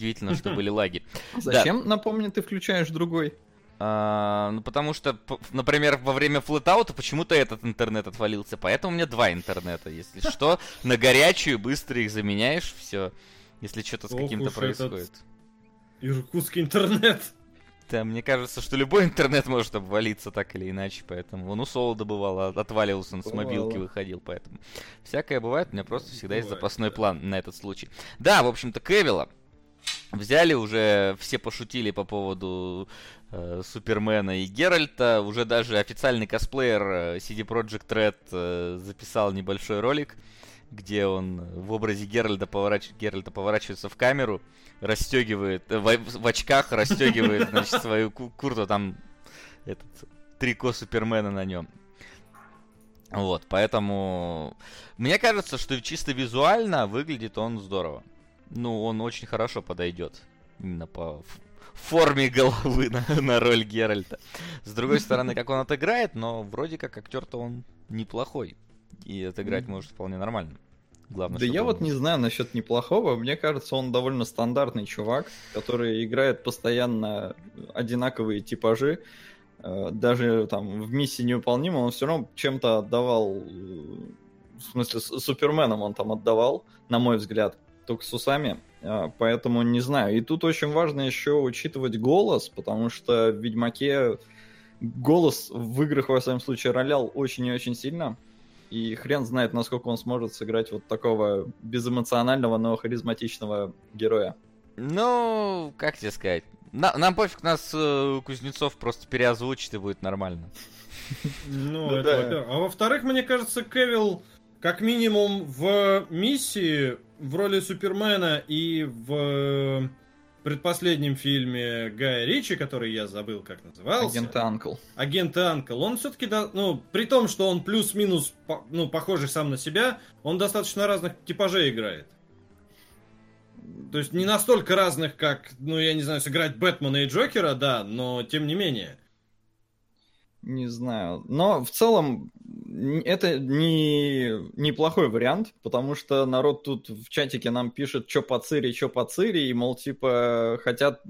удивительно, что были лаги. Зачем, напомни, ты включаешь другой? А, ну, потому что, например, во время флетаута почему-то этот интернет отвалился, поэтому у меня два интернета. Если что, на горячую быстро их заменяешь, все. Если что-то с каким-то происходит. Иркутский интернет. Да, мне кажется, что любой интернет может обвалиться так или иначе, поэтому он у Солода бывал, а отваливался, он с мобилки выходил, поэтому всякое бывает, у меня просто всегда есть запасной план на этот случай. Да, в общем-то, Кевилла взяли уже, все пошутили по поводу э, Супермена и Геральта, уже даже официальный косплеер э, CD Projekt Red э, записал небольшой ролик, где он в образе Геральта, поворач... Геральта поворачивается в камеру, расстегивает, э, в, в очках расстегивает, значит, свою курту, там этот трико Супермена на нем. Вот, поэтому мне кажется, что чисто визуально выглядит он здорово. Ну, он очень хорошо подойдет именно по форме головы на, на роль Геральта. С другой стороны, как он отыграет, но вроде как актер-то он неплохой. И отыграть может вполне нормально. Главное, да я вот не знаю насчет неплохого. Мне кажется, он довольно стандартный чувак, который играет постоянно одинаковые типажи. Э, даже там в миссии невыполнимо он все равно чем-то отдавал. Э, в смысле, с Суперменом он там отдавал, на мой взгляд, только с усами. Э, поэтому не знаю. И тут очень важно еще учитывать голос, потому что в Ведьмаке голос в играх, во всяком случае, ролял очень и очень сильно. И хрен знает, насколько он сможет сыграть вот такого безэмоционального, но харизматичного героя. Ну, как тебе сказать? На, нам пофиг, нас э, Кузнецов просто переозвучит и будет нормально. Ну, это А во-вторых, мне кажется, Кевилл как минимум в миссии в роли Супермена и в предпоследнем фильме Гая Ричи, который я забыл, как назывался. Агент Анкл. Агент Анкл. Он все-таки, да, ну, при том, что он плюс-минус, ну, похожий сам на себя, он достаточно разных типажей играет. То есть не настолько разных, как, ну, я не знаю, сыграть Бэтмена и Джокера, да, но тем не менее. Не знаю. Но в целом это не неплохой вариант, потому что народ тут в чатике нам пишет, что по Цири, что по Цири, и, мол, типа, хотят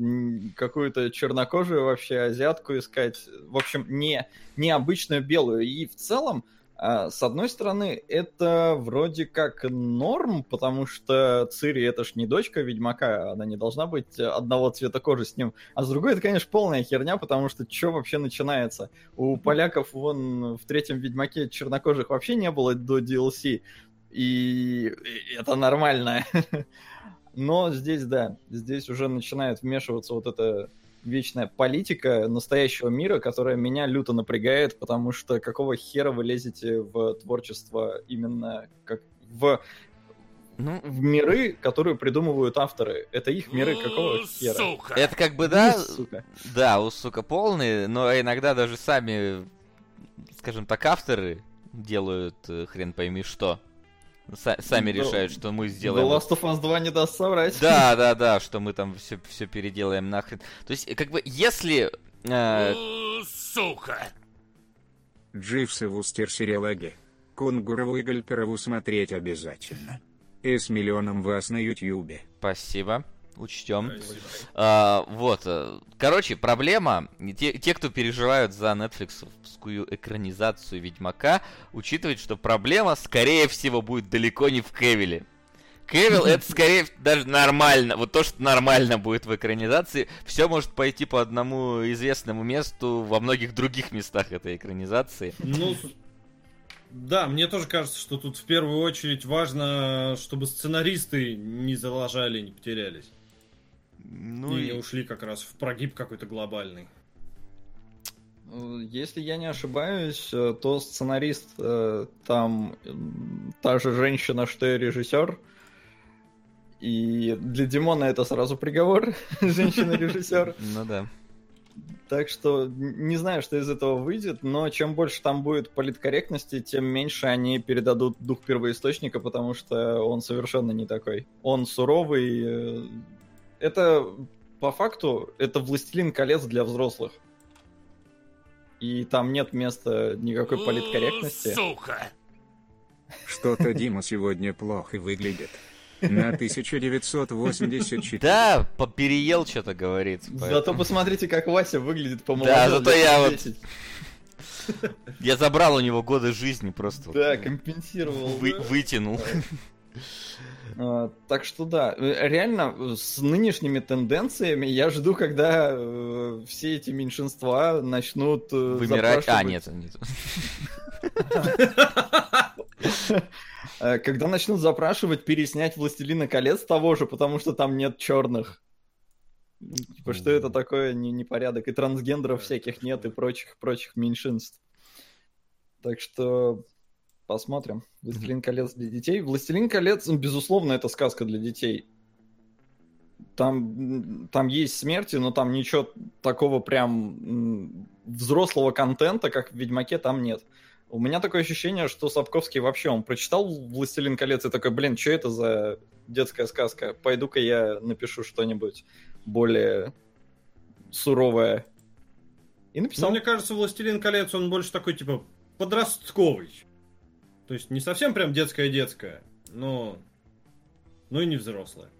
какую-то чернокожую вообще азиатку искать. В общем, не, не обычную белую. И в целом, с одной стороны, это вроде как норм, потому что Цири это ж не дочка Ведьмака, она не должна быть одного цвета кожи с ним. А с другой, это, конечно, полная херня, потому что что вообще начинается? У поляков вон в третьем Ведьмаке чернокожих вообще не было до DLC, и это нормально. Но здесь, да, здесь уже начинает вмешиваться вот это вечная политика настоящего мира, которая меня люто напрягает, потому что какого хера вы лезете в творчество именно как в ну, в миры, которые придумывают авторы. Это их миры какого хера? Сука. Это как бы, да, ну, сука. да, у сука полные, но иногда даже сами, скажем так, авторы делают э, хрен пойми что сами ну, решают, что мы сделаем. The Last of Us 2 не даст соврать. Да, да, да, что мы там все, все переделаем нахрен. То есть, как бы, если... Э... Сука! Дживсы в устерсериалаге. Кунгурову и Гальперову смотреть обязательно. И с миллионом вас на Ютьюбе. Спасибо учтем. А, вот. Э, короче, проблема. Те, те, кто переживают за нетфликсовскую экранизацию Ведьмака, учитывают, что проблема, скорее всего, будет далеко не в Кевиле. Кевилл это скорее даже нормально. Вот то, что нормально будет в экранизации, все может пойти по одному известному месту во многих других местах этой экранизации. Ну, да, мне тоже кажется, что тут в первую очередь важно, чтобы сценаристы не залажали, не потерялись. Ну и, и ушли как раз в прогиб какой-то глобальный. Если я не ошибаюсь, э, то сценарист э, там та же женщина, что и режиссер. И для Димона это сразу приговор, женщина-режиссер. Ну да. Так что не знаю, что из этого выйдет, но чем больше там будет политкорректности, тем меньше они передадут дух первоисточника, потому что он совершенно не такой. Он суровый, э, это по факту это «Властелин колец» для взрослых. И там нет места никакой политкорректности. Сука! Что-то Дима сегодня плохо выглядит. на 1984. Да, по- переел что-то говорит. Зато посмотрите, как Вася выглядит по Да, зато я вот- 10. Я забрал у него годы жизни просто. Да, компенсировал. Вы- вытянул. А, Так что да, э, реально э, с нынешними тенденциями я жду, когда э, все эти меньшинства начнут Вымирать. А, нет, нет. Когда начнут запрашивать переснять Властелина колец того же, потому что там нет черных. Типа, что это такое не- непорядок? И трансгендеров всяких нет, и прочих, прочих меньшинств. Так что посмотрим. Властелин колец для детей. Властелин колец, ну, безусловно, это сказка для детей. Там, там есть смерти, но там ничего такого прям взрослого контента, как в Ведьмаке, там нет. У меня такое ощущение, что Сапковский вообще, он прочитал «Властелин колец» и такой, блин, что это за детская сказка? Пойду-ка я напишу что-нибудь более суровое. И Ну, написал. мне кажется, Властелин колец, он больше такой, типа, подростковый. То есть не совсем прям детская-детская, но... Ну и не взрослая.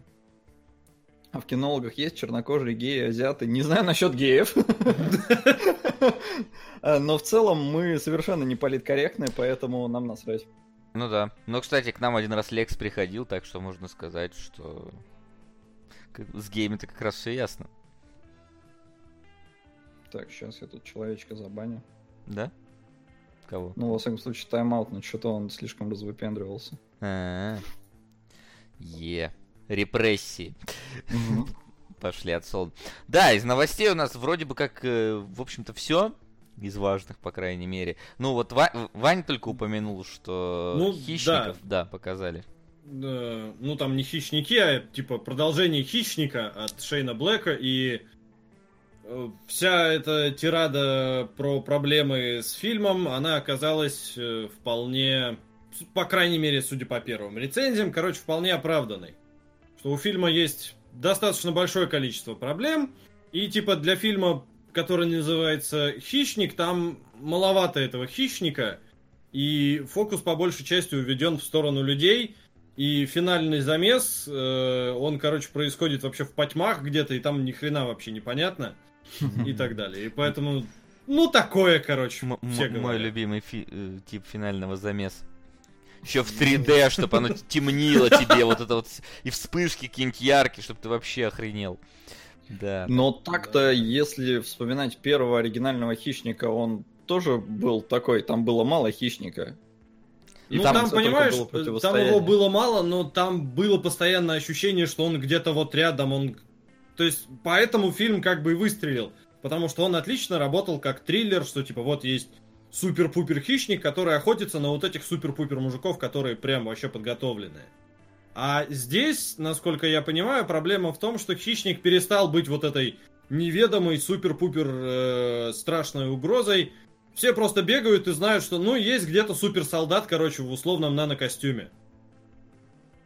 А в кинологах есть чернокожие геи, азиаты. Не знаю насчет геев. Но в целом мы совершенно не политкорректны, поэтому нам насрать. Ну да. Но, кстати, к нам один раз Лекс приходил, так что можно сказать, что с гейми-то как раз все ясно. Так, сейчас я тут человечка забаню. Да? Кого? Ну, во всяком случае, тайм-аут, но что-то он слишком развыпендривался. А, Е. Репрессии. Пошли от солнца. Да, из новостей у нас вроде бы как, э, в общем-то, все из важных, по крайней мере. Ну вот Ва- Вань только упомянул, что Ну, хищников, да. показали. Э, ну там не хищники, а типа продолжение хищника от Шейна Блэка и вся эта тирада про проблемы с фильмом, она оказалась э, вполне, по крайней мере, судя по первым рецензиям, короче, вполне оправданной. Что у фильма есть достаточно большое количество проблем, и типа для фильма, который называется «Хищник», там маловато этого хищника, и фокус по большей части уведен в сторону людей, и финальный замес, э, он, короче, происходит вообще в потьмах где-то, и там ни хрена вообще непонятно, и так далее. И поэтому, ну, такое, короче, М- все м- мой говорят. любимый фи- э, тип финального замеса. Еще в 3D, чтобы оно темнило тебе, вот это вот, и вспышки какие-нибудь яркие, чтобы ты вообще охренел. Да. Но так-то, если вспоминать первого оригинального хищника, он тоже был такой, там было мало хищника. И Ну, там там, понимаешь, было там его было мало, но там было постоянное ощущение, что он где-то вот рядом, он... То есть, поэтому фильм как бы и выстрелил. Потому что он отлично работал как триллер, что типа вот есть супер-пупер хищник, который охотится на вот этих супер-пупер мужиков, которые прям вообще подготовленные. А здесь, насколько я понимаю, проблема в том, что хищник перестал быть вот этой неведомой супер-пупер э, страшной угрозой. Все просто бегают и знают, что ну есть где-то суперсолдат, короче, в условном нанокостюме.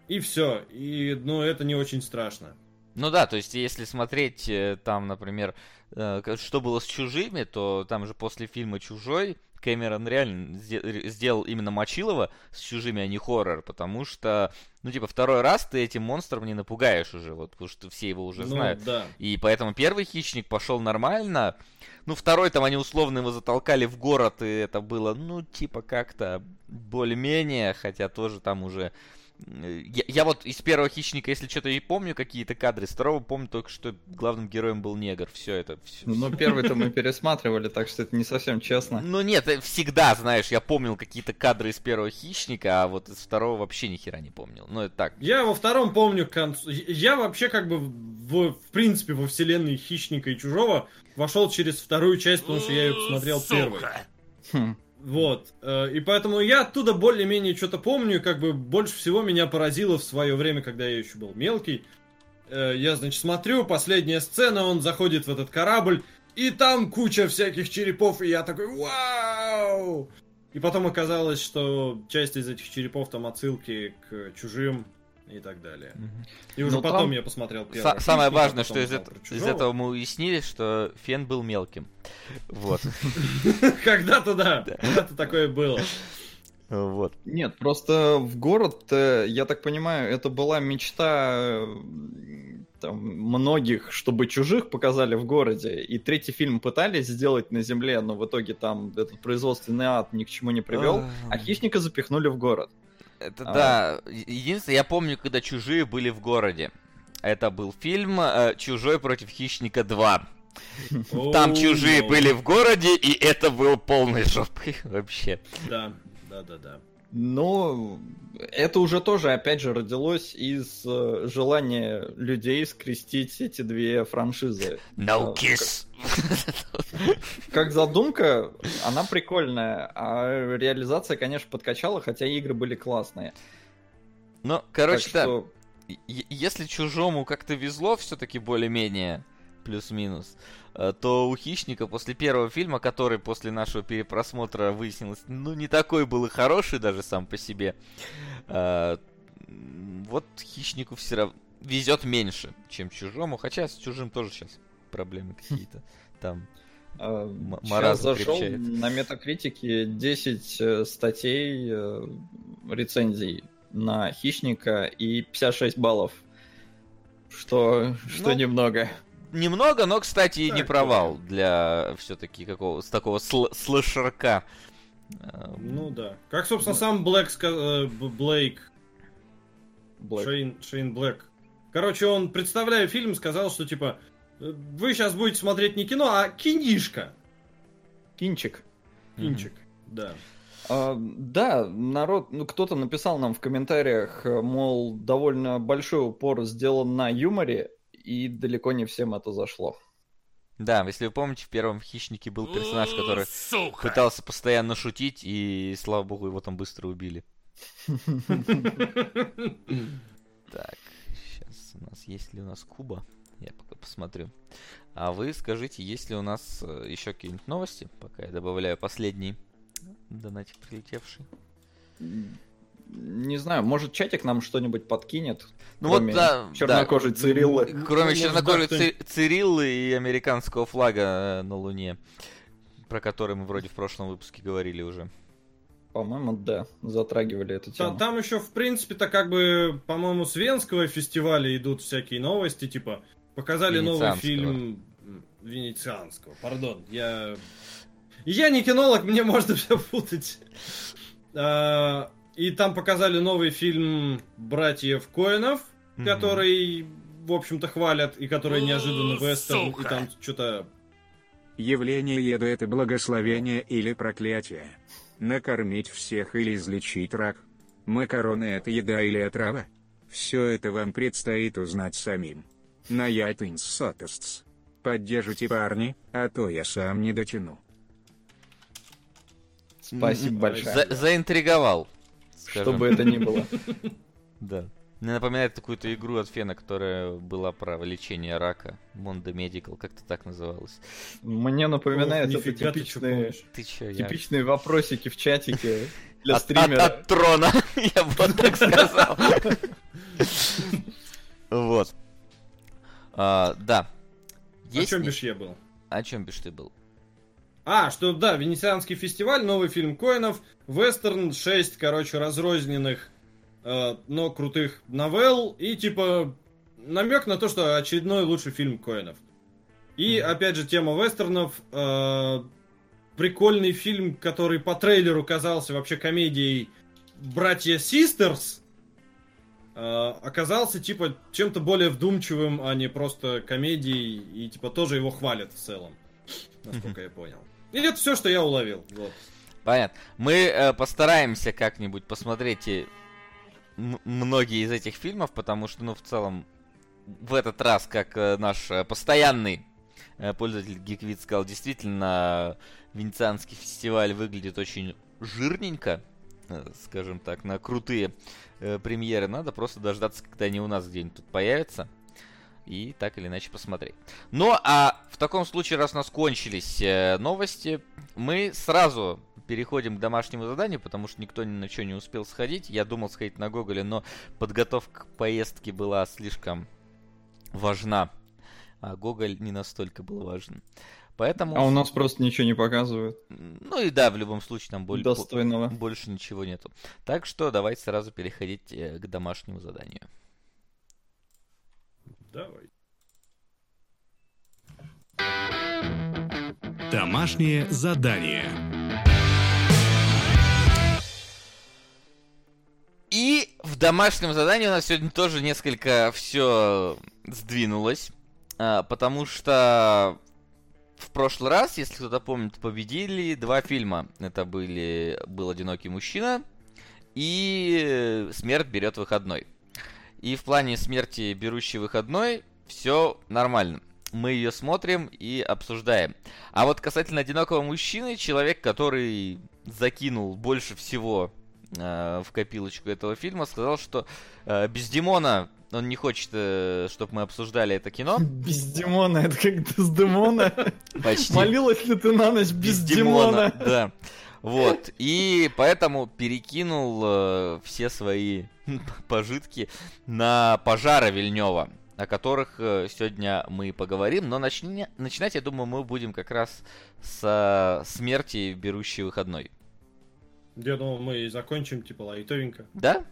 И все. И ну это не очень страшно. Ну да, то есть если смотреть э, там, например, э, что было с чужими, то там же после фильма Чужой Кэмерон реально сде- ре- сделал именно Мочилова с чужими, а не хоррор, потому что, ну типа, второй раз ты этим монстром не напугаешь уже, вот, потому что все его уже Ну, знают. да. И поэтому первый хищник пошел нормально. Ну, второй там они условно его затолкали в город, и это было, ну, типа, как-то более-менее, хотя тоже там уже... э, Я, я вот из первого хищника, если что-то и помню какие-то кадры, из второго помню только, что главным героем был негр. Все это. Все, Ну, первый-то мы пересматривали, так что это не совсем честно. Ну нет, э, всегда, знаешь, я помнил какие-то кадры из первого хищника, а вот из второго вообще ни хера не помнил. Ну это так. Я во втором помню концу. Я вообще как бы в, в принципе во вселенной хищника и чужого вошел через вторую часть, потому что я ее посмотрел первой. Хм. Вот. э, И поэтому я оттуда более-менее что-то помню. Как бы больше всего меня поразило в свое время, когда я еще был мелкий. Э, Я, значит, смотрю, последняя сцена, он заходит в этот корабль, и там куча всяких черепов, и я такой, вау! И потом оказалось, что часть из этих черепов там отсылки к чужим и так далее. И уже Ну, потом там я посмотрел первый. самое «Хищника», важное, что из, узнал эт- про из этого мы уяснили, что Фен был мелким. Вот. Когда-то да, когда-то такое было. Вот. Нет, просто в город, э, я так понимаю, это была мечта э, там, многих, чтобы чужих показали в городе. И третий фильм пытались сделать на земле, но в итоге там этот производственный ад ни к чему не привел. А хищника запихнули в город. Это А. да. Единственное, я помню, когда чужие были в городе. Это был фильм э, Чужой против хищника 2. Там чужие были в городе, и это было полной жопой вообще. Да, да, да, да. Но это уже тоже, опять же, родилось из э, желания людей скрестить эти две франшизы. No А, kiss. Как задумка, она прикольная, а реализация, конечно, подкачала, хотя игры были классные. Ну, короче, так да. что Если чужому как-то везло все-таки более-менее, плюс-минус, э, то у Хищника после первого фильма, который после нашего перепросмотра выяснилось, ну, не такой был и хороший даже сам по себе, э, вот Хищнику все равно везет меньше, чем чужому, хотя с чужим тоже сейчас проблемы какие-то там. сейчас маразм зашел крепчает. на Метакритике 10 э, статей, рецензий на Хищника и 56 баллов. Что, что Ну, немного. Немного, но, кстати, и не провал для все-таки какого с такого сл- слэшерка. Э, Ну да. Как, собственно, сам Блэк, э, Блейк, Блэк. Шейн, Шейн Блэк. Короче, он, представляя фильм, сказал, что типа, «Э, вы сейчас будете смотреть не кино, а кинишка. Кинчик. Кинчик, да. А, да, народ, ну кто-то написал нам в комментариях, э, мол, довольно большой упор сделан на юморе, и далеко не всем это зашло. Да, если вы помните, в первом хищнике был персонаж, который пытался постоянно шутить, и слава богу, его там быстро убили. Так, сейчас у нас есть ли у нас Куба? Я пока посмотрю. А вы скажите, есть ли у нас э, еще какие-нибудь новости, пока я добавляю последний донатик прилетевший. Не знаю, может чатик нам что-нибудь подкинет? Ну кроме вот, да, чернокожей да. Цириллы. Кроме Ну, чернокожей да, Ци- Цириллы и американского флага э, на Луне, про который мы вроде в прошлом выпуске говорили уже. По-моему, да, затрагивали эту тему. Там еще, в принципе-то, как бы, по-моему, с Венского фестиваля идут всякие новости, типа, показали новый фильм Венецианского, пардон, я... Я не кинолог, мне можно все путать. И там показали новый фильм братьев Коинов, Мгм. который, в общем-то, хвалят, и который неожиданно вестерн, и там что-то... Явление еды это благословение или проклятие. Накормить всех или излечить рак. Макароны это еда или отрава. Все это вам предстоит узнать самим. На iTunes Сотестс. Поддержите парни, а то я сам не дотяну. Спасибо М, большое. за- заинтриговал. Что скажем. бы это ни было. Да. Мне напоминает какую-то игру от Фена, которая была про лечение рака. Mondo Medical, как-то так называлась. Мне напоминает Ох, это нифига ты чё типичные, я... типичные вопросики в чатике для От, от- стримера. от трона, я бы вот так сказал. Вот. А, Да. О чем не- бишь я был? О чем бишь ты был? А, что да, Венецианский фестиваль, новый фильм Коинов, вестерн, 6, короче, разрозненных, э, но крутых новелл, и типа намек на то, что очередной лучший фильм Коинов. И опять же тема вестернов, э, прикольный фильм, который по трейлеру казался вообще комедией «Братья Систерс», э, оказался типа чем-то более вдумчивым, а не просто комедией, и типа тоже его хвалят в целом, насколько я понял. И это все, что я уловил. Вот. Понятно. Мы э, постараемся как-нибудь посмотреть и многие из этих фильмов, потому что, ну, в целом, в этот раз, как э, наш э, постоянный э, пользователь GeekVid сказал, действительно, Венецианский фестиваль выглядит очень жирненько, э, скажем так, на крутые э, премьеры. Надо просто дождаться, когда они у нас где-нибудь тут появятся. И так или иначе посмотреть. Ну, а в таком случае, раз у нас кончились э, новости, мы сразу переходим к домашнему заданию, потому что никто ни на что не успел сходить. Я думал сходить на Гоголе, но подготовка к поездке была слишком важна а Гоголь не настолько был важен. Поэтому... А у нас просто ничего не показывают. Ну и да, в любом случае там боль... Достойного. больше ничего нету. Так что давайте сразу переходить э, к домашнему заданию. Давай. Домашнее задание. И в домашнем задании у нас сегодня тоже несколько все сдвинулось, а, потому что в прошлый раз, если кто-то помнит, победили два фильма. Это были «Был одинокий мужчина» и «Смерть берет выходной». И в плане смерти, берущей выходной, все нормально. Мы ее смотрим и обсуждаем. А вот касательно одинокого мужчины, человек, который закинул больше всего э, в копилочку этого фильма, сказал, что э, без Димона он не хочет, э, чтобы мы обсуждали это кино. Без Димона, это как Дездемона. Почти. Молилась ли ты на ночь без Димона? Да. Вот. И поэтому перекинул э, все свои пожитки на пожары Вильнева, о которых э, сегодня мы поговорим. Но начни- начинать, я думаю, мы будем как раз с смерти, берущей выходной. Я думал, мы и закончим, типа, лайтовенько. Да?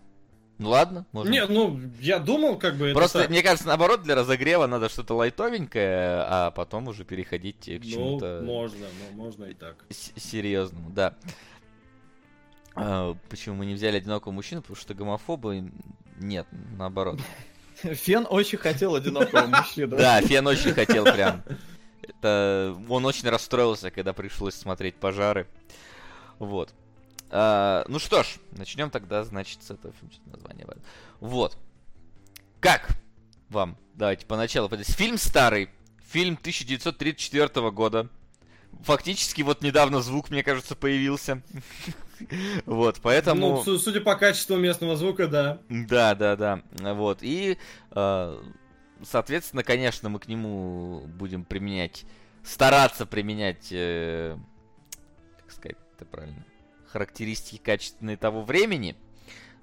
Ну ладно, можно. Не, ну, я думал, как бы... это Просто, так. мне кажется, наоборот, для разогрева надо что-то лайтовенькое, а потом уже переходить к Ну, чему-то можно, ну, можно и так. с- серьезному, да. А, почему мы не взяли одинокого мужчину? Потому что гомофобы нет, наоборот. Фен очень хотел одинокого мужчину. Да, Фен очень хотел прям. Это... Он очень расстроился, когда пришлось смотреть пожары. Вот. А, ну что ж, начнем тогда, значит, с этого фильма. Название. Вот. Как вам? Давайте поначалу. Фильм старый. Фильм 1934 года. Фактически вот недавно звук, мне кажется, появился. Вот, поэтому... Ну, су- судя по качеству местного звука, да. Да, да, да. Вот. И, э, соответственно, конечно, мы к нему будем применять, стараться применять, э, как сказать это правильно, характеристики качественные того времени.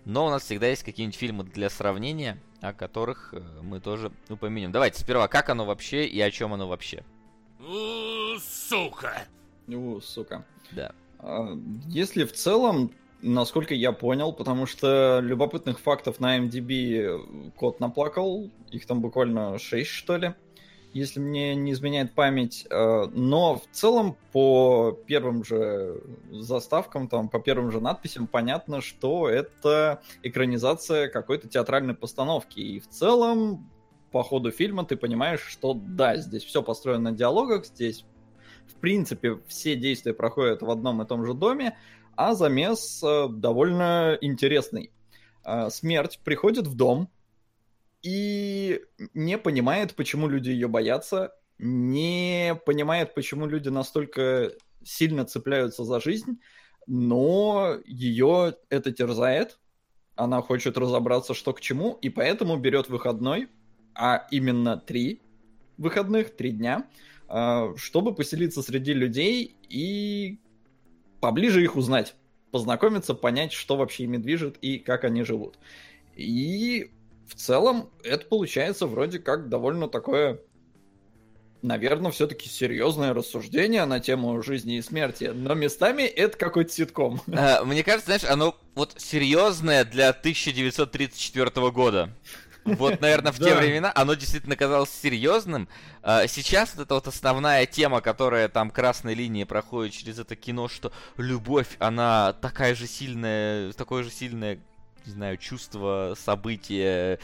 Но у нас всегда есть какие-нибудь фильмы для сравнения, о которых э, мы тоже упомянем. Давайте сперва, как оно вообще и о чем оно вообще. Сука! У, сука. Да. А, Если в целом, насколько я понял, потому что любопытных фактов на MDB кот наплакал, их там буквально 6, что ли, если мне не изменяет память. А, Но в целом по первым же заставкам, там, по первым же надписям понятно, что это экранизация какой-то театральной постановки. И в целом по ходу фильма ты понимаешь, что да, здесь все построено на диалогах, здесь в принципе все действия проходят в одном и том же доме, а замес э, довольно интересный. Э, Смерть приходит в дом и не понимает, почему люди ее боятся, не понимает, почему люди настолько сильно цепляются за жизнь, но ее это терзает, она хочет разобраться, что к чему, и поэтому берет выходной, а именно три выходных, три дня, э, чтобы поселиться среди людей и поближе их узнать, познакомиться, понять, что вообще ими движет и как они живут. И в целом это получается вроде как довольно такое, наверное, все-таки серьезное рассуждение на тему жизни и смерти, но местами это какой-то ситком. А, Мне кажется, знаешь, оно вот серьезное для 1934 года. Вот, наверное, в те времена оно действительно казалось серьезным. А, Сейчас вот эта вот основная тема, которая там красной линией проходит через это кино, что любовь, она такая же сильная, такое же сильное, не знаю, чувство, событие,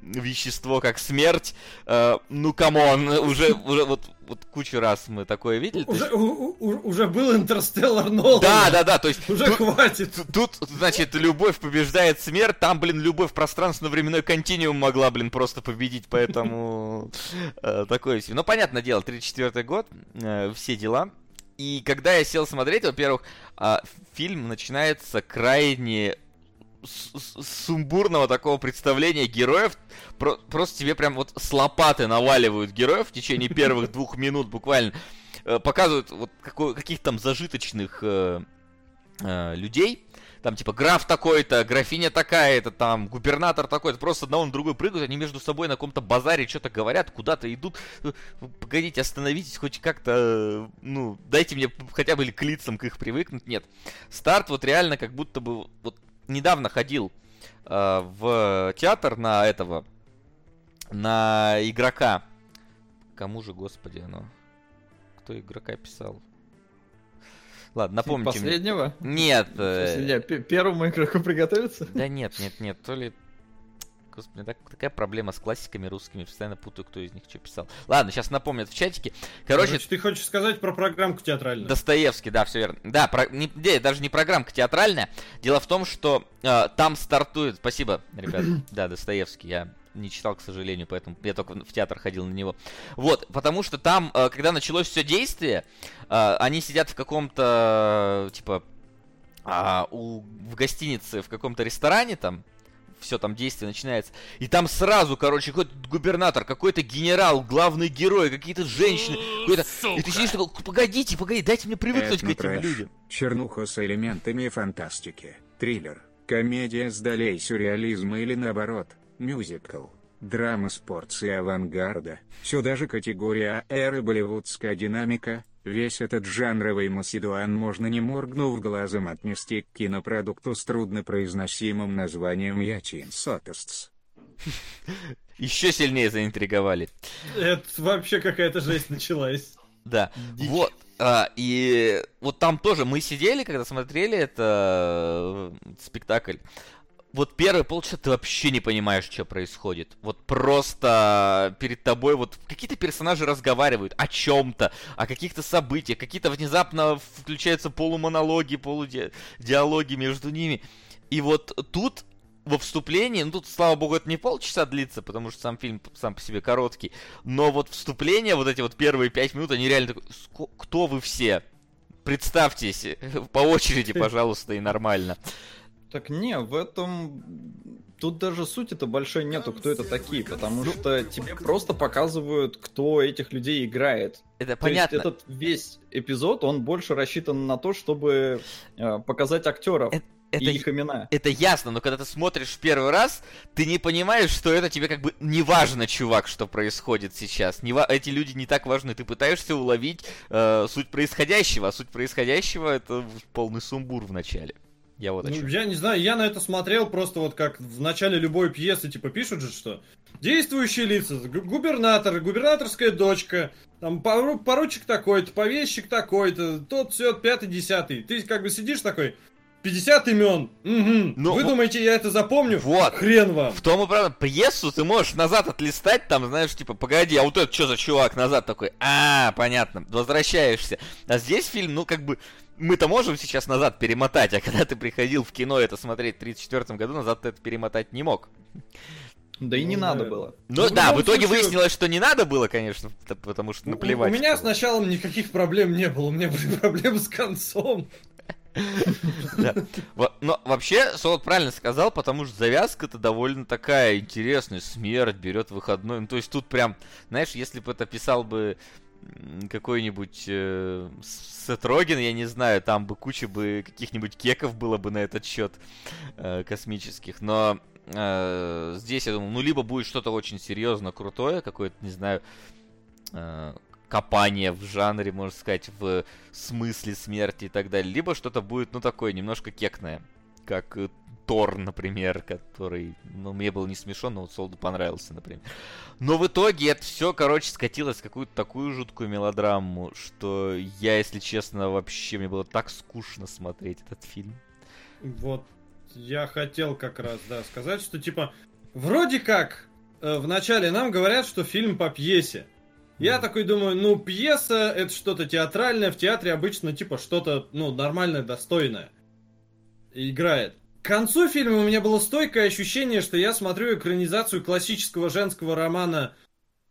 вещество, как смерть. А, Ну, come on, уже, уже вот, вот кучу раз мы такое видели. то есть- Уже, у- у- уже был Интерстеллар Нолана. Да, да, да, то есть Уже тут- хватит. Тут, значит, любовь побеждает смерть, там, блин, любовь пространственно-временной континуум могла, блин, просто победить, поэтому э, такое все. Ну, понятное дело, 34 год, э, все дела. И когда я сел смотреть, во-первых, а, фильм начинается крайне сумбурного такого представления героев. Про- просто тебе прям вот с лопаты наваливают героев в течение первых двух минут буквально. Э, Показывают вот каких-то там зажиточных э, э, людей, там типа граф такой-то, графиня такая-то, там губернатор такой-то, просто одного на другой прыгают, они между собой на каком-то базаре что-то говорят, куда-то идут. Э, погодите, остановитесь хоть как-то, ну, дайте мне хотя бы к лицам к их привыкнуть. Нет. Старт вот реально как будто бы вот недавно ходил э, в театр на этого, на игрока. Кому же, господи, оно? Кто игрока писал? Ладно, напомните Последнего? мне. Нет. Э... Первому игроку приготовиться? Да нет, нет, нет. То ли Господи, так, такая проблема с классиками русскими. Постоянно путаю, кто из них что писал. Ладно, сейчас напомнят в чатике. Короче, Короче ты хочешь сказать про программку театральную? Достоевский, да, все верно. Да, про, не, даже не программка театральная. Дело в том, что э, там стартует... Спасибо, ребят. Да, Достоевский, я не читал, к сожалению, поэтому я только в театр ходил на него. Вот, потому что там, э, когда началось все действие, э, они сидят в каком-то, типа, а, у, в гостинице, в каком-то ресторане там, все там действие начинается. И там сразу, короче, какой-то губернатор, какой-то генерал, главный герой, какие-то женщины. Какой-то... И ты сидишь такой, погодите, погодите, дайте мне привыкнуть к этим людям. Чернуха с элементами фантастики, триллер, комедия с долей сюрреализма или наоборот, мюзикл, драма с порцией авангарда. Сюда же категория эры болливудская динамика, Весь этот жанровый Масидуан можно не моргнув глазом отнести к кинопродукту с труднопроизносимым названием Ячин Сотестс. Еще сильнее заинтриговали. Это вообще какая-то жесть началась. Да, вот. А, и вот там тоже мы сидели, когда смотрели это э, спектакль вот первые полчаса ты вообще не понимаешь, что происходит. Вот просто перед тобой вот какие-то персонажи разговаривают о чем-то, о каких-то событиях, какие-то внезапно включаются полумонологи, полудиалоги между ними. И вот тут во вступлении, ну тут, слава богу, это не полчаса длится, потому что сам фильм сам по себе короткий, но вот вступление, вот эти вот первые пять минут, они реально такой, кто вы все? Представьтесь по очереди, пожалуйста, и нормально. Так не, в этом... Тут даже сути это большой нету, кто это такие, потому ну, что тебе просто показывают, кто этих людей играет. Это то понятно. Есть этот весь эпизод, он больше рассчитан на то, чтобы э, показать актеров. Это это, и их имена. Это ясно, но когда ты смотришь в первый раз, ты не понимаешь, что это тебе как бы не важно, чувак, что происходит сейчас. Не ва- эти люди не так важны. Ты пытаешься уловить э, суть происходящего, а суть происходящего это полный сумбур в начале. Я вот ну, я не знаю, я на это смотрел просто вот как в начале любой пьесы, типа, пишут же, что действующие лица, губернатор, губернаторская дочка, там поручик такой-то, повещик такой-то, тот все пятый, десятый. Ты как бы сидишь такой, 50 имен. Угу. Ну, Вы думаете, я это запомню? Вот. Хрен вам. В том и правда, пьесу ты можешь назад отлистать, там, знаешь, типа, погоди, а вот это что за чувак назад такой? А, понятно, возвращаешься. А здесь фильм, ну, как бы, мы-то можем сейчас назад перемотать, а когда ты приходил в кино это смотреть в 34 году, назад ты это перемотать не мог. Да и не ну, надо было. Ну, ну да, в итоге случае... выяснилось, что не надо было, конечно, потому что наплевать. У, у меня с началом никаких проблем не было, у меня были проблемы с концом. Но вообще, Солод правильно сказал, потому что завязка-то довольно такая интересная. Смерть берет выходной. Ну, то есть тут прям, знаешь, если бы это писал бы какой-нибудь э, Сет Роген, я не знаю, там бы куча бы каких-нибудь кеков было бы на этот счет э, космических, но э, здесь я думаю, ну либо будет что-то очень серьезно крутое, какое-то, не знаю, э, копание в жанре, можно сказать, в смысле смерти и так далее, либо что-то будет, ну такое немножко кекное, как э, Тор, например, который, ну, мне было не смешно, но вот Солду понравился, например. Но в итоге это все, короче, скатилось в какую-то такую жуткую мелодраму, что я, если честно, вообще, мне было так скучно смотреть этот фильм. Вот, я хотел как раз, да, сказать, что, типа, вроде как, э, вначале нам говорят, что фильм по пьесе. Я такой думаю, ну, пьеса это что-то театральное, в театре обычно, типа, что-то, ну, нормальное, достойное играет. К концу фильма у меня было стойкое ощущение, что я смотрю экранизацию классического женского романа.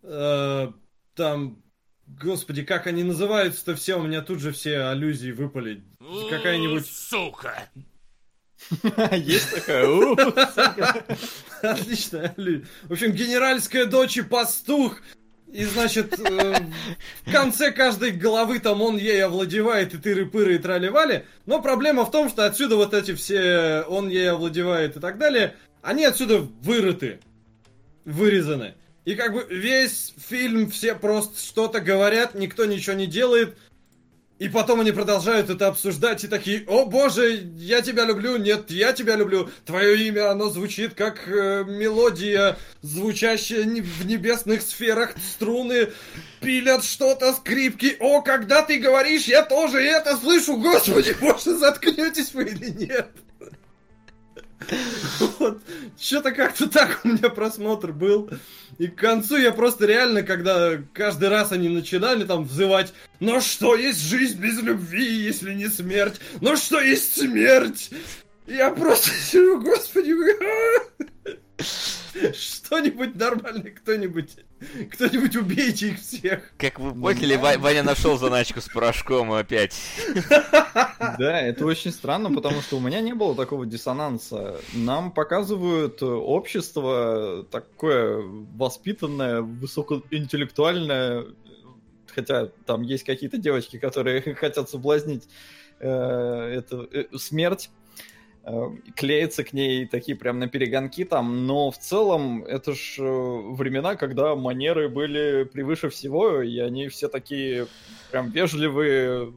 Э, там, господи, как они называются-то все, у меня тут же все аллюзии выпали. Какая-нибудь... Сука! Есть такая? Отлично. В общем, генеральская дочь и пастух. И, значит, э, в конце каждой головы там он ей овладевает, и тыры-пыры, и трали-вали. Но проблема в том, что отсюда вот эти все он ей овладевает и так далее, они отсюда вырыты, вырезаны. И как бы весь фильм все просто что-то говорят, никто ничего не делает. И потом они продолжают это обсуждать и такие, о боже, я тебя люблю, нет, я тебя люблю. Твое имя, оно звучит как э, мелодия, звучащая в небесных сферах, струны пилят что-то, скрипки. О, когда ты говоришь, я тоже это слышу, господи, боже, заткнетесь вы или нет? Вот. Что-то как-то так у меня просмотр был. И к концу я просто реально, когда каждый раз они начинали там взывать, но что есть жизнь без любви, если не смерть? Но что есть смерть? Я просто сижу, господи, что-нибудь нормальное, кто-нибудь. Кто-нибудь убейте их всех. Как вы поняли, Ва- Ваня нашел заначку с порошком опять. Да, это очень странно, потому что у меня не было такого диссонанса. Нам показывают общество такое воспитанное, высокоинтеллектуальное, хотя там есть какие-то девочки, которые хотят соблазнить э, эту э, смерть Э, клеятся к ней такие прям на перегонки там, но в целом это ж э, времена, когда манеры были превыше всего, и они все такие прям вежливые,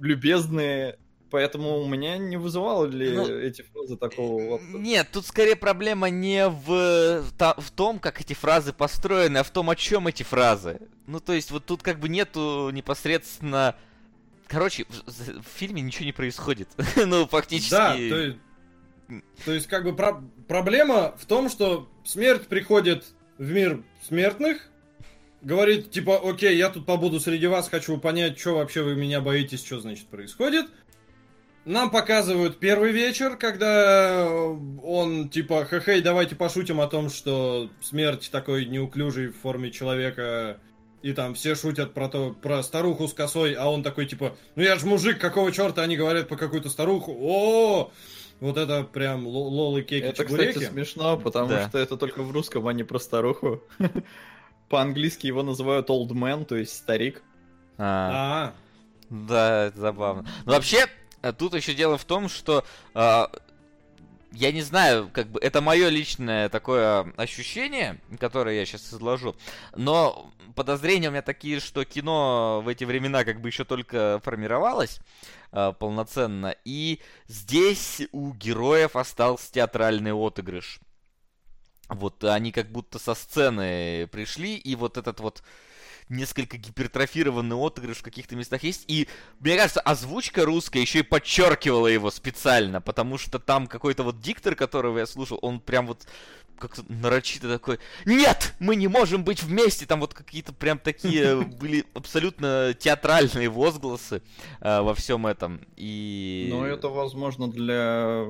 любезные, поэтому у меня не вызывало ли ну, эти фразы такого вот... Нет, тут скорее проблема не в, в том, как эти фразы построены, а в том, о чем эти фразы. Ну, то есть вот тут как бы нету непосредственно Короче, в, в фильме ничего не происходит. ну, фактически. Да, то есть, то есть как бы про- проблема в том, что смерть приходит в мир смертных, говорит, типа, окей, я тут побуду среди вас, хочу понять, что вообще вы меня боитесь, что значит происходит. Нам показывают первый вечер, когда он типа, хе-хей, давайте пошутим о том, что смерть такой неуклюжий в форме человека и там все шутят про то, про старуху с косой, а он такой типа, ну я ж мужик, какого черта они говорят по какую-то старуху? О, вот это прям лолы кеки Это, чебуреки. кстати, смешно, потому да. что это только в русском, а не про старуху. По-английски его называют old man, то есть старик. А, -а. Да, это забавно. Но вообще, э, тут еще дело в том, что а, я не знаю, как бы это мое личное такое ощущение, которое я сейчас изложу, но подозрения у меня такие, что кино в эти времена как бы еще только формировалось э, полноценно, и здесь у героев остался театральный отыгрыш. Вот они как будто со сцены пришли, и вот этот вот несколько гипертрофированный отыгрыш в каких-то местах есть. И, мне кажется, озвучка русская еще и подчеркивала его специально, потому что там какой-то вот диктор, которого я слушал, он прям вот как-то нарочито такой, нет, мы не можем быть вместе, там вот какие-то прям такие были абсолютно театральные возгласы э, во всем этом, и... Ну, это, возможно, для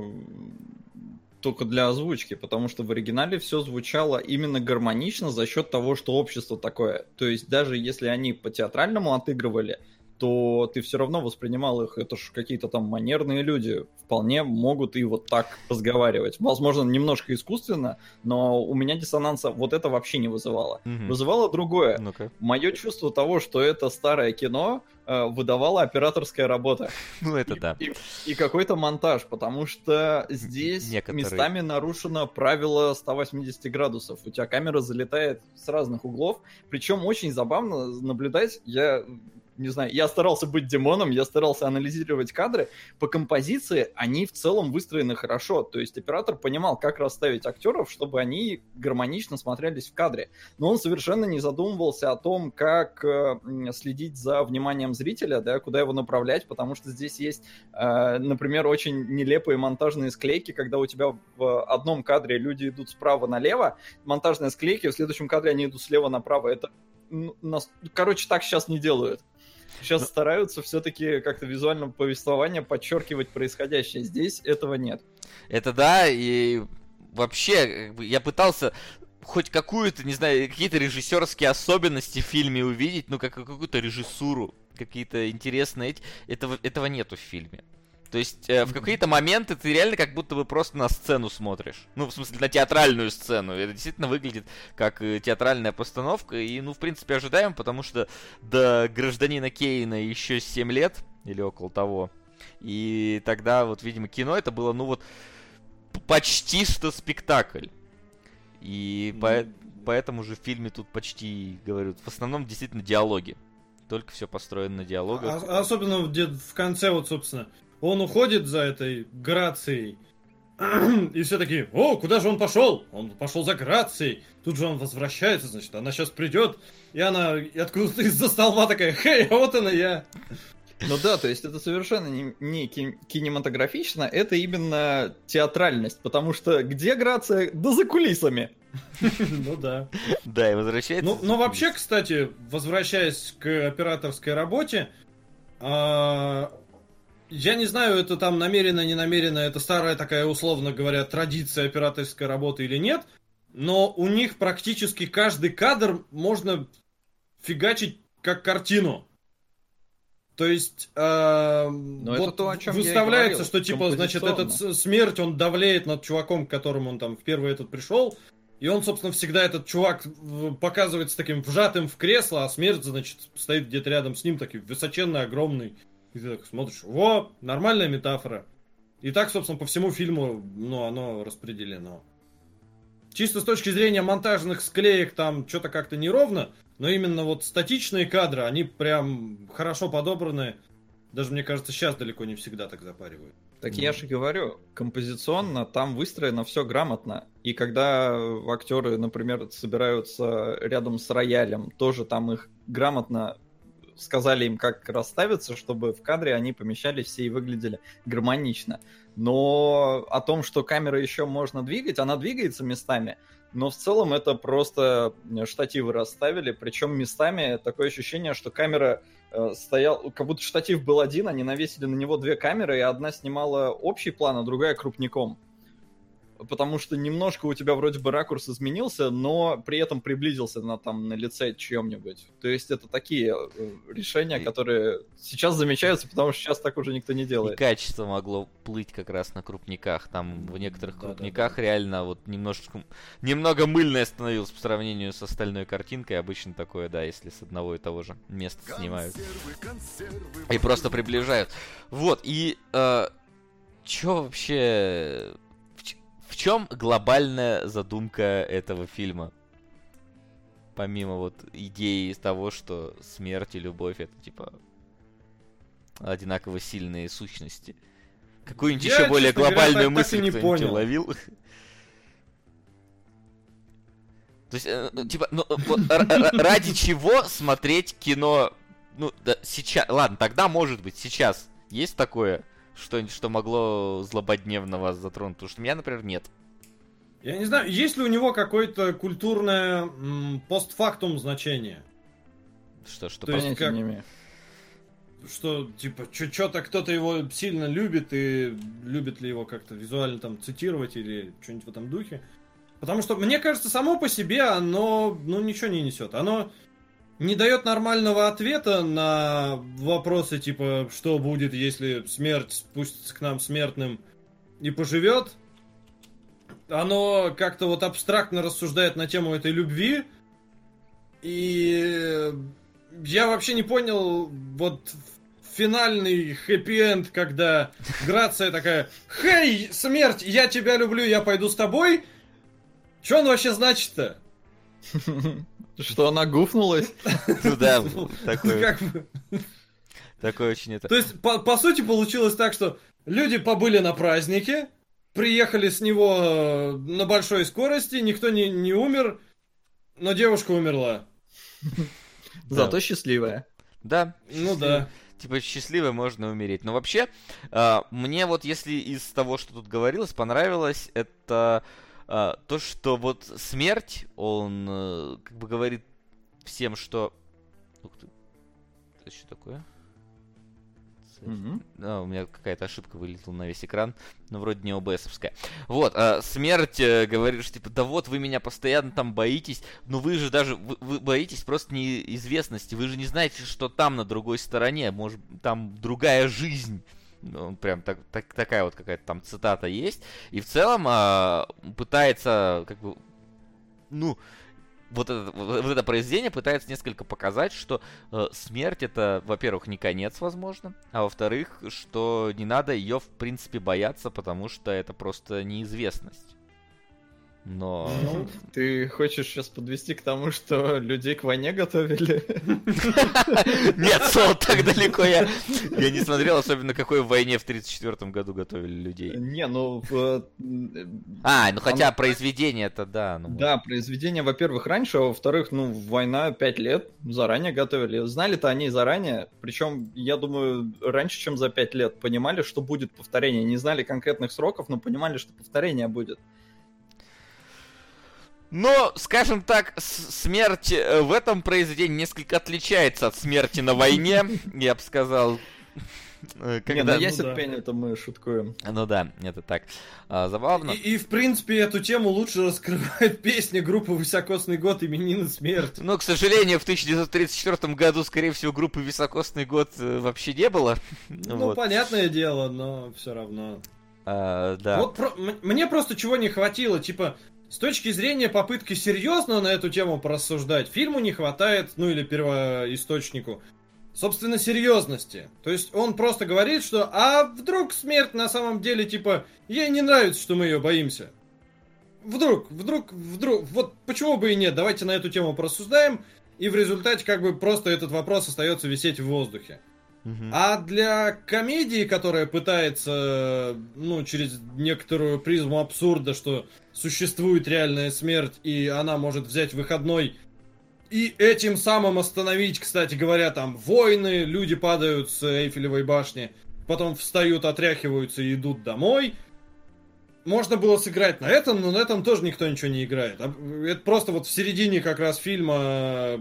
только для озвучки, потому что в оригинале все звучало именно гармонично за счет того, что общество такое. То есть даже если они по театральному отыгрывали, то ты все равно воспринимал их, это же какие-то там манерные люди, вполне могут и вот так разговаривать. Возможно, немножко искусственно, но у меня диссонанса вот это вообще не вызывало. Угу. Вызывало другое. ну Мое чувство того, что это старое кино, э, выдавала операторская работа. Ну, это и, да. И, и какой-то монтаж, потому что здесь Некоторые... местами нарушено правило 180 градусов. У тебя камера залетает с разных углов, причем очень забавно наблюдать. Я не знаю, я старался быть демоном, я старался анализировать кадры. По композиции они в целом выстроены хорошо. То есть оператор понимал, как расставить актеров, чтобы они гармонично смотрелись в кадре. Но он совершенно не задумывался о том, как э, следить за вниманием зрителя, да, куда его направлять, потому что здесь есть, э, например, очень нелепые монтажные склейки, когда у тебя в одном кадре люди идут справа налево, монтажные склейки, в следующем кадре они идут слева направо. Это короче, так сейчас не делают сейчас стараются все-таки как-то визуально повествование подчеркивать происходящее. Здесь этого нет. Это да, и вообще, я пытался хоть какую-то, не знаю, какие-то режиссерские особенности в фильме увидеть, ну, как какую-то режиссуру, какие-то интересные... Этого, этого нету в фильме. То есть э, в какие-то моменты ты реально как будто бы просто на сцену смотришь. Ну, в смысле, на театральную сцену. Это действительно выглядит как э, театральная постановка. И, ну, в принципе, ожидаем, потому что до гражданина Кейна еще 7 лет или около того. И тогда, вот, видимо, кино это было, ну вот, почти что спектакль. И по, поэтому же в фильме тут почти, говорю, в основном действительно диалоги. Только все построено на диалогах. А, особенно в, в конце, вот, собственно, он уходит за этой Грацией, и все такие, о, куда же он пошел? Он пошел за Грацией. Тут же он возвращается, значит, она сейчас придет, и она откуда-то из-за столба такая, хей, а вот она я. Ну да, то есть это совершенно не, не кинематографично, это именно театральность, потому что где Грация? Да за кулисами. Ну да. Да, и возвращается. Ну, но вообще, кстати, возвращаясь к операторской работе, а, я не знаю, это там намеренно, не намеренно, это старая такая, условно говоря, традиция операторской работы или нет, но у них практически каждый кадр можно фигачить как картину. То есть э, вот это то, о чем выставляется, что типа, значит, этот смерть, он давлеет над чуваком, к которому он там в первый этот пришел, и он, собственно, всегда этот чувак показывается таким вжатым в кресло, а смерть, значит, стоит где-то рядом с ним, такой высоченный, огромный. И ты так смотришь, во, нормальная метафора. И так, собственно, по всему фильму, ну, оно распределено. Чисто с точки зрения монтажных склеек там что-то как-то неровно, но именно вот статичные кадры, они прям хорошо подобраны. Даже, мне кажется, сейчас далеко не всегда так запаривают. Так я же говорю, композиционно там выстроено все грамотно. И когда актеры, например, собираются рядом с роялем, тоже там их грамотно сказали им, как расставиться, чтобы в кадре они помещались все и выглядели гармонично. Но о том, что камера еще можно двигать, она двигается местами, но в целом это просто штативы расставили, причем местами такое ощущение, что камера э, стоял, как будто штатив был один, они навесили на него две камеры, и одна снимала общий план, а другая крупником потому что немножко у тебя вроде бы ракурс изменился, но при этом приблизился на, там, на лице чьем-нибудь. То есть это такие э, решения, и... которые сейчас замечаются, потому что сейчас так уже никто не делает. И качество могло плыть как раз на крупниках. Там в некоторых да, крупниках да, да. реально вот немножечко, немного мыльное становилось по сравнению с остальной картинкой. Обычно такое, да, если с одного и того же места снимают. Консервы, и просто приближают. Вот, и... Э, Чё вообще в чем глобальная задумка этого фильма? Помимо вот идеи из того, что смерть и любовь это типа одинаково сильные сущности. Какую-нибудь еще более глобальную говоря, мысль не понял. ловил? То есть, э, ну, типа, ну, вот, ради чего смотреть кино, ну, да, сейчас, ладно, тогда, может быть, сейчас есть такое, что-нибудь, что могло злободневно вас затронуть? Потому что у меня, например, нет. Я не знаю, есть ли у него какое-то культурное м, постфактум значение? Что, что То есть как... Что, типа, что-то кто-то его сильно любит, и любит ли его как-то визуально там цитировать или что-нибудь в этом духе. Потому что, мне кажется, само по себе оно, ну, ничего не несет. Оно не дает нормального ответа на вопросы типа, что будет, если смерть спустится к нам смертным и поживет. Оно как-то вот абстрактно рассуждает на тему этой любви. И я вообще не понял вот финальный хэппи-энд, когда Грация такая, «Хей, смерть, я тебя люблю, я пойду с тобой». Что он вообще значит-то? Что она гуфнулась? Ну да, такое. Такое очень это. То есть, по, по сути, получилось так, что люди побыли на празднике, приехали с него э, на большой скорости, никто не, не умер, но девушка умерла. Зато счастливая. Да. Ну да. Типа счастливой можно умереть. Но вообще, э, мне вот если из того, что тут говорилось, понравилось, это а, то, что вот смерть, он э, как бы говорит всем, что... Ух ты. Это что такое? Mm-hmm. А, у меня какая-то ошибка вылетела на весь экран, но вроде не ОБСовская. Вот, а, смерть э, говорит, что типа, да вот вы меня постоянно там боитесь, но вы же даже, вы, вы боитесь просто неизвестности, вы же не знаете, что там на другой стороне, может, там другая жизнь. Ну, прям так, так, такая вот какая-то там цитата есть. И в целом э, пытается, как бы, ну, вот это, вот это произведение пытается несколько показать, что э, смерть это, во-первых, не конец, возможно, а во-вторых, что не надо ее, в принципе, бояться, потому что это просто неизвестность. Но... Ну, ты хочешь сейчас подвести к тому, что людей к войне готовили? Нет, Сол, так далеко я, я не смотрел, особенно какой в войне в 34 году готовили людей. Не, ну... В... А, ну хотя Оно... произведение это да. Ну, да, произведение, во-первых, раньше, а во-вторых, ну, война 5 лет, заранее готовили. Знали-то они заранее, причем, я думаю, раньше, чем за 5 лет, понимали, что будет повторение. Не знали конкретных сроков, но понимали, что повторение будет. Но, скажем так, смерть э, в этом произведении несколько отличается от смерти на войне, я бы сказал. Э, когда... Не, ну ясен ну, пень, это мы шуткуем. Ну да, это так. А, забавно. И, и, в принципе, эту тему лучше раскрывает песня группы «Высокосный год» именины смерть. Но, к сожалению, в 1934 году, скорее всего, группы «Высокосный год» э, вообще не было. Ну, вот. понятное дело, но все равно. А, да. Вот про... мне просто чего не хватило, типа, с точки зрения попытки серьезно на эту тему порассуждать, фильму не хватает, ну или первоисточнику, собственно, серьезности. То есть он просто говорит, что а вдруг смерть на самом деле, типа, ей не нравится, что мы ее боимся. Вдруг, вдруг, вдруг, вот почему бы и нет, давайте на эту тему порассуждаем, и в результате как бы просто этот вопрос остается висеть в воздухе. А для комедии, которая пытается, ну, через некоторую призму абсурда, что существует реальная смерть, и она может взять выходной и этим самым остановить, кстати говоря, там войны, люди падают с Эйфелевой башни, потом встают, отряхиваются и идут домой. Можно было сыграть на этом, но на этом тоже никто ничего не играет. А, это просто вот в середине как раз фильма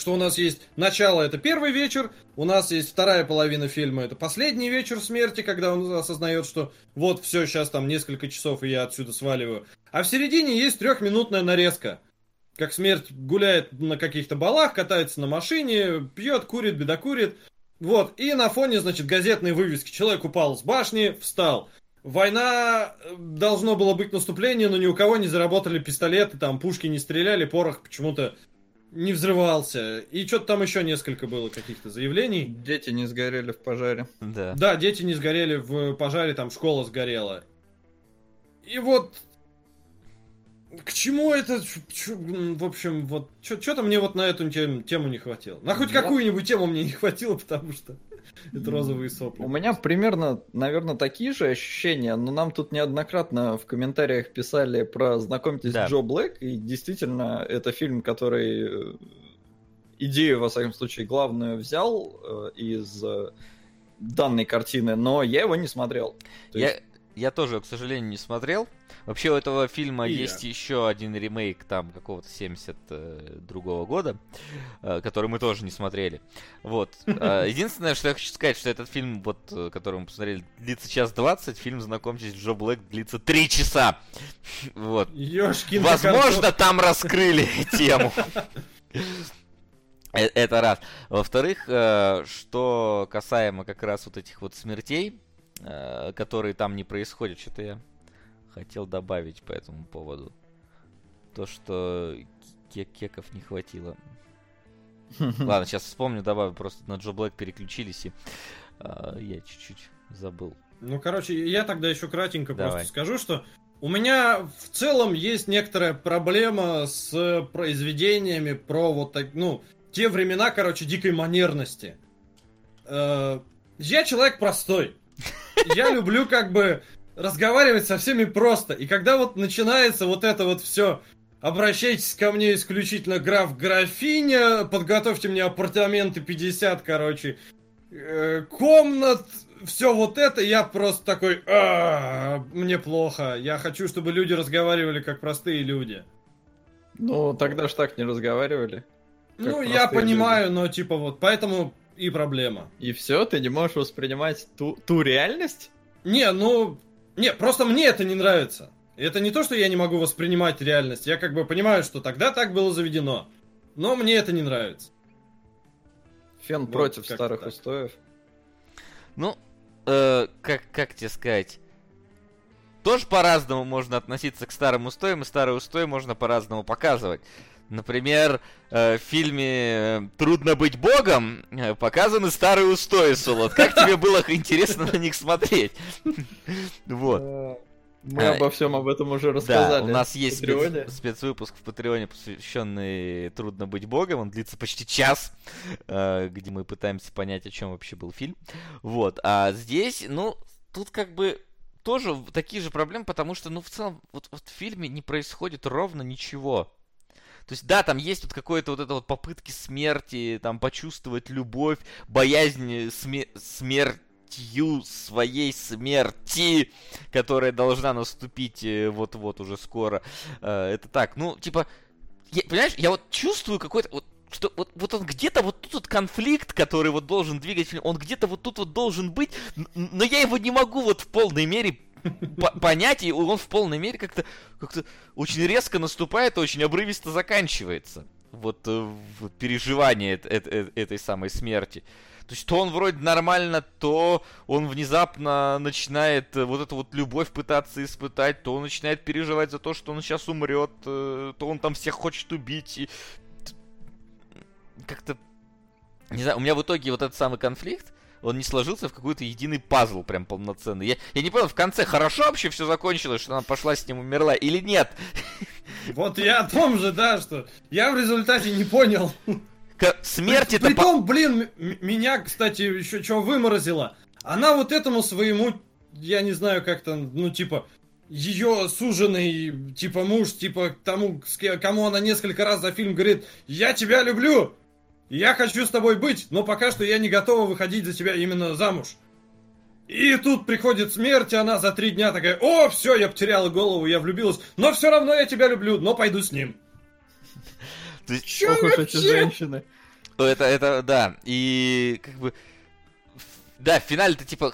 что у нас есть начало это первый вечер, у нас есть вторая половина фильма это последний вечер смерти, когда он осознает, что вот все, сейчас там несколько часов и я отсюда сваливаю. А в середине есть трехминутная нарезка. Как смерть гуляет на каких-то балах, катается на машине, пьет, курит, бедокурит. Вот, и на фоне, значит, газетной вывески. Человек упал с башни, встал. Война э, должно было быть наступление, но ни у кого не заработали пистолеты, там пушки не стреляли, порох почему-то не взрывался. И что-то там еще несколько было каких-то заявлений. Дети не сгорели в пожаре. Да. Да, дети не сгорели в пожаре, там школа сгорела. И вот к чему это? В общем, вот что-то мне вот на эту тему не хватило. На хоть какую-нибудь тему мне не хватило, потому что это розовые сопли. У меня примерно, наверное, такие же ощущения, но нам тут неоднократно в комментариях писали про «Знакомьтесь, да. Джо Блэк», и действительно, это фильм, который э, идею, во всяком случае, главную взял э, из э, данной картины, но я его не смотрел. То я, есть... я тоже, к сожалению, не смотрел. Вообще у этого фильма и есть я. еще один ремейк там какого-то 70 э, года, э, который мы тоже не смотрели. Вот. Э, единственное, что я хочу сказать, что этот фильм, вот, э, который мы посмотрели, длится час 20, фильм «Знакомьтесь, Джо Блэк» длится 3 часа. Вот. Ёшкин Возможно, там раскрыли тему. Это раз. Во-вторых, что касаемо как раз вот этих вот смертей, которые там не происходят, что-то я хотел добавить по этому поводу. То, что кек кеков не хватило. Ладно, сейчас вспомню, добавлю. Просто на Джо Блэк переключились, и э, я чуть-чуть забыл. Ну, короче, я тогда еще кратенько Давай. просто скажу, что у меня в целом есть некоторая проблема с произведениями про вот так, ну, те времена, короче, дикой манерности. Э, я человек простой. Я люблю как бы разговаривать со всеми просто. И когда вот начинается вот это вот все, обращайтесь ко мне исключительно граф графиня, подготовьте мне апартаменты 50, короче, э, комнат, все вот это, я просто такой, «А, мне плохо, я хочу, чтобы люди разговаривали как простые люди. Ну, тогда ж так не разговаривали. Ну, я понимаю, люди. но типа вот, поэтому и проблема. И все, ты не можешь воспринимать ту, ту реальность? Не, ну, не, просто мне это не нравится. Это не то, что я не могу воспринимать реальность. Я как бы понимаю, что тогда так было заведено. Но мне это не нравится. Фен вот, против старых так. устоев. Ну, э, как, как тебе сказать, тоже по-разному можно относиться к старым устоям, и старые устои можно по-разному показывать. Например, э, в фильме «Трудно быть богом» э, показаны старые устои, Солод. Как тебе было интересно на них смотреть? Вот. Э, мы а, обо всем об этом уже рассказали. Да, у нас есть спец, спецвыпуск в Патреоне, посвященный «Трудно быть богом». Он длится почти час, где мы пытаемся понять, о чем вообще был фильм. Вот. А здесь, ну, тут как бы тоже такие же проблемы, потому что, ну, в целом, вот, вот в фильме не происходит ровно ничего. То есть, да, там есть вот какое-то вот это вот попытки смерти, там, почувствовать любовь, боязнь сме- смертью своей смерти, которая должна наступить э, вот-вот уже скоро. Э, это так, ну, типа, я, понимаешь, я вот чувствую какой-то, вот что вот, вот он где-то вот тут вот конфликт, который вот должен двигать он где-то вот тут вот должен быть, но я его не могу вот в полной мере понять, и он в полной мере как-то как очень резко наступает, очень обрывисто заканчивается. Вот э, в переживание э, э, этой самой смерти. То есть то он вроде нормально, то он внезапно начинает вот эту вот любовь пытаться испытать, то он начинает переживать за то, что он сейчас умрет, то он там всех хочет убить. И как-то... Не знаю, у меня в итоге вот этот самый конфликт, он не сложился в какой-то единый пазл прям полноценный. Я, я не понял, в конце хорошо вообще все закончилось, что она пошла с ним умерла или нет? Вот я о том же, да, что я в результате не понял. Смерть это... Притом, блин, меня, кстати, еще что выморозило. Она вот этому своему, я не знаю, как-то, ну, типа, ее суженый, типа, муж, типа, тому, кому она несколько раз за фильм говорит, я тебя люблю, я хочу с тобой быть, но пока что я не готова выходить за тебя именно замуж. И тут приходит смерть, и она за три дня такая, о, все, я потеряла голову, я влюбилась, но все равно я тебя люблю, но пойду с ним. Чё Ох уж эти женщины. Это, это, да, и как бы... Да, в финале-то типа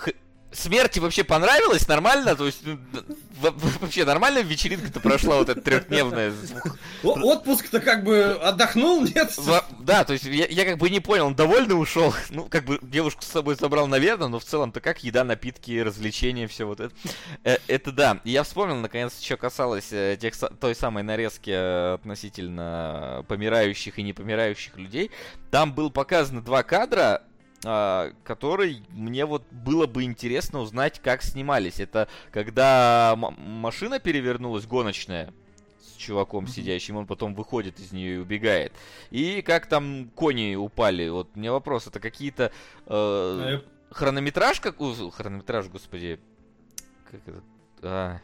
смерти вообще понравилось? Нормально? То есть, ну, вообще нормально вечеринка-то прошла вот эта трехдневная? Отпуск-то как бы отдохнул, нет? Да, то есть я, я как бы не понял, он довольно ушел. Ну, как бы девушку с собой забрал, наверное, но в целом-то как еда, напитки, развлечения, все вот это. Э, это да. Я вспомнил, наконец, что касалось э, тех, той самой нарезки э, относительно помирающих и не помирающих людей. Там был показано два кадра, который мне вот было бы интересно узнать, как снимались. Это когда машина перевернулась, гоночная, с чуваком сидящим, он потом выходит из нее и убегает. И как там кони упали. Вот мне вопрос, это какие-то э, хронометраж, как хронометраж, господи, как это? А,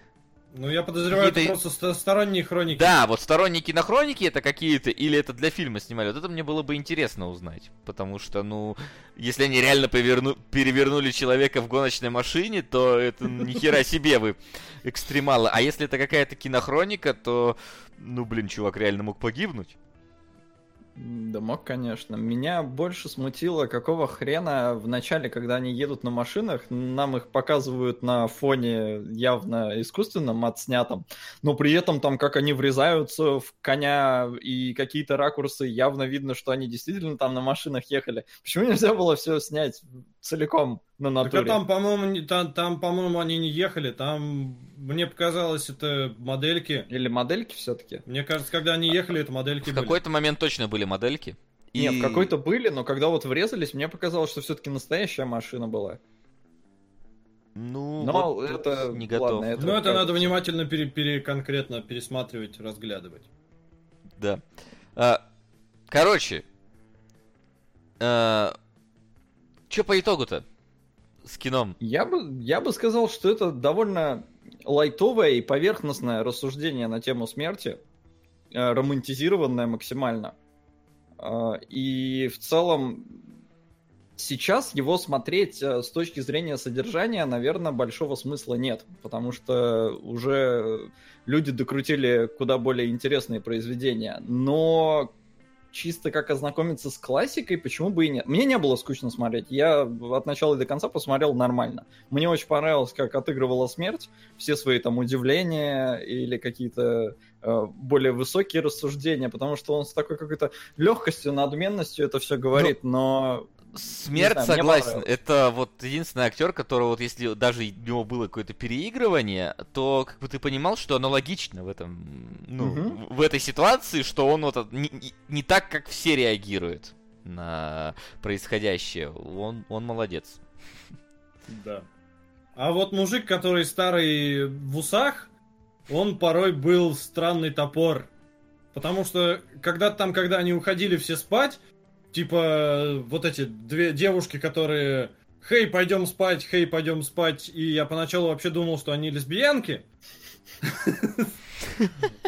ну, я подозреваю, это просто сторонние хроники. Да, вот сторонние кинохроники это какие-то, или это для фильма снимали. Вот это мне было бы интересно узнать. Потому что, ну, если они реально поверну... перевернули человека в гоночной машине, то это ни хера себе вы экстремалы. А если это какая-то кинохроника, то, ну, блин, чувак реально мог погибнуть. Да мог, конечно. Меня больше смутило, какого хрена в начале, когда они едут на машинах, нам их показывают на фоне явно искусственном, отснятом, но при этом там, как они врезаются в коня и какие-то ракурсы, явно видно, что они действительно там на машинах ехали. Почему нельзя было все снять целиком на натуре? Так, а там, по-моему, там, там, по-моему, они не ехали, там, мне показалось, это модельки. Или модельки все-таки? Мне кажется, когда они ехали, это модельки В были. какой-то момент точно были модельки. И... Нет, в какой-то были, но когда вот врезались, мне показалось, что все-таки настоящая машина была. Ну, но вот это не готов. Ладно, это ну, это надо внимательно пере, пере, конкретно пересматривать, разглядывать. Да. А, короче, а, что по итогу-то с кином? Я бы, я бы сказал, что это довольно лайтовое и поверхностное рассуждение на тему смерти, э, романтизированное максимально. Э, и в целом сейчас его смотреть э, с точки зрения содержания, наверное, большого смысла нет, потому что уже люди докрутили куда более интересные произведения. Но чисто как ознакомиться с классикой, почему бы и нет. Мне не было скучно смотреть. Я от начала до конца посмотрел нормально. Мне очень понравилось, как отыгрывала смерть, все свои там удивления или какие-то э, более высокие рассуждения, потому что он с такой какой-то легкостью, надменностью это все говорит, но... но Смерть, знаю, согласен. Это вот единственный актер, которого вот если даже у него было какое-то переигрывание, то как бы ты понимал, что аналогично в этом, ну, Мгм. в этой ситуации, что он вот от- не, не- не так, как все реагируют на происходящее. Он, он молодец. Да. А вот мужик, который старый в усах, он порой был странный топор. Потому что когда там, когда они уходили все спать, типа вот эти две девушки, которые «Хей, пойдем спать, хей, пойдем спать», и я поначалу вообще думал, что они лесбиянки.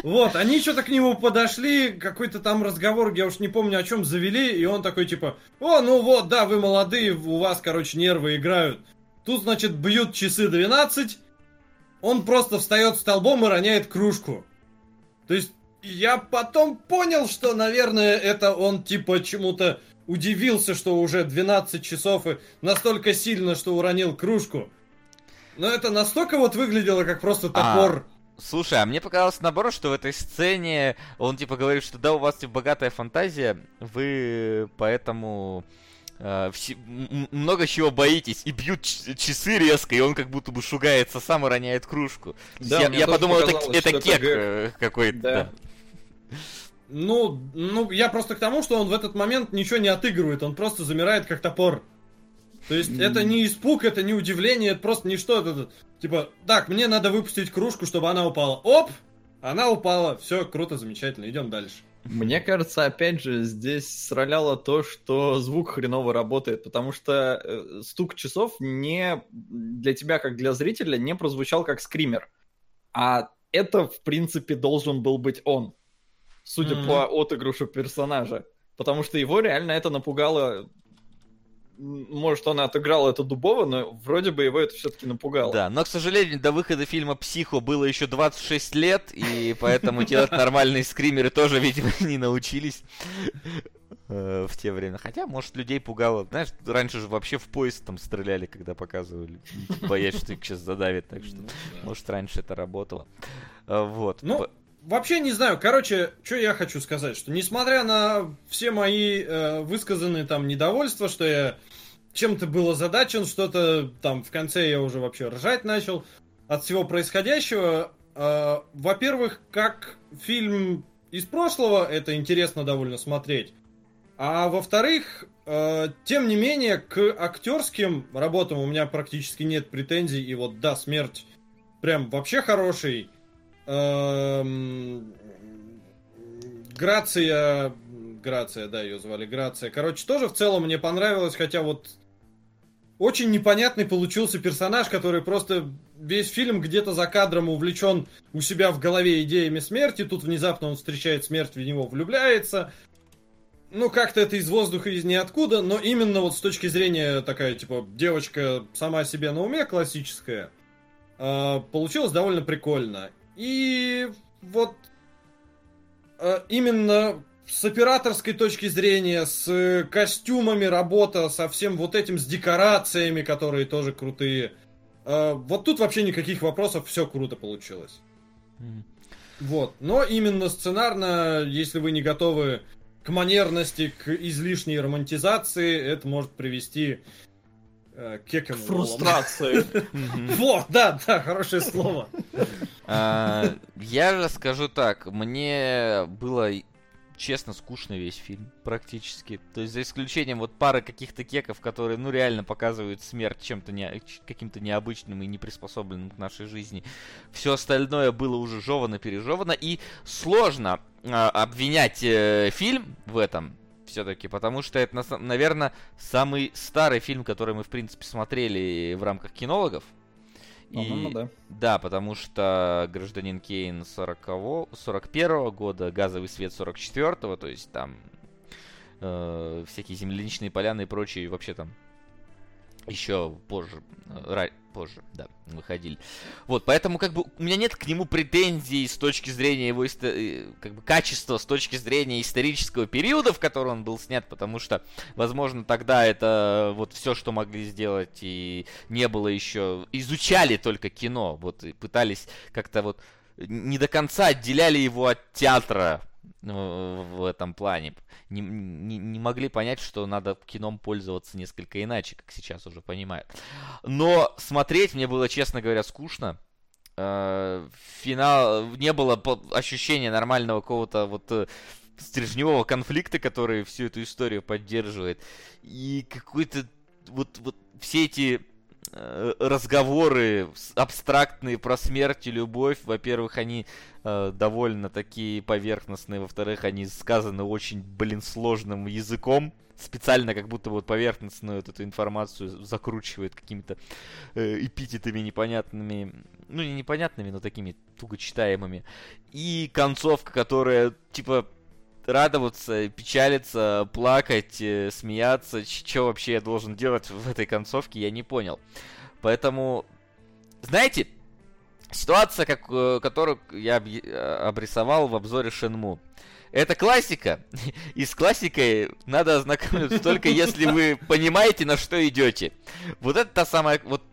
Вот, они что-то к нему подошли, какой-то там разговор, я уж не помню о чем завели, и он такой типа, о, ну вот, да, вы молодые, у вас, короче, нервы играют. Тут, значит, бьют часы 12, он просто встает столбом и роняет кружку. То есть, я потом понял, что, наверное, это он, типа, чему-то удивился, что уже 12 часов и настолько сильно, что уронил кружку. Но это настолько вот выглядело, как просто А, топор. Слушай, а мне показалось наоборот, что в этой сцене он типа говорит, что да, у вас типа богатая фантазия, вы поэтому э, все- много чего боитесь и бьют часы резко, и он как будто бы шугается сам и роняет кружку. Да, я, я подумал, это, это это кек гэг. э, какой-то. Да. да. Ну, ну, я просто к тому, что он в этот момент ничего не отыгрывает, он просто замирает как топор. То есть это не испуг, это не удивление, это просто ничто. Это, типа, так, мне надо выпустить кружку, чтобы она упала. Оп! Она упала. Все, круто, замечательно, идем дальше. Мне кажется, опять же, здесь сраляло то, что звук хреново работает, потому что э, стук часов не для тебя, как для зрителя, не прозвучал как скример. А это, в принципе, должен был быть он, судя Мгм. по отыгрышу персонажа. Потому что его реально это напугало. Может, он отыграл это дубово, но вроде бы его это все-таки напугало. Да, но, к сожалению, до выхода фильма «Психо» было еще 26 лет, и поэтому делать нормальные скримеры тоже, видимо, не научились э, в те времена. Хотя, может, людей пугало. Знаешь, раньше же вообще в поезд там стреляли, когда показывали, боясь, что их сейчас задавит, так что, может, раньше это работало. Э, Вот. Ну, Вообще не знаю. Короче, что я хочу сказать, что несмотря на все мои э, высказанные там недовольства, что я чем-то был озадачен, что-то там в конце я уже вообще ржать начал от всего происходящего. э, во-первых, как фильм из прошлого, это интересно довольно смотреть. А во-вторых, э, тем не менее, к актерским работам у меня практически нет претензий. И вот да, смерть прям вообще хороший. Эм, Грация, Грация, да, ее звали Грация. Короче, тоже в целом мне понравилось, хотя вот очень непонятный получился персонаж, который просто весь фильм где-то за кадром увлечен у себя в голове идеями смерти. Тут внезапно он встречает смерть, в него влюбляется. Ну, как-то это из воздуха, из ниоткуда, но именно вот с точки зрения такая, типа, девочка сама себе на уме классическая, э, получилось довольно прикольно. И вот э, именно с операторской точки зрения, с костюмами работа, со всем вот этим, с декорациями, которые тоже крутые. э, вот тут вообще никаких вопросов, все круто получилось. Мгм. Вот. Но именно сценарно, если вы не готовы к манерности, к излишней романтизации, это может привести э, к кекам и роллам. Фрустрации. Мгм. Вот, да, да, хорошее слово. А, Я же скажу так, мне было честно скучно весь фильм практически. То есть за исключением вот пары каких-то кеков, которые ну реально показывают смерть чем-то не, каким-то необычным и неприспособленным к нашей жизни. Все остальное было уже жевано, пережевано и сложно а, обвинять э, фильм в этом все-таки, потому что это, наверное, самый старый фильм, который мы в принципе смотрели в рамках кинологов. И- да. да, потому что гражданин Кейн 40 41 года, газовый свет 44-го, то есть там э, всякие земляничные поляны и прочие вообще там еще позже, э, ра- позже, да, выходили. Вот, поэтому как бы у меня нет к нему претензий с точки зрения его э, как бы качества, с точки зрения исторического периода, в который он был снят, потому что, возможно, тогда это вот все, что могли сделать, и не было еще, изучали только кино, вот и пытались как-то вот не до конца отделяли его от театра в этом плане. Не, не, не могли понять, что надо кином пользоваться несколько иначе, как сейчас уже понимают. Но смотреть мне было, честно говоря, скучно. Э, финал не было ощущения нормального какого-то вот э, стержневого конфликта, который всю эту историю поддерживает. И какой-то вот, вот все эти разговоры абстрактные про смерть и любовь, во-первых, они э, довольно такие поверхностные, во-вторых, они сказаны очень, блин, сложным языком, специально как будто вот поверхностную вот эту информацию закручивает какими-то э, эпитетами непонятными, ну не непонятными, но такими туго читаемыми. И концовка, которая типа радоваться, печалиться, плакать, э, смеяться, что вообще я должен делать в этой концовке, я не понял. Поэтому, знаете, ситуация, как, э, которую я э, обрисовал в обзоре Шенму. Это классика, и с классикой надо ознакомиться только если вы понимаете, на что идете. Вот это та самая, вот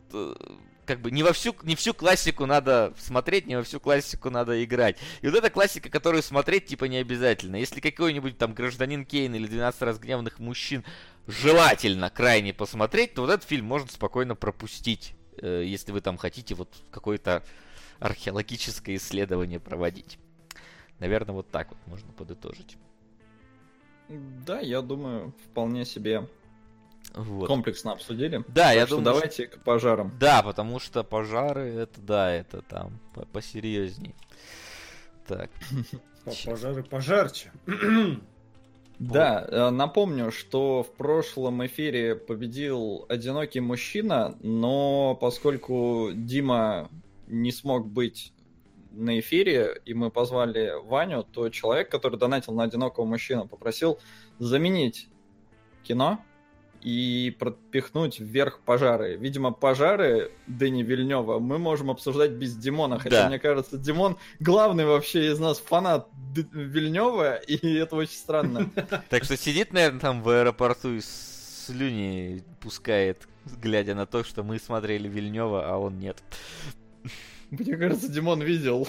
как бы не во всю, не всю классику надо смотреть, не во всю классику надо играть. И вот эта классика, которую смотреть типа не обязательно. Если какой-нибудь там гражданин Кейн или 12 разгневанных мужчин желательно крайне посмотреть, то вот этот фильм можно спокойно пропустить, э, если вы там хотите вот какое-то археологическое исследование проводить. Наверное, вот так вот можно подытожить. Да, я думаю, вполне себе вот. Комплексно обсудили. Да, так я думаю. Давайте что... к пожарам. Да, потому что пожары это да, это там посерьезней. Так. Пожары пожарче. Да, э, напомню, что в прошлом эфире победил одинокий мужчина, но поскольку Дима не смог быть на эфире, и мы позвали Ваню, то человек, который донатил на одинокого мужчину, попросил заменить кино и пропихнуть вверх пожары. Видимо, пожары Дэни Вильнева мы можем обсуждать без Димона, хотя, да. мне кажется, Димон главный вообще из нас фанат Д- Вильнева, и это очень странно. Так что сидит, наверное, там в аэропорту и слюни пускает, глядя на то, что мы смотрели Вильнева, а он нет. Мне кажется, Димон видел.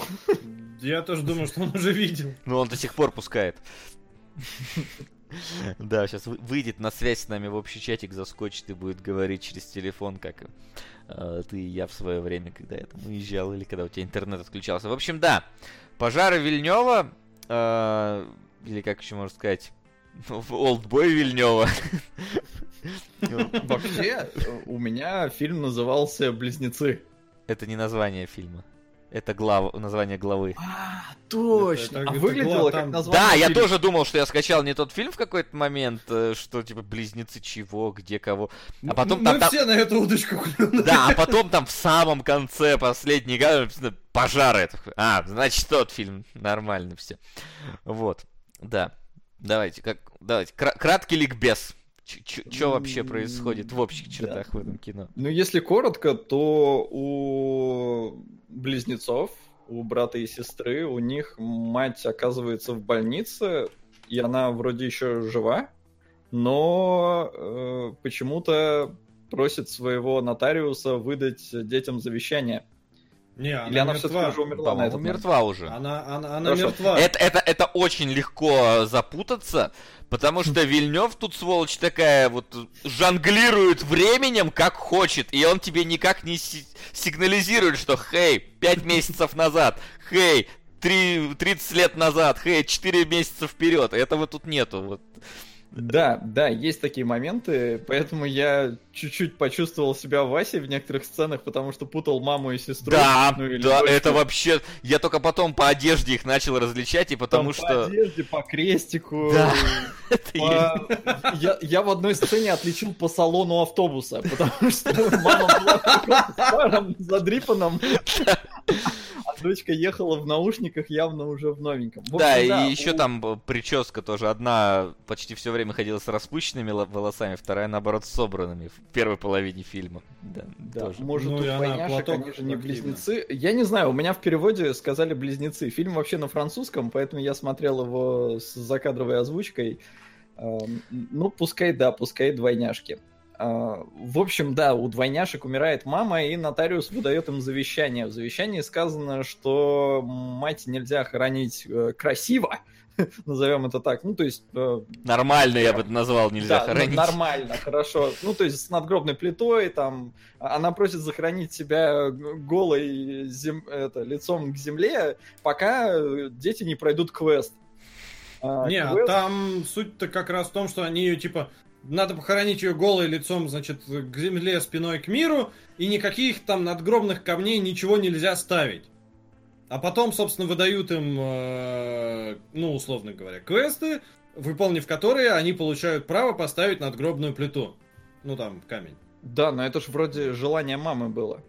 Я тоже думаю, что он уже видел. Ну, он до сих пор пускает. Да, сейчас выйдет на связь с нами в общий чатик, заскочит и будет говорить через телефон, как э, ты и я в свое время, когда я там уезжал, или когда у тебя интернет отключался. В общем, да, пожары Вильнева, э, или как еще можно сказать, Олдбой Вильнева. Вообще, у меня фильм назывался «Близнецы». Это не название фильма. Это глав... название главы. А, точно. Это, это, а выглядело как название. Да, я тоже думал, что я скачал не тот фильм в какой-то момент, э, что типа близнецы чего, где кого. А потом Мы там, все там... на эту удочку клюнули. Да, а потом там в самом конце последний пожары. А, значит тот фильм. Нормально все. Вот. Да. Давайте, как, давайте, краткий ликбез. Что вообще происходит в общих чертах да. в этом кино? Ну, если коротко, то у близнецов, у брата и сестры, у них мать оказывается в больнице, и она вроде еще жива, но э, почему-то просит своего нотариуса выдать детям завещание. Не, она Или она все-таки уже умерла? По-моему, мертва уже. Она, она, она мертва. Это, это, это очень легко запутаться, потому что Вильнев тут сволочь такая вот жонглирует временем как хочет, и он тебе никак не сигнализирует, что «Хей, пять месяцев назад», «Хей, 3, 30 лет назад», «Хей, 4 месяца вперед». Этого тут нету. Вот. Да, да, есть такие моменты, поэтому я чуть-чуть почувствовал себя Васей в некоторых сценах, потому что путал маму и сестру. Да, ну, да, дочку. это вообще... Я только потом по одежде их начал различать, и потому Там что... По одежде, по крестику. Да. я, я в одной сцене отличил по салону автобуса, потому что мама была в старом задрипанном. Дочка ехала в наушниках явно уже в новеньком. В общем, да, да, и у... еще там прическа тоже. Одна почти все время ходила с распущенными волосами, вторая, наоборот, с собранными в первой половине фильма. Да, да тоже. может, ну, у двойняшек они же не близнецы. Я не знаю, у меня в переводе сказали близнецы. Фильм вообще на французском, поэтому я смотрел его с закадровой озвучкой. Эм, ну, пускай, да, пускай двойняшки. А, в общем, да, у двойняшек умирает мама, и нотариус выдает им завещание. В завещании сказано, что мать нельзя хоронить э, красиво, назовем это так. Ну, то есть... Э, нормально я бы это назвал, нельзя да, хоронить. нормально, хорошо. Ну, то есть с надгробной плитой, там, она просит захоронить себя голой зем... это, лицом к земле, пока дети не пройдут квест. А, не, квест... там суть-то как раз в том, что они ее, типа, надо похоронить ее голой лицом, значит, к земле, спиной к миру, и никаких там надгробных камней ничего нельзя ставить. А потом, собственно, выдают им, э, ну, условно говоря, квесты, выполнив которые, они получают право поставить надгробную плиту. Ну, там, камень. Да, но это же вроде желание мамы было.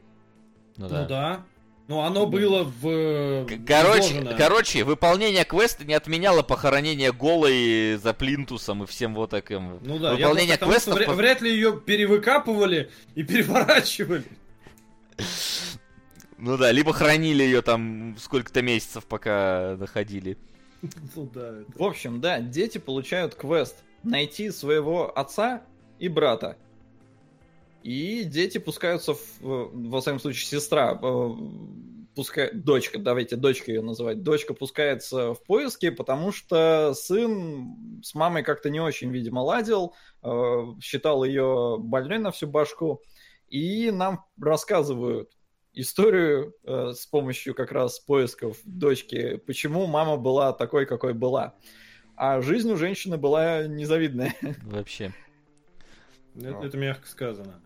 Ну да. Ну да. Ну, оно было в... Короче, короче, выполнение квеста не отменяло похоронение голой за плинтусом и всем вот таким. Ну да, выполнение я квестов... Вряд, вряд ли ее перевыкапывали и переворачивали. Ну да, либо хранили ее там сколько-то месяцев, пока доходили. Ну да. В общем, да, дети получают квест найти своего отца и брата. И дети пускаются, в, во всяком случае, сестра, э, пускай, дочка, давайте дочка ее называть, дочка пускается в поиски, потому что сын с мамой как-то не очень, видимо, ладил, э, считал ее больной на всю башку, и нам рассказывают, историю э, с помощью как раз поисков дочки, почему мама была такой, какой была. А жизнь у женщины была незавидная. Вообще. Это, это мягко сказано.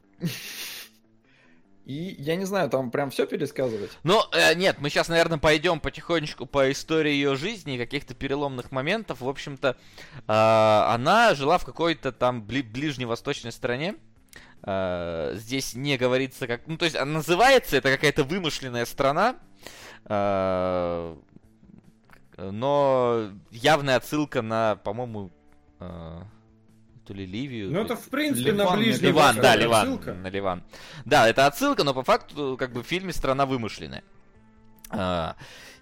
И я не знаю, там прям все пересказывать. Ну, э, нет, мы сейчас, наверное, пойдем потихонечку по истории ее жизни, каких-то переломных моментов. В общем-то, э, она жила в какой-то там бли- ближневосточной стране. Э, здесь не говорится как... Ну, то есть, она называется, это какая-то вымышленная страна, э, но явная отсылка на, по-моему, э, то ли Ливию. Ну, это, в принципе, Ливан, на ближний Ливан, да, Ливан, отсылка. на Ливан. Да, это отсылка, но по факту, как бы, в фильме страна вымышленная.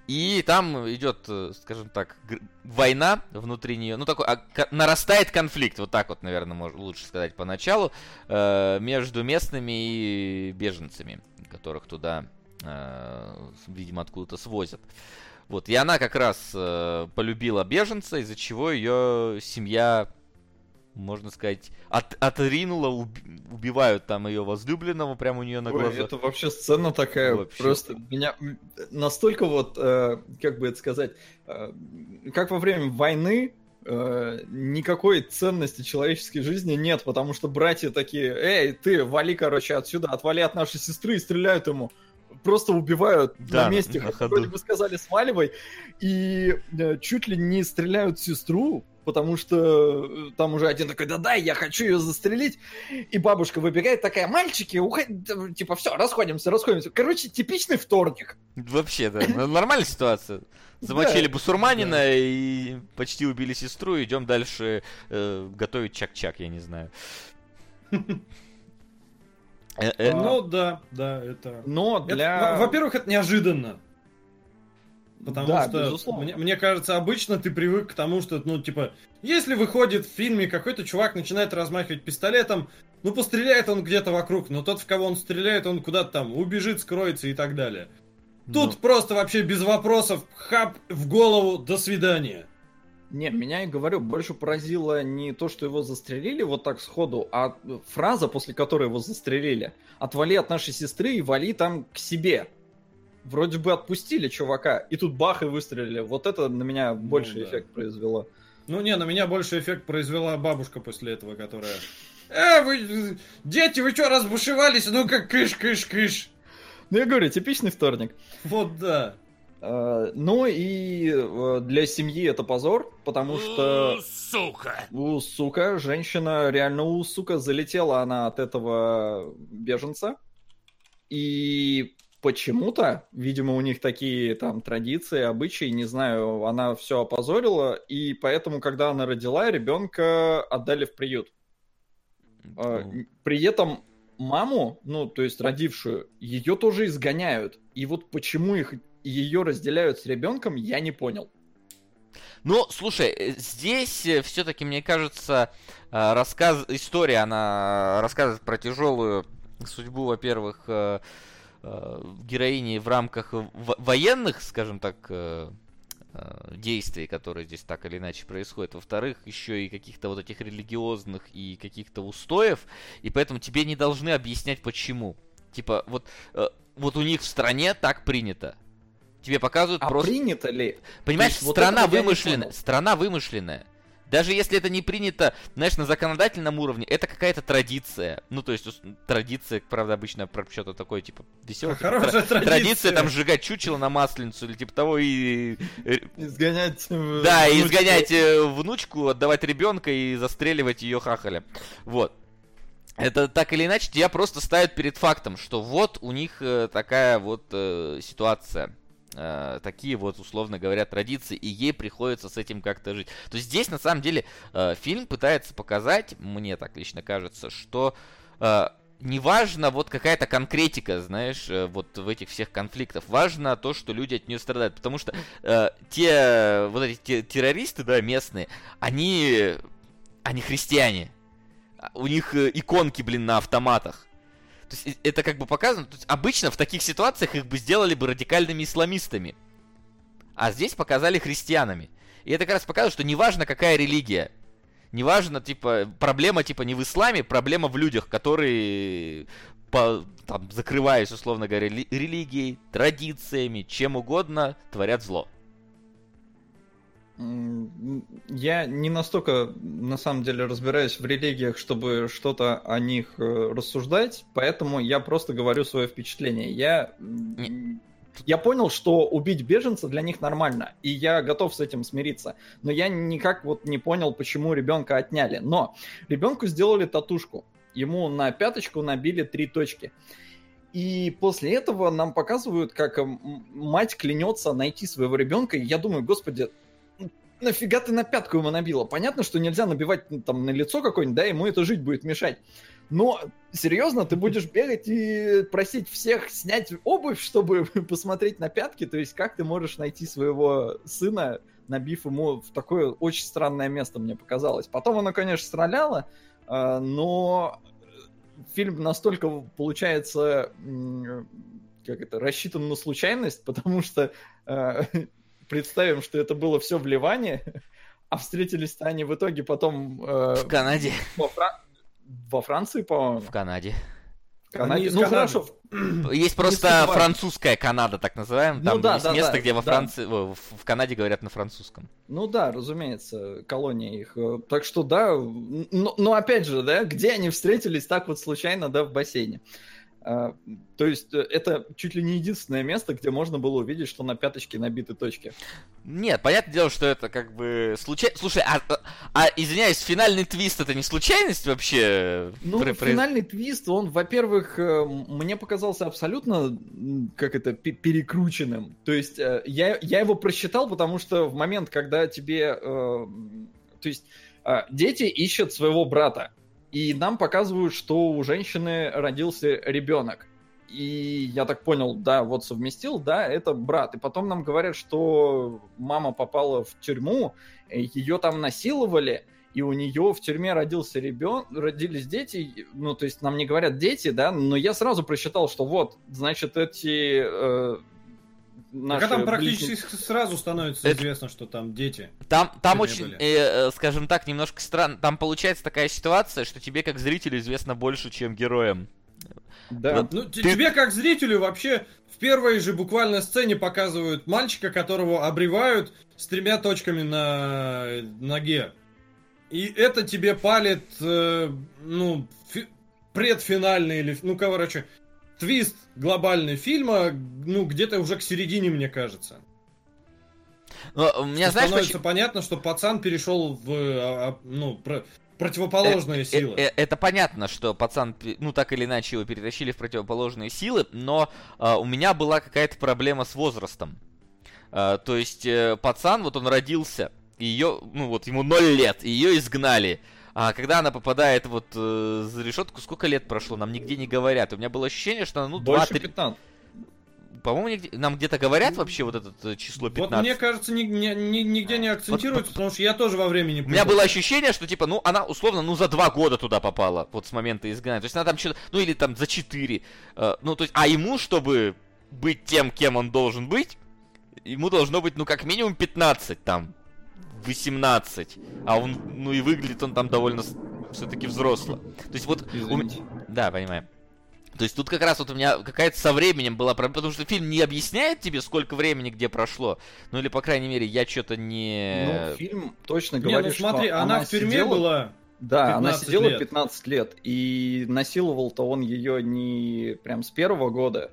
И там идет, скажем так, война внутри нее. Ну, такой, а, нарастает конфликт, вот так вот, наверное, можно лучше сказать поначалу, э, между местными и беженцами, которых туда, э, видимо, откуда-то свозят. Вот, и она как раз э, полюбила беженца, из-за чего ее семья можно сказать, от, отринула, уб, убивают там ее возлюбленного прямо у нее на глазах. Ой, это вообще сцена такая, вообще. просто меня настолько вот, э, как бы это сказать, э, как во время войны э, никакой ценности человеческой жизни нет, потому что братья такие, эй, ты, вали, короче, отсюда, отвали от нашей сестры и стреляют ему просто убивают да, на месте. На ходу. Вроде бы сказали сваливай, и э, чуть ли не стреляют сестру, потому что э, там уже один такой, да дай, я хочу ее застрелить. И бабушка выбегает такая, мальчики, уходи, типа, все, расходимся, расходимся. Короче, типичный вторник. Вообще, да, нормальная ситуация. Замочили бусурманина и почти убили сестру, идем дальше э, готовить чак-чак, я не знаю. Э, ну да, да, это. Но для. Во-первых, это неожиданно. Потому да, что, мне, мне кажется, обычно ты привык к тому, что, ну, типа, если выходит в фильме какой-то чувак начинает размахивать пистолетом, ну, постреляет он где-то вокруг, но тот, в кого он стреляет, он куда-то там убежит, скроется и так далее. Тут но... просто вообще без вопросов, хап в голову, до свидания. Не, меня, я говорю, больше поразило не то, что его застрелили вот так сходу, а фраза, после которой его застрелили. «Отвали от нашей сестры и вали там к себе». Вроде бы отпустили чувака, и тут бах и выстрелили. Вот это на меня ну больше ну, да. эффект произвело. Ну не, на меня больше эффект произвела бабушка после этого, которая... Э, вы, дети, вы что, разбушевались? Ну как кыш, кыш, кыш. Ну я говорю, типичный вторник. Вот да. Э, ну и э, для семьи это позор, потому что... Сука! У, сука, женщина, реально у, сука, залетела она от этого беженца. И почему-то, видимо, у них такие там традиции, обычаи, не знаю, она все опозорила, и поэтому, когда она родила, ребенка отдали в приют. Mm. При этом маму, ну, то есть родившую, ее тоже изгоняют. И вот почему их ее разделяют с ребенком, я не понял. Ну, слушай, э, здесь э, все-таки, мне кажется, э, рассказ, история, она рассказывает про тяжелую судьбу, во-первых, героини в рамках военных, скажем так, э, действий, которые здесь так или иначе происходят. Во-вторых, еще и каких-то вот этих религиозных и каких-то устоев, и поэтому тебе не должны объяснять почему. Типа, вот, э, вот у них в стране так принято. Тебе показывают А просто... принято ли? Понимаешь, есть вот страна не вымышленная. Страна вымышленная. Даже если это не принято, знаешь, на законодательном уровне, это какая-то традиция. Ну, то есть, традиция, правда, обычно про что-то такое, типа, веселое. Хорошая традиция. там, сжигать чучело на масленицу или типа того, и... э, Изгонять... Да, внучку. изгонять э, внучку, отдавать ребенка и застреливать ее хахаля. Вот. Это так или иначе тебя просто ставят перед фактом, что вот у них э, такая вот э, ситуация. Э, такие вот, условно говоря, традиции, и ей приходится с этим как-то жить. То есть здесь, на самом деле, э, фильм пытается показать, мне так лично кажется, что э, неважно вот какая-то конкретика, знаешь, э, вот в этих всех конфликтах. Важно то, что люди от нее страдают. Потому что э, те, вот эти те- террористы, да, местные, они, они христиане. А У них э, иконки, блин, на автоматах. То есть это как бы показано. То есть обычно в таких ситуациях их бы сделали бы радикальными исламистами. А здесь показали христианами. И это как раз показывает, что неважно какая религия. Неважно, типа, проблема типа не в исламе, проблема в людях, которые по, там, закрываясь, условно говоря, рели- религией, традициями, чем угодно, творят зло. Я не настолько, на самом деле, разбираюсь в религиях, чтобы что-то о них э, рассуждать, поэтому я просто говорю свое впечатление. Я, м, я понял, что убить беженца для них нормально, и я готов с этим смириться. Но я никак вот не понял, почему ребенка отняли. Но ребенку сделали татушку. Ему на пяточку набили три точки. И после этого нам показывают, как м, мать клянется найти своего ребенка. И я думаю, господи, нафига ты на пятку ему набила? Понятно, что нельзя набивать ну, там на лицо какое-нибудь, да, ему это жить будет мешать. Но серьезно, ты будешь бегать и просить всех снять обувь, чтобы посмотреть на пятки? То есть как ты можешь найти своего сына, набив ему в такое очень странное место, мне показалось. Потом оно, конечно, строляло, а, но фильм настолько получается как это рассчитан на случайность, потому что э, представим, что это было все в Ливане, а встретились-то они в итоге потом э, В Канаде. во, Фра- во Франции, по-моему. В Канаде. Канаде. Ну Канады. хорошо, Есть просто французская Канада, так называемая. Ну Там да, есть да, место, да, где во да. Франции, о, в Канаде говорят на французском. Ну да, разумеется, колония их. Э, Так что да, но, но опять же, да, где они встретились так вот случайно, да, в бассейне. А, То есть э, это чуть ли не единственное место, где можно было увидеть, что на пяточке набиты точки. Нет, понятное дело, что это как бы случайно. Слушай, а, а- а, извиняюсь, финальный твист это не случайность вообще? Ну, Про- финальный твист, он, во-первых, э, мне показался абсолютно, как это, пе- перекрученным. То есть э, я, я его просчитал, потому что в момент, когда тебе... То есть дети ищут своего брата, и нам показывают, что у женщины родился ребенок. И я так понял, да, вот совместил, да, это брат. И потом нам говорят, что мама попала в тюрьму, ее там насиловали, и у нее в тюрьме родился ребенок, родились дети, ну, то есть нам не говорят дети, да, но я сразу просчитал, что вот, значит, эти э, наши а там близнецы- практически сразу становится Это- известно, что там дети. Там, там очень, э, э, скажем так, немножко странно. Там получается такая ситуация, что тебе как зрителю известно больше, чем героям. Да. Вот. Ну, Ты- тебе как зрителю вообще в первой же буквально сцене показывают мальчика, которого обревают с тремя точками на ноге. И это тебе палит, э, ну, фи- предфинальный или, ну, короче, твист глобальный фильма, ну, где-то уже к середине, мне кажется. Но у меня, Что знаешь, становится почему- понятно, что пацан перешел в, а, а, ну, про- противоположные Э, силы. э, э, это понятно, что пацан, ну так или иначе его перетащили в противоположные силы, но а, у меня была какая-то проблема с возрастом. А, то есть э, пацан, вот он родился, ее, ну вот ему 0 лет, ее изгнали. А когда она попадает вот э, за решетку, сколько лет прошло, нам нигде не говорят. У меня было ощущение, что она, ну, Больше 2-3... 15. По-моему, нигде- нам где-то говорят вообще вот это э, число 15. Вот мне кажется, ни- ни- ни- нигде не акцентируется, потому что я тоже во времени У меня было ощущение, что типа, ну, она условно, ну, за два года туда попала, вот с момента изгнания. То есть она там что-то, ну, или там за четыре. Э, ну, то есть, а ему, чтобы быть тем, кем он должен быть, ему должно быть, ну, как минимум 15 там, 18. А он, ну и выглядит он там довольно все-таки взросло. То есть вот... У... Да, понимаю. То есть тут как раз вот у меня какая-то со временем была проблема, потому что фильм не объясняет тебе, сколько времени где прошло. Ну или, по крайней мере, я что-то не... Ну, фильм точно говорит, не, ну смотри, что она, она в тюрьме сидела... была да, она сидела лет. 15 лет, и насиловал-то он ее не прям с первого года.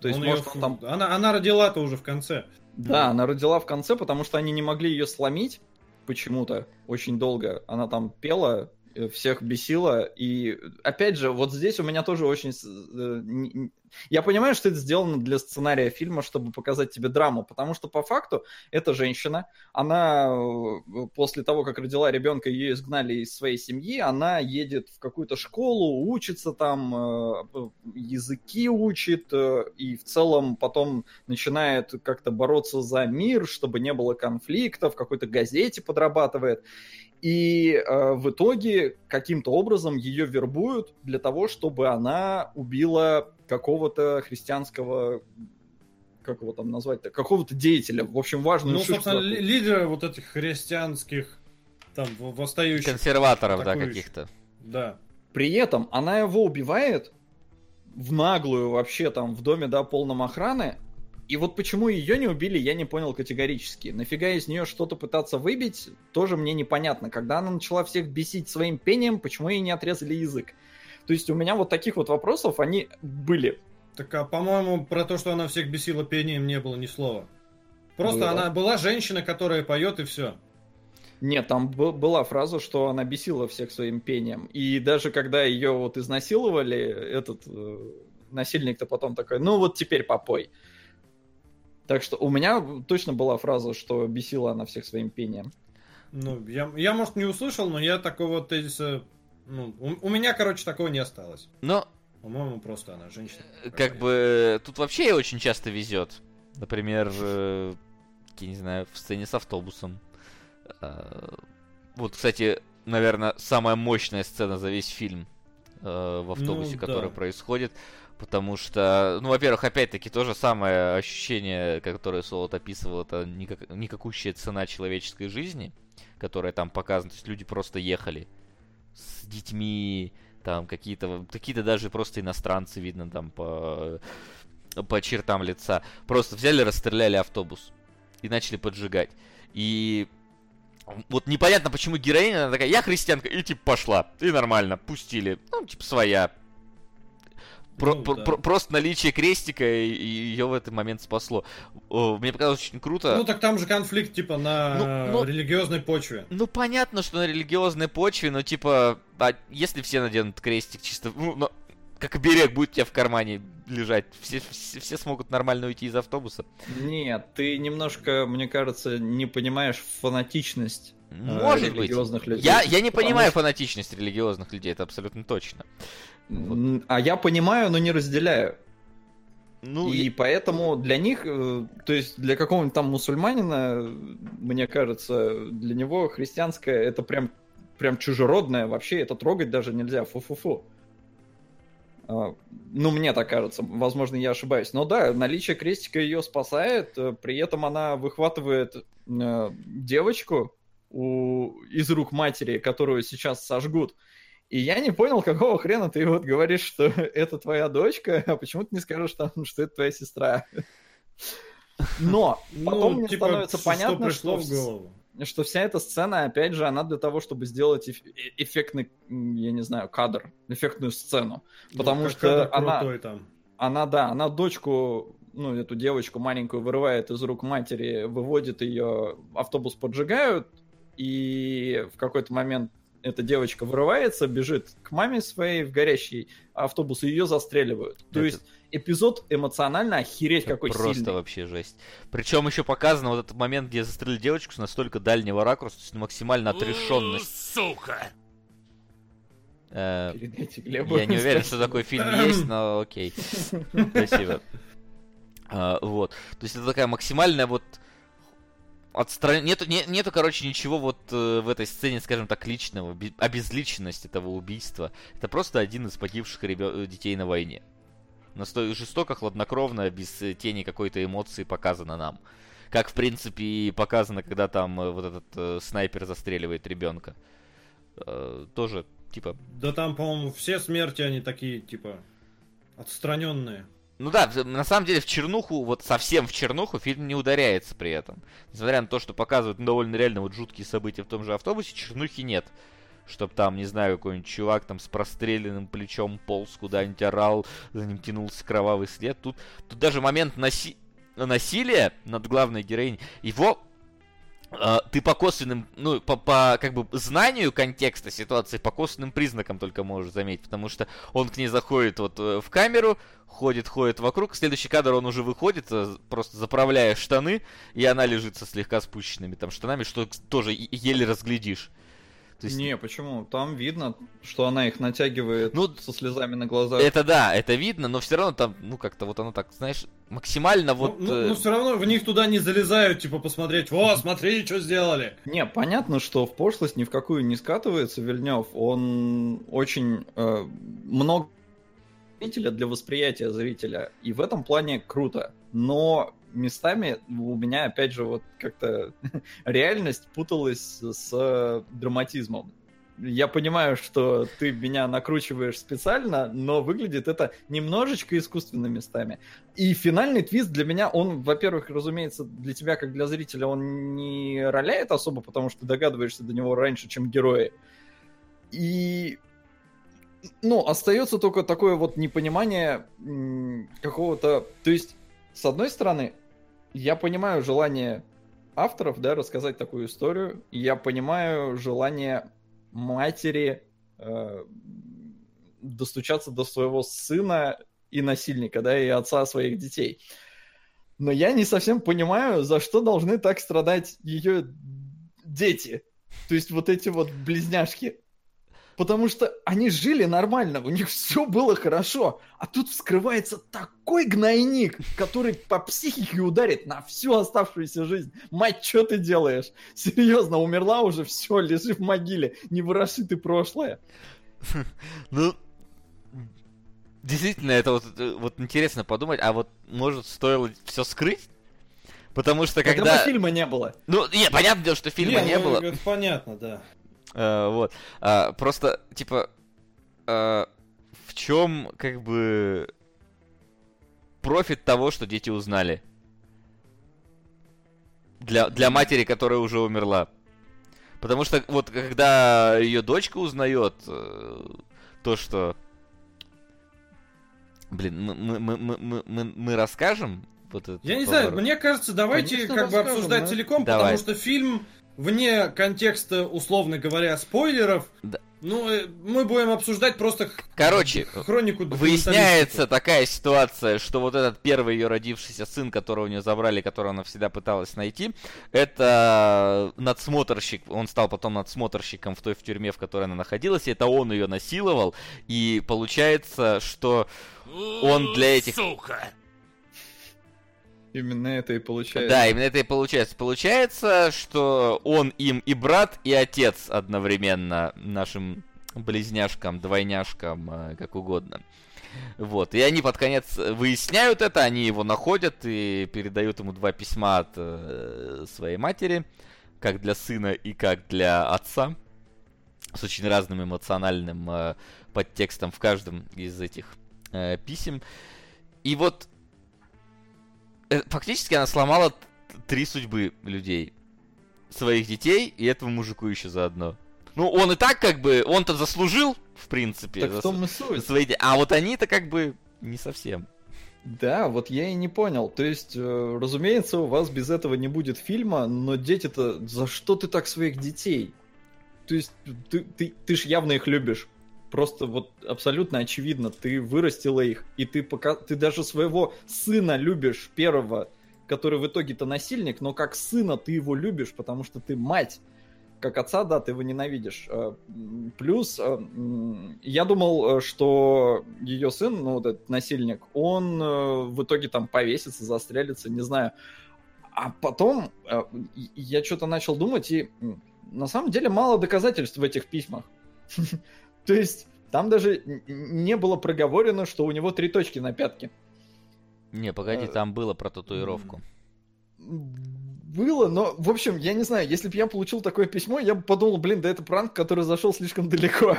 То есть, он может, ее... он там... Она, она родила-то уже в конце. Да, она родила в конце, потому что они не могли ее сломить почему-то очень долго. Она там пела всех бесило. И опять же, вот здесь у меня тоже очень... Э, я понимаю, что это сделано для сценария фильма, чтобы показать тебе драму, потому что по факту эта женщина, она э, после того, как родила ребенка, ее изгнали из своей семьи, она едет в какую-то школу, учится там, языки учит, и в целом потом начинает как-то бороться за мир, чтобы не было конфликтов, в какой-то газете подрабатывает. И э, в итоге каким-то образом ее вербуют для того, чтобы она убила какого-то христианского как его там назвать-то, какого-то деятеля, в общем, важную Ну, собственно, ли- лидера вот этих христианских, там, восстающих. Консерваторов, да, каких-то. Да. При этом она его убивает в наглую вообще там в доме, да, полном охраны, и вот почему ее не убили, я не понял категорически. Нафига из нее что-то пытаться выбить, тоже мне непонятно. Когда она начала всех бесить своим пением, почему ей не отрезали язык? То есть у меня вот таких вот вопросов, они были. Так, а по-моему, про то, что она всех бесила пением, не было ни слова. Просто было. она была женщина, которая поет и все. Нет, там была фраза, что она бесила всех своим пением. И даже когда ее вот изнасиловали, этот э, насильник-то потом такой, ну вот теперь попой. Так что у меня точно была фраза, что бесила она всех своим пением. Ну, я, я может, не услышал, но я такого тезиса... Ну, у, у меня, короче, такого не осталось. Но... По-моему, просто она женщина. Как бы тут вообще очень часто везет. Например, э, я не знаю, в сцене с автобусом. Э, вот, кстати, наверное, самая мощная сцена за весь фильм э, в автобусе, ну, которая да. происходит. Потому что, ну, во-первых, опять-таки, то же самое ощущение, которое Солод описывал, это никак, никакущая цена человеческой жизни, которая там показана. То есть люди просто ехали с детьми, там какие-то, какие-то даже просто иностранцы, видно, там по, по чертам лица. Просто взяли, расстреляли автобус и начали поджигать. И вот непонятно, почему героиня, она такая, я христианка, и типа пошла. И нормально, пустили. Ну, типа своя, про, ну, про, да. просто наличие крестика ее в этот момент спасло. Мне показалось очень круто. Ну так там же конфликт типа на ну, ну, религиозной почве. Ну понятно, что на религиозной почве, но типа, а если все наденут крестик чисто, ну, но, как берег будет у тебя в кармане лежать, все, все, все смогут нормально уйти из автобуса. Нет, ты немножко, мне кажется, не понимаешь фанатичность может быть. Людей. Я, я не понимаю что... фанатичность религиозных людей, это абсолютно точно. Вот. А я понимаю, но не разделяю. Ну, и, и поэтому для них, э, то есть для какого-нибудь там мусульманина, мне кажется, для него христианское это прям, прям чужеродное, вообще это трогать даже нельзя, фу-фу-фу. А, ну, мне так кажется, возможно, я ошибаюсь. Но да, наличие крестика ее спасает, э, при этом она выхватывает э, девочку у... из рук матери, которую сейчас сожгут, и я не понял, какого хрена ты вот говоришь, что это твоя дочка, а почему ты не скажешь, там, что это твоя сестра? Но ну, потом ну, мне типа, становится понятно, что, что, что вся эта сцена, опять же, она для того, чтобы сделать эф- эффектный, я не знаю, кадр, эффектную сцену. Ну, Потому что она, там. она, да, она дочку, ну, эту девочку маленькую вырывает из рук матери, выводит ее, автобус поджигают, и в какой-то момент эта девочка вырывается, бежит к маме своей в горящий автобус, и ее застреливают. То это... есть эпизод эмоционально охереть это какой просто сильный. вообще жесть. Причем еще показано вот этот момент, где застрелили девочку с настолько дальнего ракурса, то есть максимально отрешенность. Сука! Э, я не уверен, что такой фильм есть, но окей. Спасибо. А, вот. То есть это такая максимальная вот отстран... нету, не, нету, короче, ничего вот э, в этой сцене, скажем так, личного, обезличенность этого убийства. Это просто один из погибших ребё... Э, детей на войне. Настолько жестоко, хладнокровно, без э, тени какой-то эмоции показано нам. Как, в принципе, и показано, когда там э, вот этот э, снайпер застреливает ребенка. Э, тоже, типа... Да там, по-моему, все смерти, они такие, типа, отстраненные. Ну да, на самом деле в чернуху, вот совсем в чернуху фильм не ударяется при этом. Несмотря на то, что показывают ну, довольно реально вот жуткие события в том же автобусе, чернухи нет. Чтоб там, не знаю, какой-нибудь чувак там с простреленным плечом полз куда-нибудь орал, за ним тянулся кровавый след. Тут, тут даже момент наси- насилия над главной героиней, его ты по косвенным, ну, по, по как бы знанию контекста ситуации, по косвенным признакам только можешь заметить, потому что он к ней заходит вот э, в камеру, ходит, ходит вокруг, следующий кадр он уже выходит, э, просто заправляя штаны, и она лежит со слегка спущенными там штанами, что тоже еле разглядишь. То есть, Не, почему? Там видно, что она их натягивает Ну, со слезами на глазах. это да, это видно, но все равно там, ну как-то вот оно так, знаешь, максимально вот... ну, э, ну, все равно в них туда не залезают, типа, посмотреть, о, смотри, что сделали. Не, понятно, что в пошлость ни в какую не скатывается Вильнев. Он очень э, много зрителя для восприятия зрителя. И в этом плане круто. Но местами у меня, опять же, вот как-то реальность путалась с э, драматизмом. Я понимаю, что ты меня накручиваешь специально, но выглядит это немножечко искусственно местами. И финальный твист для меня, он, во-первых, разумеется, для тебя, как для зрителя, он не роляет особо, потому что догадываешься до него раньше, чем герои. И ну, остается только такое вот непонимание какого-то... То есть, с одной стороны, я понимаю желание авторов, да, рассказать такую историю, я понимаю желание матери э, достучаться до своего сына и насильника, да, и отца своих детей. Но я не совсем понимаю, за что должны так страдать ее дети. То есть вот эти вот близняшки. Потому что они жили нормально, у них все было хорошо. А тут вскрывается такой гнойник, который по психике ударит на всю оставшуюся жизнь. Мать, что ты делаешь? Серьезно, умерла уже, все, лежи в могиле, не вороши ты прошлое. Ну, действительно, это вот, э, вот интересно подумать, а вот может стоило все скрыть? Потому что Когда когда... фильма не было. Ну, не, понятное дело, что фильма не, ну, было. Это понятно, да. Э, вот. А, просто, типа, э, в чем, как бы, профит того, что дети узнали? Для, для матери, которая уже умерла. Потому что вот когда ее дочка узнает э, то, что... Блин, мы, мы, мы, мы, мы, мы, расскажем вот это. Я не знаю, поворот? мне кажется, давайте Конечно, как бы обсуждать да. целиком, Давай. потому что фильм вне контекста, условно говоря, спойлеров, Да. ну, э, мы будем обсуждать просто Короче, хронику Выясняется такая ситуация, что вот этот первый ее родившийся сын, которого у нее забрали, которого она всегда пыталась найти, это надсмотрщик, он стал потом надсмотрщиком в той в тюрьме, в которой она находилась, и это он ее насиловал, и получается, что он для этих... Именно это и получается. Да, именно это и получается. Получается, что он им и брат, и отец одновременно нашим близняшкам, двойняшкам, э, как угодно. Вот. И они под конец выясняют это, они его находят и передают ему два письма от э, своей матери, как для сына и как для отца, с очень разным эмоциональным э, подтекстом в каждом из этих э, писем. И вот фактически она сломала три судьбы людей. Своих детей и этого мужику еще заодно. Ну, он и так как бы, он-то заслужил, в принципе, Так в том и суть. свои А вот они-то как бы не совсем. Да, вот я и не понял. То есть, э, разумеется, у вас без этого не будет фильма, но дети-то, за что ты так своих детей? То есть, ты, ты, ты ж явно их любишь. Просто вот абсолютно очевидно, ты вырастила их, и ты пока ты даже своего сына любишь первого, который в итоге-то насильник, но как сына ты его любишь, потому что ты мать. Как отца, да, ты его ненавидишь. Э, Плюс, э, я думал, э, что ее сын, ну, вот этот насильник, он в итоге там повесится, застрелится, не знаю. А потом я что-то начал думать, и на самом деле мало доказательств в этих письмах. То есть там даже не было проговорено, что у него три точки на пятке. Не, погоди, Э, там было про татуировку. было, но, в общем, я не знаю, если бы я получил такое письмо, я бы подумал, блин, да это пранк, который зашел слишком далеко.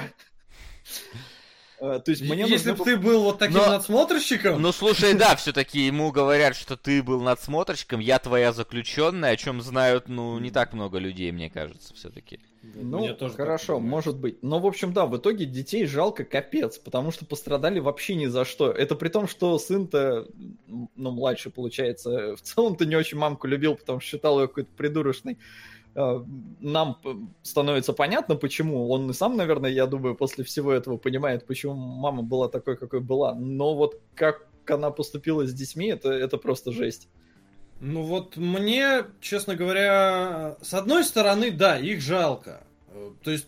Э, то есть мне Если бы ты был вот таким Но... надсмотрщиком... Ну, слушай, да, все-таки ему говорят, что ты был надсмотрщиком, я твоя заключенная, о чем знают, ну, не так много людей, мне кажется, все-таки. Ну, Мне тоже хорошо, может быть. Но, в общем, да, в итоге детей жалко капец, потому что пострадали вообще ни за что. Это при том, что сын-то, ну, младший, получается, в целом-то не очень мамку любил, потому что считал ее какой-то придурочной. А, нам становится понятно, почему. Он и сам, наверное, я думаю, после всего этого понимает, почему мама была такой, какой была. Но вот как она поступила с детьми, это, это просто жесть. Ну вот мне, честно говоря, с одной стороны, да, их жалко. То есть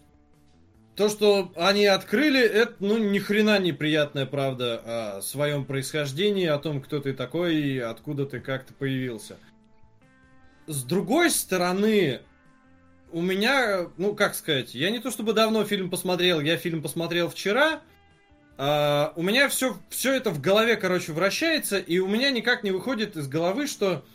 то, что они открыли, это, ну, ни хрена неприятная правда о своем происхождении, о том, кто ты такой и откуда ты как-то появился. С другой стороны, у меня, ну, как сказать, я не то чтобы давно фильм посмотрел, я фильм посмотрел вчера, а, у меня все, все это в голове, короче, вращается, и у меня никак не выходит из головы, что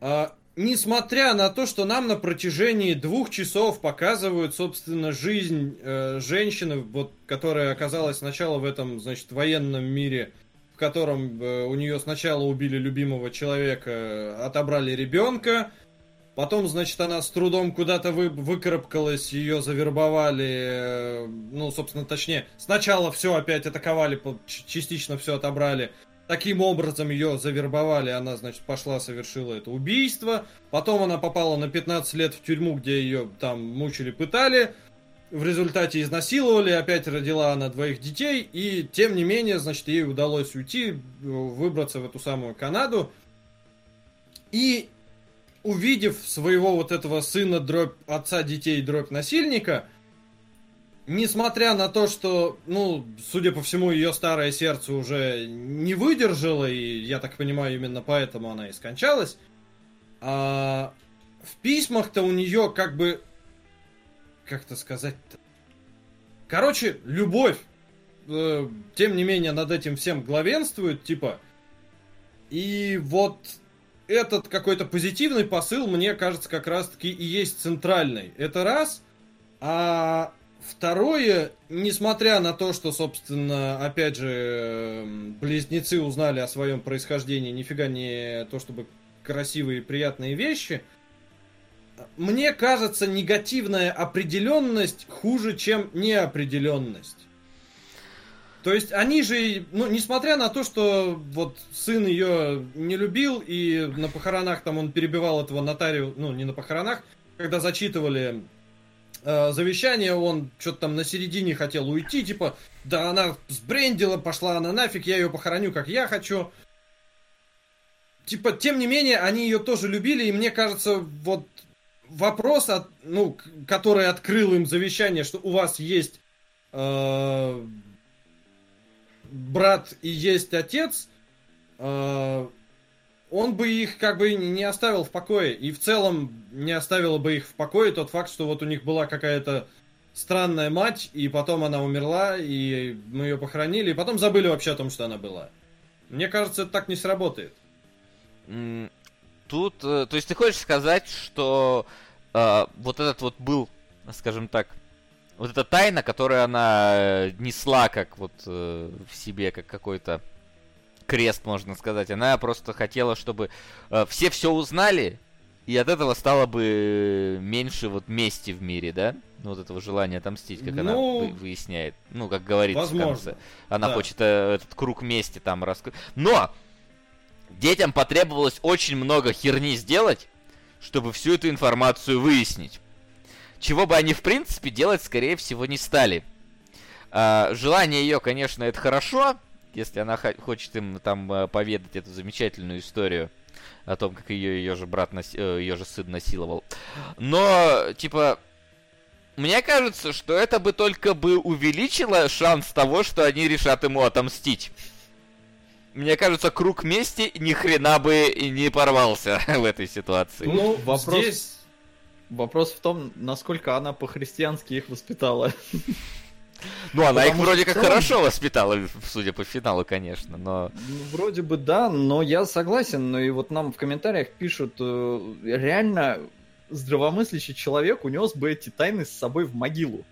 а, несмотря на то, что нам на протяжении двух часов показывают, собственно, жизнь э, женщины, вот, которая оказалась сначала в этом, значит, военном мире, в котором э, у нее сначала убили любимого человека, отобрали ребенка, потом, значит, она с трудом куда-то вы, выкарабкалась, ее завербовали, э, ну, собственно, точнее, сначала все опять атаковали, частично все отобрали, Таким образом ее завербовали, она, значит, пошла, совершила это убийство. Потом она попала на 15 лет в тюрьму, где ее там мучили, пытали. В результате изнасиловали, опять родила она двоих детей, и тем не менее, значит, ей удалось уйти, выбраться в эту самую Канаду. И увидев своего вот этого сына, дробь отца детей, дробь насильника, несмотря на то, что, ну, судя по всему, ее старое сердце уже не выдержало, и я так понимаю, именно поэтому она и скончалась, а в письмах-то у нее как бы, как-то сказать-то, короче, любовь, э, тем не менее, над этим всем главенствует, типа, и вот этот какой-то позитивный посыл, мне кажется, как раз-таки и есть центральный. Это раз, а Второе, несмотря на то, что, собственно, опять же, близнецы узнали о своем происхождении, нифига не то чтобы красивые и приятные вещи, мне кажется, негативная определенность хуже, чем неопределенность. То есть они же, ну, несмотря на то, что вот сын ее не любил, и на похоронах там он перебивал этого нотариуса, ну, не на похоронах, когда зачитывали э, завещание, он что-то там на середине хотел уйти, типа, да она сбрендила, пошла она нафиг, я ее похороню, как я хочу. Типа, тем не менее, они ее тоже любили, и мне кажется, вот вопрос, от, ну, который открыл им завещание, что у вас есть э, брат и есть отец, э, он бы их как бы не оставил в покое. И в целом не оставило бы их в покое тот факт, что вот у них была какая-то странная мать, и потом она умерла, и мы ее похоронили, и потом забыли вообще о том, что она была. Мне кажется, это так не сработает. Тут, э, то есть ты хочешь сказать, что э, вот этот вот был, скажем так, вот эта тайна, которую она э, несла как вот э, в себе, как какой-то крест, можно сказать. Она просто хотела, чтобы э, все все узнали, и от этого стало бы меньше вот мести в мире, да? Ну, вот этого желания отомстить, как ну, она вы, выясняет. Ну, как говорится возможно. в конце. Она да. хочет э, этот круг мести там раскрыть. Но! Детям потребовалось очень много херни сделать, чтобы всю эту информацию выяснить. Чего бы они, в принципе, делать, скорее всего, не стали. А, желание ее, конечно, это хорошо, если она хочет им там э, поведать эту замечательную историю о том, как ее ее же брат, наси... Э, ее же сын насиловал. Но, типа, мне кажется, что это бы только бы увеличило шанс того, что они решат ему отомстить. Мне кажется, круг мести ни хрена бы и не порвался в этой ситуации. Ну, вопрос... здесь... Вопрос в том, насколько она по-христиански их воспитала. Ну, она их вроде как целом- хорошо воспитала, судя по финалу, конечно, но... Ну, вроде бы да, но я согласен. Но и вот нам в комментариях пишут, э, реально здравомыслящий человек унес бы эти тайны с собой в могилу.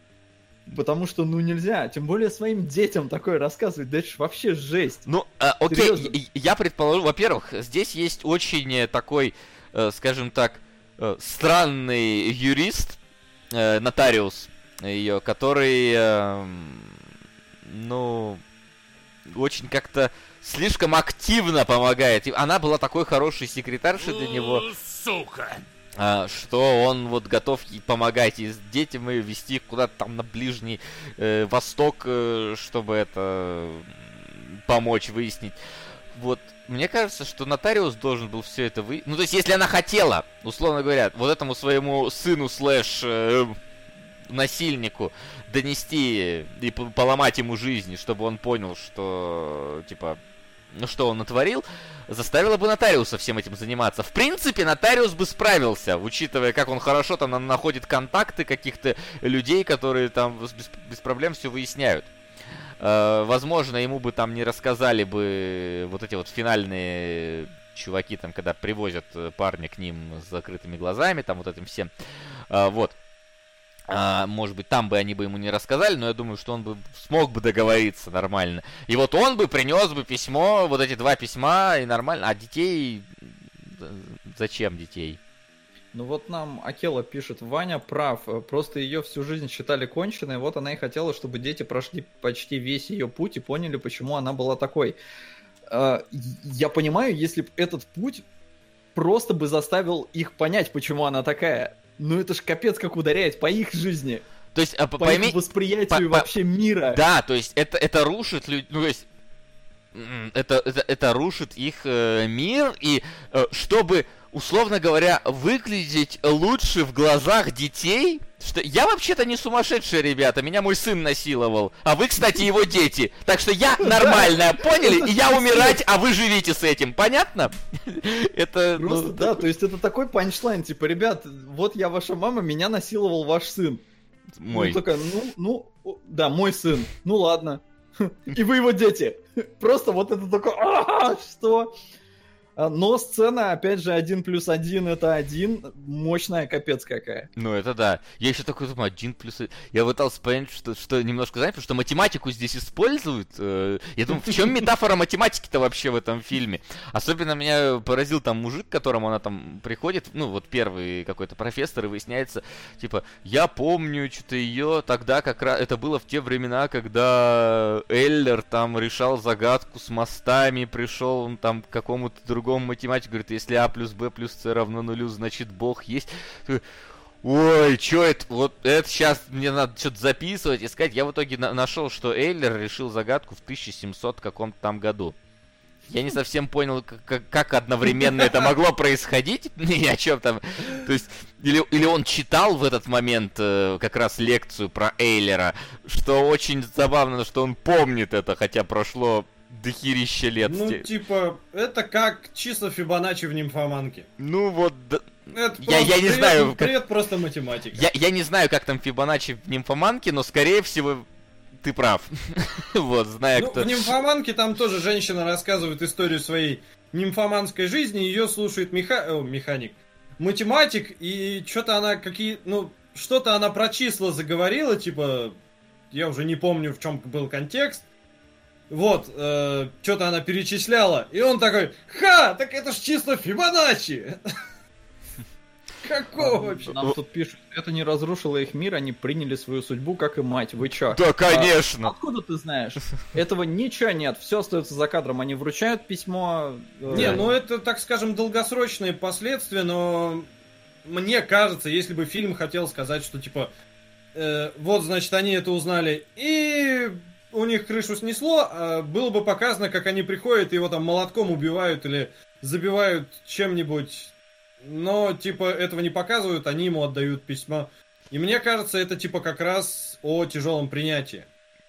Потому что, ну, нельзя. Тем более своим детям такое рассказывать. Да это ж вообще жесть. Ну, а, окей, Серьезно? я- предположу, во-первых, здесь есть очень э, такой, э, скажем так, странный юрист, э, нотариус ее, который, эм, ну, очень как-то слишком активно помогает. И Она была такой хорошей секретаршей для него. а, что он вот готов ей помогать и детям и вести куда-то там на Ближний э, Восток, э, чтобы это помочь выяснить. Вот, мне кажется, что нотариус должен был все это вы... Ну, то есть, если она хотела, условно говоря, вот этому своему сыну слэш э, насильнику донести и поломать ему жизнь, чтобы он понял, что, типа, ну что он натворил, заставила бы нотариуса всем этим заниматься. В принципе, нотариус бы справился, учитывая, как он хорошо там на- находит контакты каких-то людей, которые там без, без проблем все выясняют. Э, возможно, ему бы там не рассказали бы вот эти вот финальные чуваки, там, когда привозят э, парня к ним с закрытыми глазами, там вот этим всем. А, вот. А, может быть, там бы они бы ему не рассказали, но я думаю, что он бы смог бы договориться нормально. И вот он бы принес бы письмо, вот эти два письма, и нормально. А детей... Зачем детей? Ну вот нам Акела пишет, Ваня прав, э, просто ее всю жизнь считали конченой, вот она и хотела, чтобы дети прошли почти весь ее путь и поняли, почему она была такой. Э, Я понимаю, если бы этот путь просто бы заставил их понять, почему она такая. Ну это ж капец как ударяет по их жизни, То есть, а, по пойми... их восприятию по- по- вообще мира. Да, то есть это, это рушит людей, ну то есть это, это, это рушит их э, мир, и э, чтобы, условно говоря, выглядеть лучше в глазах детей, что я вообще-то не сумасшедший, ребята, меня мой сын насиловал, а вы, кстати, его дети, так что я нормальная, поняли? И я умирать, а вы живите с этим, понятно? Это, Просто, ну, да, то есть это такой панчлайн, типа, ребят, вот я ваша мама, меня насиловал ваш сын. мой. Ну, такая, ну, ну, да, мой сын. Ну ладно. И вы его дети. Просто вот это такое, «А, что? А, Но сцена, опять же, один плюс один это один. Мощная капец какая. Ну, это да. Я еще такой думаю, один плюс... один. Я пытался понять, что, что немножко знать, потому что математику здесь используют. э, Я думаю, в чем метафора математики-то вообще в этом фильме? Особенно меня поразил там мужик, к которому она там приходит, ну, вот первый какой-то профессор, и выясняется, типа, я помню что-то ее тогда как раз... Это было в те времена, когда Эллер там решал загадку с мостами, пришел он там к какому-то другому математику, говорит, если А плюс Б плюс С равно нулю, значит Бог есть. Ой, чё это? Вот это сейчас мне надо что-то записывать, искать. Я в итоге на- нашел, что Эйлер решил загадку в 1700 каком-то там году. Я не совсем понял, как- как одновременно это могло происходить, и о чем там. То есть, или, или он читал в этот момент э, как раз лекцию про Эйлера, что очень забавно, что он помнит это, хотя прошло дохерища лет. Ну, типа, это как числа Фибоначчи в нимфоманке. Ну вот, да- Это Я- я не бред- знаю, как- Бред просто математика. Я, я не знаю, как там Фибоначчи в нимфоманке, но скорее всего ты прав. вот, зная, Ну, кто. в нимфоманке там тоже женщина рассказывает историю своей нимфоманской жизни, ее слушает меха... о, механик, математик, и что-то она какие... Ну, что-то она про числа заговорила, типа, я уже не помню, в чем был контекст. Вот, что-то она перечисляла, и он такой, ха, так это ж числа Фибоначчи! Какого вообще? Нам тут пишут, это не разрушило их мир, они приняли свою судьбу, как и мать. Вы чё? Да, конечно. Откуда ты знаешь? Этого ничего нет, все остается за кадром. Они вручают письмо. э, Не, ну это, так скажем, долгосрочные последствия, но мне кажется, если бы фильм хотел сказать, что типа, э, вот, значит, они это узнали, и у них крышу снесло, а было бы показано, как они приходят и его там молотком убивают или забивают чем-нибудь, но, типа, этого не показывают, они ему отдают письмо. И мне кажется, это, типа, как раз о тяжелом принятии.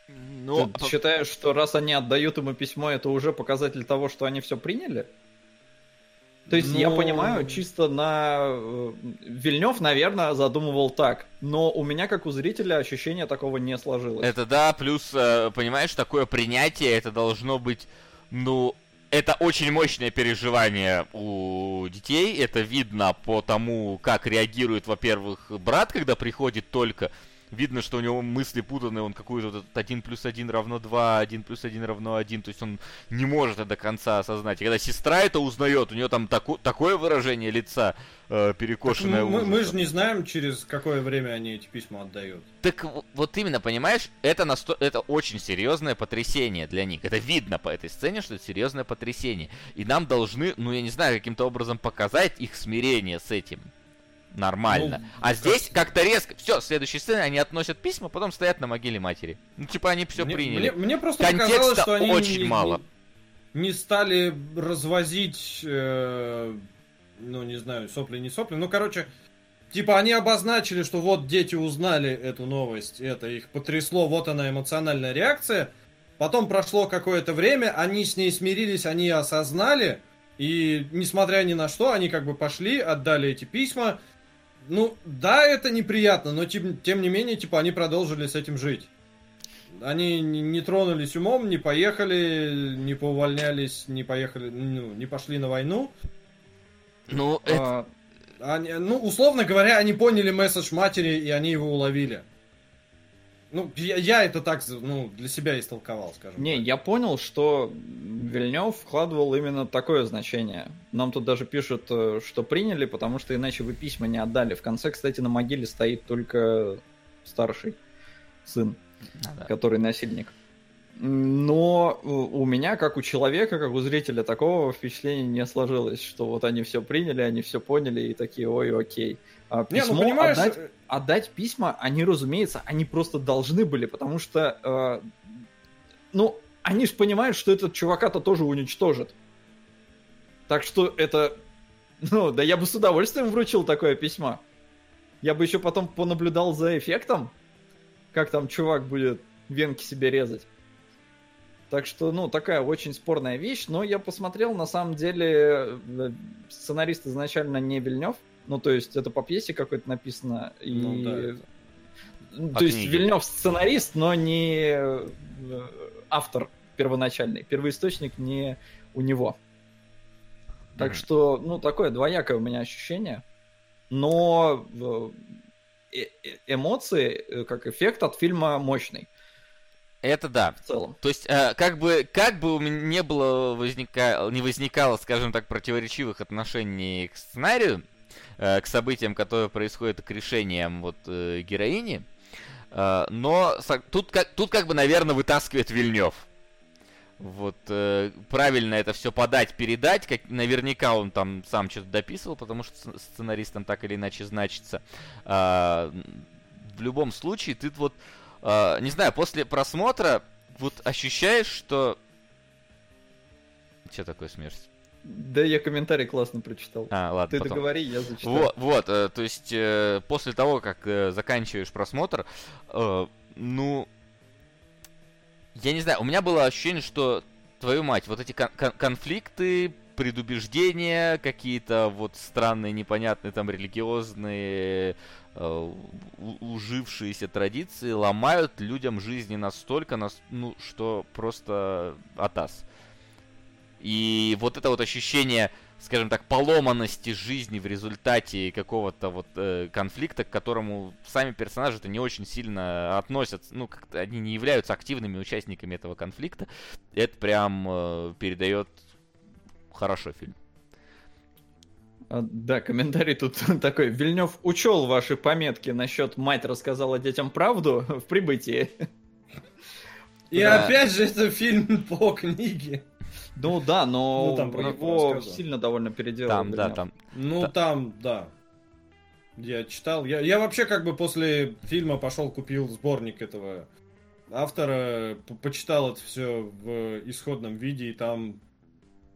Ну, Ты считаешь, что раз они отдают ему письмо, это уже показатель того, что они все приняли? То есть я Ну- понимаю, чисто на... э, Вильнев, наверное, задумывал так, но у меня, как у зрителя, ощущение такого не сложилось. Это да, плюс, э, понимаешь, такое принятие, это должно быть, ну, это очень мощное переживание у детей. Это видно по тому, как реагирует, во-первых, брат, когда приходит только. Видно, что у него мысли путаны, он какую-то вот этот 1 плюс 1 равно 2, 1 плюс 1 равно 1, то есть он не может это до конца осознать. И когда сестра это узнает, у нее там тако- такое выражение лица э, перекошенное мы, мы ужасом. же не знаем, через какое время они эти письма отдают. Так вот именно, понимаешь, это, насто... это очень серьезное потрясение для них. Это видно по этой сцене, что это серьезное потрясение. И нам должны, ну я не знаю, каким-то образом показать их смирение с этим. Нормально. Ну, а как- здесь как-то резко. Все, следующей сцене они относят письма, потом стоят на могиле матери. Ну, типа, они все мне, приняли. Мне, мне просто Контекста показалось, что они очень не, мало. Не, не стали развозить, э, ну не знаю, сопли не сопли. Ну, короче, типа они обозначили, что вот дети узнали эту новость, это их потрясло, вот она эмоциональная реакция. Потом прошло какое-то время, они с ней смирились, они осознали, и несмотря ни на что, они как бы пошли, отдали эти письма. Ну, да, это неприятно, но тем, тем не менее, типа, они продолжили с этим жить. Они не, тронулись умом, не поехали, не поувольнялись, не поехали, ну, не пошли на войну. Ну, это... А, Они, ну, условно говоря, они поняли месседж матери, и они его уловили. Ну, я, я это так, ну, для себя истолковал, скажем Не, так. я понял, что Вильнев вкладывал именно такое значение. Нам тут даже пишут, э, что приняли, потому что иначе вы письма не отдали. В конце, кстати, на могиле стоит только старший сын, ну да. который насильник. Но у меня, как у человека, как у зрителя, такого впечатления не сложилось, что вот они все приняли, они все поняли и такие, ой, окей. А Не, ну письмо понимаешь, отдать э, отдать письма, они, разумеется, они просто должны были, потому что, э, ну, они же понимают, что этот чувака-то тоже уничтожит. Так что это, ну, да я бы с удовольствием вручил такое письмо. Я бы еще потом понаблюдал за эффектом, как там чувак будет венки себе резать. Так что, ну, такая очень спорная вещь, но я посмотрел, на самом деле, э, сценарист изначально не Вильнев, ну, то есть это по пьесе какой-то написано, и... Ну да, Ну, По То есть книге. Вильнев сценарист, но не э, автор первоначальный. Первоисточник не у него. Так что, ну, такое двоякое у меня ощущение. Но э, э- эмоции, как эффект от фильма мощный Это да. в целом. То есть, э, как бы, как бы у меня не было возника... не возникало, скажем так, противоречивых отношений к сценарию, к событиям, которые происходят, к решениям вот э, героини, э, но тут как, тут как бы, наверное, вытаскивает Вильнев. Вот э, правильно это все подать, передать, как наверняка он там сам что-то дописывал, потому что сц- сценаристом так или иначе значится. А, в любом случае, ты вот а, не знаю, после просмотра вот ощущаешь, что... Что такое смерть? Да, я комментарий классно прочитал. А, ладно, Ты потом. договори, я зачитаю. Вот, вот, э, то есть э, после того, как э, заканчиваешь просмотр, э, ну, я не знаю, у меня было ощущение, что твою мать, вот эти кон- кон- конфликты, предубеждения, какие-то вот странные, непонятные там религиозные э, ужившиеся традиции ломают людям жизни настолько, нас, ну, что просто атас. И вот это вот ощущение, скажем так, поломанности жизни в результате какого-то вот э, конфликта, к которому сами персонажи-то не очень сильно относятся, ну, как-то они не являются активными участниками этого конфликта, это прям э, передает хорошо фильм. А, Да, комментарий тут такой. Вильнев учел ваши пометки насчет мать рассказала детям правду в прибытии. И Да. опять же, это фильм по книге. Ну да, но Ну, там его сильно довольно переделал. Там, да, там. Ну, Да. там, да. Я читал. Я, я вообще как бы после фильма пошел купил сборник этого автора, по- почитал это все в исходном виде, и там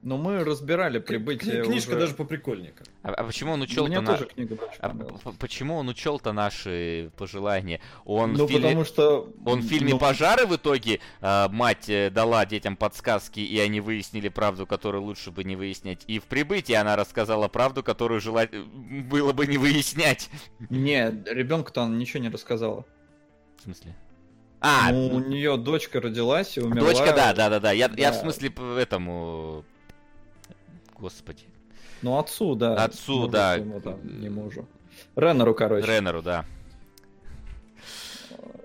Но мы разбирали прибытие Кни- Книжка уже. даже поприкольнее. А, а почему он учел-то Мне на- тоже книга а почему он учел-то наши пожелания? Он Ну, в фильме... потому что... Он в фильме ну, «Пожары» в итоге а, мать э, дала детям подсказки, и они выяснили правду, которую лучше бы не выяснять. И в «Прибытии» она рассказала правду, которую желать э, было бы не выяснять. Не, ребенку-то она ничего не рассказала. В смысле? А, ну, у нее дочка родилась и умерла. дочка, да, да, да, да. Я, я в Да. смысле этому... Господи. Ну, отцу, да. Отцу, Мужу да. своему там, не мужу. Реннеру, короче. Реннеру, да.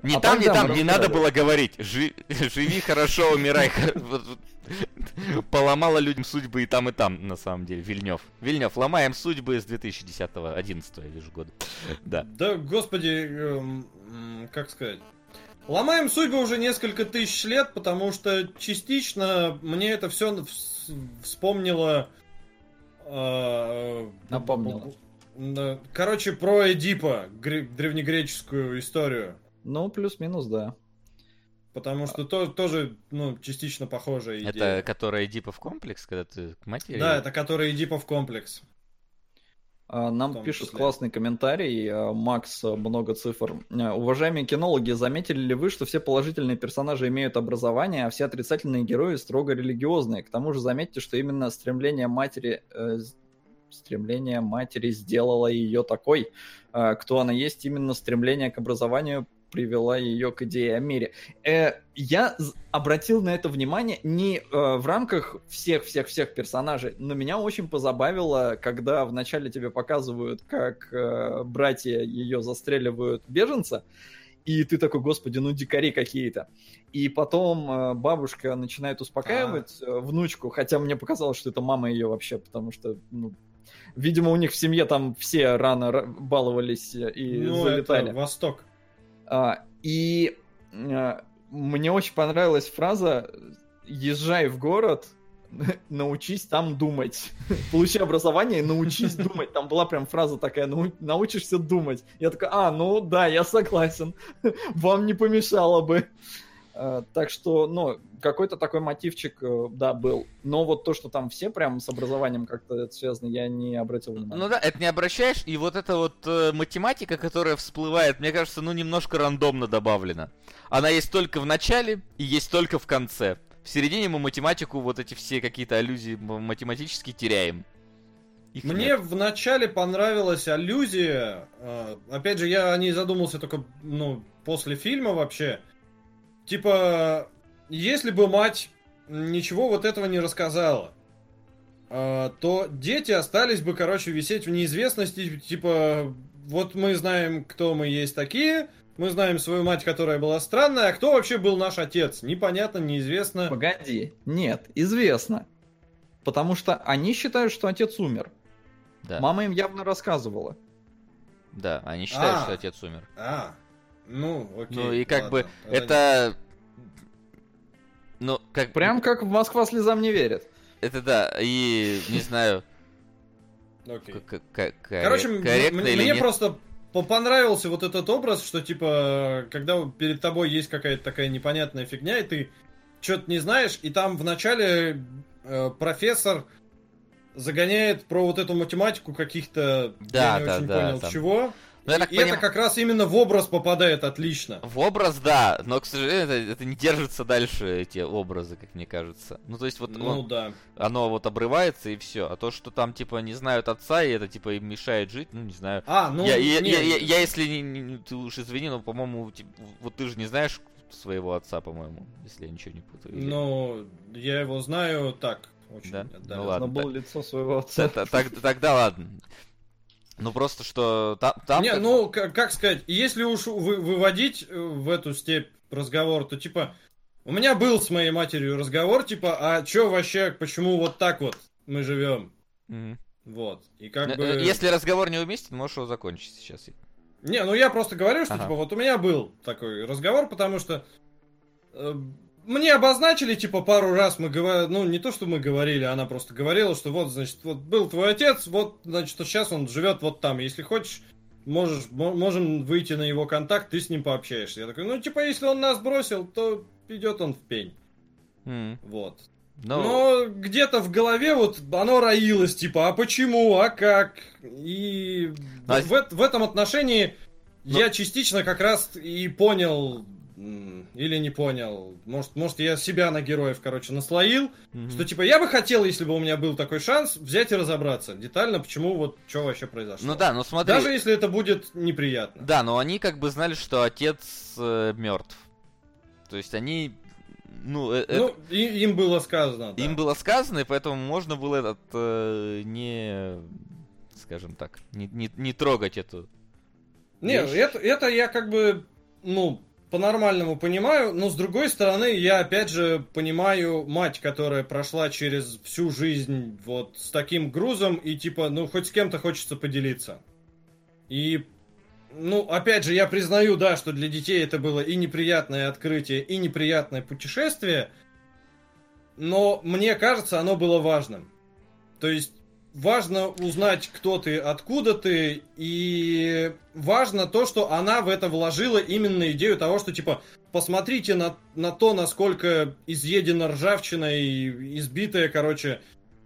А там, ни тогда мы там не надо было говорить. Жи- живи хорошо, умирай. Поломала людям судьбы и там, и там, на самом деле. Вильнев. Вильнев, ломаем судьбы с 2010-го, 11 я вижу года. Да. Да, господи, эм, как сказать. Ломаем судьбы уже несколько тысяч лет, потому что частично мне это все вспомнило... э, Напомнило. да, Короче, про Эдипа, гре- древнегреческую историю. Ну, плюс-минус, да. Потому что то, тоже, ну, частично похожая идея. Это которая Эдипов комплекс, когда ты к матери... Да, это который Эдипов комплекс. А, Нам том пишет числе. классный комментарий, а, Макс, а, много цифр. Уважаемые кинологи, заметили ли вы, что все положительные персонажи имеют образование, а все отрицательные герои строго религиозные? К тому же заметьте, что именно стремление матери, э, стремление матери сделало ее такой, а, кто она есть, именно стремление к образованию привела ее к идее о мире. Э, я обратил на это внимание не э, в рамках всех-всех-всех персонажей, но меня очень позабавило, когда вначале тебе показывают, как э, братья ее застреливают беженца, и ты такой, господи, ну дикари какие-то. И потом э, бабушка начинает успокаивать э, внучку, хотя мне показалось, что это мама ее вообще, потому что, ну, видимо, у них в семье там все рано ра- баловались и ну, залетали. это Восток. А, и а, мне очень понравилась фраза «Езжай в город, научись там думать. Получи образование и научись думать». Там была прям фраза такая «Нау- «научишься думать». Я такой «А, ну да, я согласен. Вам не помешало бы». А, Так что, ну, какой-то такой мотивчик, э, да, был. Но вот то, что там все прям с образованием как-то это связано, я не обратил внимания. Ну да, это не обращаешь, и вот эта вот э, математика, которая всплывает, мне кажется, ну немножко рандомно добавлена. Она есть только в начале и есть только в конце. В середине мы математику, вот эти все какие-то аллюзии математически теряем. Их Мне нет. вначале понравилась аллюзия. э, Опять же, я о ней задумался только, ну, после фильма вообще. Типа, если бы мать ничего вот этого не рассказала, э, то дети остались бы, короче, висеть в неизвестности. Типа, вот мы знаем, кто мы есть такие, мы знаем свою мать, которая была странная, а кто вообще был наш отец? Непонятно, неизвестно. Погоди, нет, известно. Потому что они считают, что отец умер. Да, Мама им явно рассказывала. да, они считают, А. что отец умер. А, ну, окей. ну и как ладно, бы это... Ну, как... Прям как Москва слезам не верит. Это да, и не знаю, к- Короче, мне нет. просто по- понравился вот этот образ, что типа, когда перед тобой есть какая-то такая непонятная фигня, и ты что-то не знаешь, и там вначале э, профессор загоняет про вот эту математику каких-то, Да, я не да, очень да, понял, там. чего. Ну, я и поним- это как раз именно в образ попадает отлично. В образ, да, но, к сожалению, это, это не держится дальше, эти образы, как мне кажется. Ну, то есть, вот Ну он- да. оно вот обрывается и все. А то, что там, типа, не знают отца, и это, типа, им мешает жить, ну, не знаю. А, ну, я, я- не, я- я- я, если не, не- не- ты уж извини, но, по-моему, тип- вот ты же не знаешь своего отца, по-моему, если я ничего не путаю. или- ну, я его знаю так, очень Да? Ну ладно. Забыл лицо своего отца. Так- Тогда ладно. Ну, просто что та- там... Не, как- ну, как, как сказать, если уж вы, выводить э, в эту степь разговор, то типа, у меня был с моей матерью разговор, типа, а чё вообще, почему вот так вот мы живем? Мгм. Вот. И как Э, бы... э, Если разговор не уместен, можешь его закончить сейчас. Не, ну я просто говорю, что Ага. типа вот у меня был такой разговор, потому что э, мне обозначили, типа, пару раз мы говорили, ну, не то, что мы говорили, она просто говорила, что вот, значит, вот был твой отец, вот, значит, сейчас он живет вот там, если хочешь, можешь, мо- можем выйти на его контакт, ты с ним пообщаешься. Я такой, ну, типа, если он нас бросил, то идет он в пень. М, Вот. Но... Но где-то в голове вот оно роилось, типа, а почему, а как? И а... в, в этом отношении Но... я частично как раз и понял, или не понял, может, может я себя на героев, короче, наслоил, mm-hmm. что, типа, я бы хотел, если бы у меня был такой шанс, взять и разобраться детально, почему вот, что вообще произошло. Ну да, но смотри... Даже если это будет неприятно. Да, но они как бы знали, что отец э, мертв. То есть они ну, э, ну это... им было сказано. Да. Им было сказано, и поэтому можно было этот э, не, скажем так, не, не, не трогать эту. Не, это, это я как бы, ну, по-нормальному понимаю, но с другой стороны, я опять же понимаю мать, которая прошла через всю жизнь вот с таким грузом, и типа, ну, хоть с кем-то хочется поделиться. И ну, опять же, я признаю, да, что для детей это было и неприятное открытие, и неприятное путешествие, но мне кажется, оно было важным. То есть, важно узнать, кто ты, откуда ты, и важно то, что она в это вложила именно идею того, что, типа, посмотрите на, на то, насколько изъедена ржавчина и избитая, короче,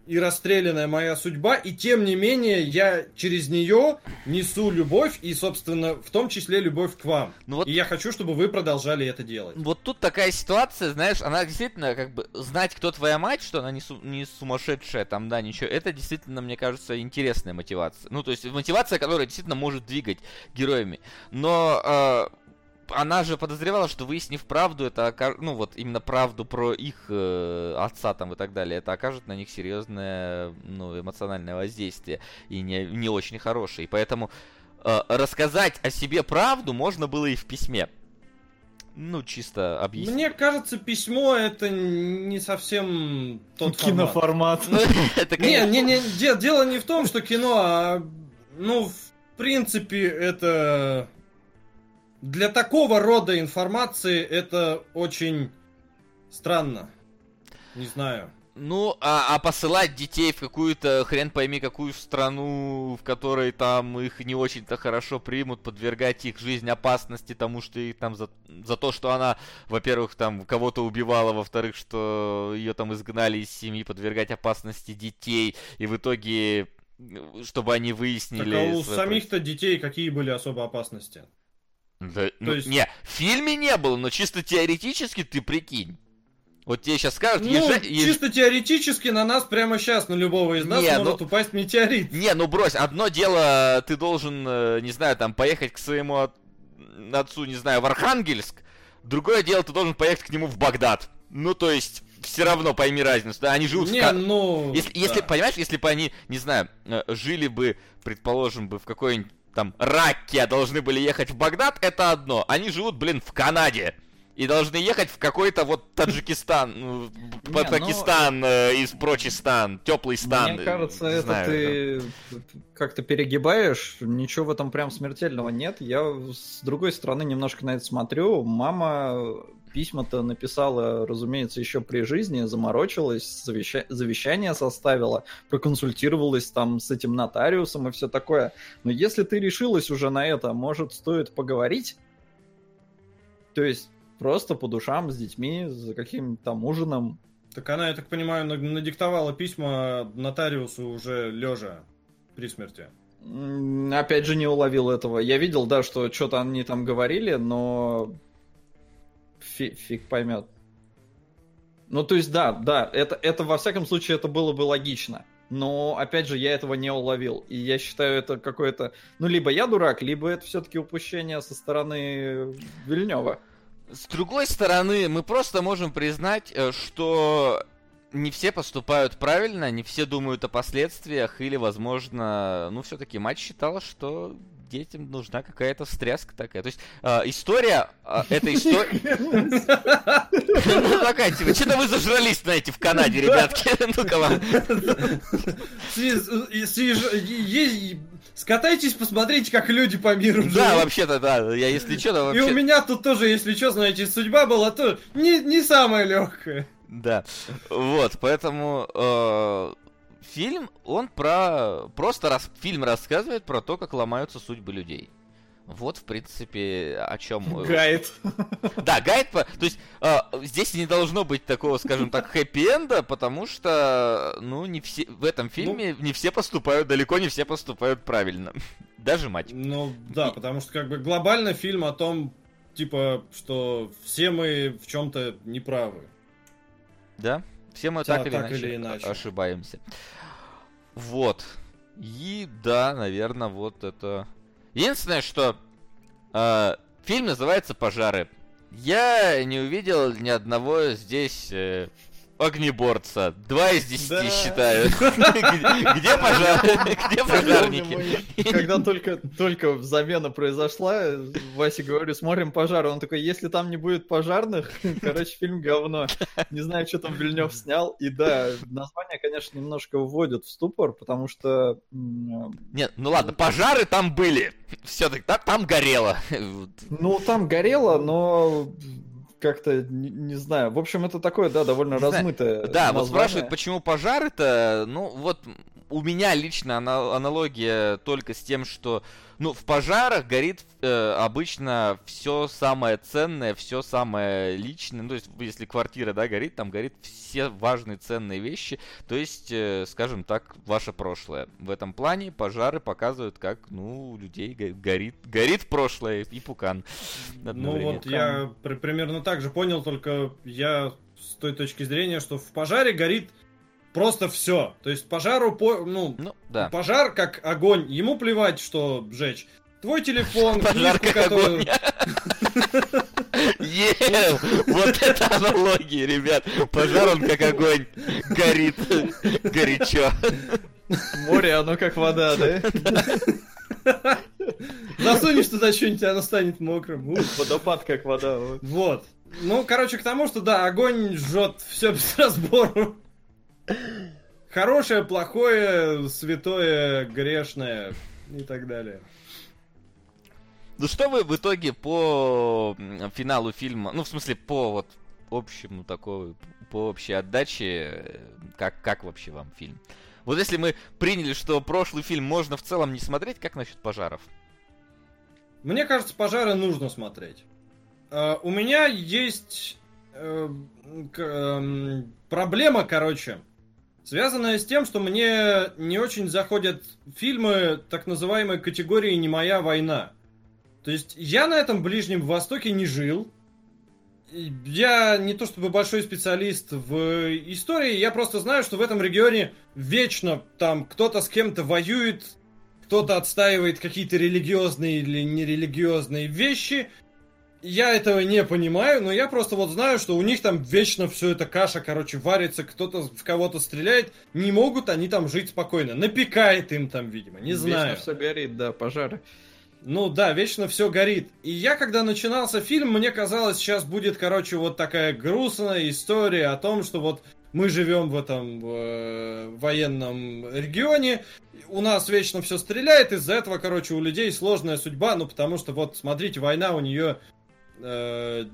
и расстрелянная моя судьба, и тем не менее я через нее несу любовь, и, собственно, в том числе любовь к вам. Ну вот, и я хочу, чтобы вы продолжали это делать. Вот тут такая ситуация, знаешь, она действительно, как бы, знать, кто твоя мать, что она не, су- не сумасшедшая, там, да, ничего, это действительно, мне кажется, интересная мотивация. Ну, то есть, мотивация, которая действительно может двигать героями. Но... Э- она же подозревала, что выяснив правду, это ну вот именно правду про их э, отца там и так далее, это окажет на них серьезное ну, эмоциональное воздействие и не, не очень хорошее. И поэтому э, рассказать о себе правду можно было и в письме. Ну, чисто объяснить. Мне кажется, письмо это не совсем тот Киноформат. Ну, не, не, не, дело не в том, что кино, а ну, в принципе, это для такого рода информации это очень странно. Не знаю. Ну, а, а посылать детей в какую-то хрен пойми какую страну, в которой там их не очень-то хорошо примут, подвергать их жизнь опасности тому, что их там за, за то, что она, во-первых, там кого-то убивала, во-вторых, что ее там изгнали из семьи, подвергать опасности детей, и в итоге, чтобы они выяснили... Так а у самих-то детей какие были особо опасности? Да, ну, есть... Не, в фильме не было, но чисто теоретически ты прикинь. Вот тебе сейчас скажут, ну, езжай... чисто теоретически на нас прямо сейчас, на любого из нас не, может ну... упасть метеорит. Не, ну брось, одно дело, ты должен, э, не знаю, там, поехать к своему от... отцу, не знаю, в Архангельск. Другое дело, ты должен поехать к нему в Багдад. Ну, то есть, все равно пойми разницу. Да, они живут не, в... ну... Если, да. если, понимаешь, если бы они, не знаю, э, жили бы, предположим, бы в какой-нибудь там Ракке должны были ехать в Багдад, это одно. Они живут, блин, в Канаде. И должны ехать в какой-то вот Таджикистан, ну, Пакистан, ну, э, из Прочистан, теплый стан. Мне кажется, это знаю, ты да. как-то перегибаешь, ничего в этом прям смертельного нет. Я с другой стороны немножко на это смотрю. Мама письма-то написала, разумеется, еще при жизни, заморочилась, завеща... завещание составила, проконсультировалась там с этим нотариусом и все такое. Но если ты решилась уже на это, может, стоит поговорить? То есть просто по душам с детьми, за каким-то там ужином. Так она, я так понимаю, надиктовала письма нотариусу уже лежа при смерти. Опять же, не уловил этого. Я видел, да, что что-то они там говорили, но фиг, фиг поймет. Ну, то есть, да, да, это, это во всяком случае это было бы логично. Но, опять же, я этого не уловил. И я считаю, это какое-то... Ну, либо я дурак, либо это все-таки упущение со стороны Вильнева. С другой стороны, мы просто можем признать, э, что не все поступают правильно, не все думают о последствиях, или, возможно, ну, все-таки мать считала, что детям нужна какая-то встряска такая. То есть э, история, э, эта история... Ну такая, типа, что-то вы зажрались, знаете, в Канаде, ребятки. Ну-ка вам. Скатайтесь, посмотрите, как люди по миру живут. Да, вообще-то, да. Я, если что, то вообще... И у меня тут тоже, если что, знаете, судьба была то не, не самая легкая. Да. Вот, поэтому э, фильм, он про... Просто раз... фильм рассказывает про то, как ломаются судьбы людей. Вот, в принципе, о чем... гайд. Да, гайд. То есть э, здесь не должно быть такого, скажем так, хэппи-энда, потому что, ну, не все в этом фильме ну, не все поступают, далеко не все поступают правильно. Даже мать. Ну, да, И... потому что как бы глобально фильм о том, типа, что все мы в чем-то неправы. Да, все мы да, так, или, так иначе или иначе ошибаемся. Вот. И да, наверное, вот это Единственное, что э, фильм называется «Пожары». Я не увидел ни одного здесь э, огнеборца. Два из десяти считаю. Где пожарники? Где пожарники? Когда только, только замена произошла, Вася говорю, смотрим пожар. Он такой, если там не будет пожарных, короче, фильм говно. Не знаю, что там Вильнев снял. И да, название, конечно, немножко вводит в ступор, потому что... Нет, ну ладно, пожары там были. Все-таки там горело. Ну, там горело, но как-то, не, не знаю. В общем, это такое, да, довольно не размытое. Знаю. Да, название. вот спрашивают, почему пожары-то. Ну, вот у меня лично аналогия только с тем, что ну, в пожарах горит э, обычно все самое ценное, все самое личное. Ну, то есть, если квартира, да, горит, там горит все важные ценные вещи. То есть, э, скажем так, ваше прошлое. В этом плане пожары показывают, как, ну, у людей горит, горит прошлое и пукан. Ну, вот я при, примерно так же понял, только я с той точки зрения, что в пожаре горит просто все. То есть пожару, по, ну, ну да. пожар как огонь, ему плевать, что сжечь. Твой телефон, книжку, которую... Ел! Вот это аналогии, ребят. Пожар он как огонь. Горит. Горячо. Море, оно как вода, да? Засунешь туда что-нибудь, оно станет мокрым. Водопад как вода. Вот. Ну, короче, к тому, что да, огонь жжет все без разбору. Хорошее, плохое, святое, грешное и так далее. Ну что вы в итоге по финалу фильма, ну в смысле по вот общему такой, по общей отдаче, как, как вообще вам фильм? Вот если мы приняли, что прошлый фильм можно в целом не смотреть, как насчет пожаров? Мне кажется, пожары нужно смотреть. Uh, у меня есть uh, проблема, короче, связанная с тем, что мне не очень заходят фильмы так называемой категории «Не моя война». То есть я на этом Ближнем Востоке не жил. Я не то чтобы большой специалист в истории, я просто знаю, что в этом регионе вечно там кто-то с кем-то воюет, кто-то отстаивает какие-то религиозные или нерелигиозные вещи, я этого не понимаю, но я просто вот знаю, что у них там вечно все это каша, короче, варится, кто-то в кого-то стреляет. Не могут они там жить спокойно. Напекает им там, видимо, не знаю. Вечно все горит, да, пожары. Ну да, вечно все горит. И я, когда начинался фильм, мне казалось, сейчас будет, короче, вот такая грустная история о том, что вот мы живем в этом э, военном регионе, у нас вечно все стреляет, из-за этого, короче, у людей сложная судьба, ну потому что вот, смотрите, война у нее э,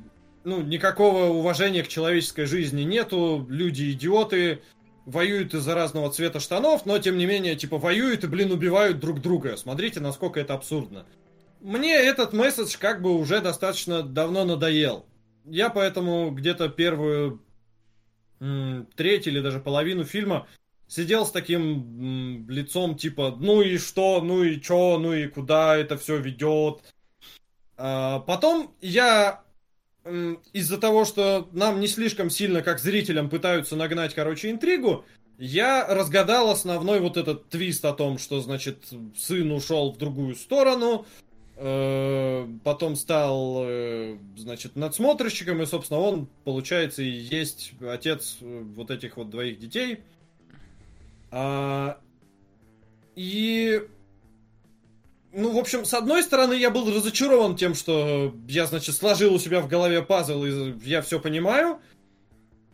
ну, никакого уважения к человеческой жизни нету, люди идиоты, воюют из-за разного цвета штанов, но тем не менее, типа, воюют и, блин, убивают друг друга. Смотрите, насколько это абсурдно. Мне этот месседж как бы уже достаточно давно надоел. Я поэтому где-то первую треть или даже половину фильма сидел с таким лицом типа, ну и что, ну и чё, ну и куда это все ведет, потом я из-за того, что нам не слишком сильно, как зрителям, пытаются нагнать, короче, интригу, я разгадал основной вот этот твист о том, что, значит, сын ушел в другую сторону, э, потом стал, э, значит, надсмотрщиком, и, собственно, он, получается, и есть отец э, вот этих вот двоих детей. А, и ну, в общем, с одной стороны, я был разочарован тем, что я, значит, сложил у себя в голове пазл, и я все понимаю.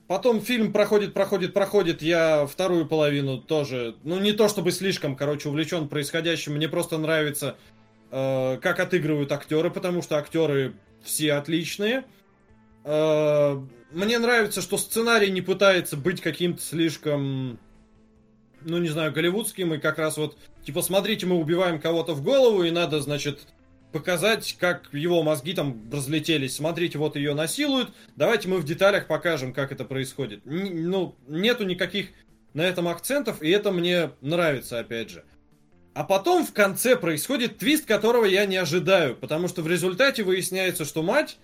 Потом фильм проходит, проходит, проходит. Я вторую половину тоже, ну, не то чтобы слишком, короче, увлечен происходящим. Мне просто нравится, э, как отыгрывают актеры, потому что актеры все отличные. Э, мне нравится, что сценарий не пытается быть каким-то слишком ну, не знаю, голливудским, и как раз вот, типа, смотрите, мы убиваем кого-то в голову, и надо, значит, показать, как его мозги там разлетелись. Смотрите, вот ее насилуют. Давайте мы в деталях покажем, как это происходит. Н- ну, нету никаких на этом акцентов, и это мне нравится, опять же. А потом в конце происходит твист, которого я не ожидаю, потому что в результате выясняется, что мать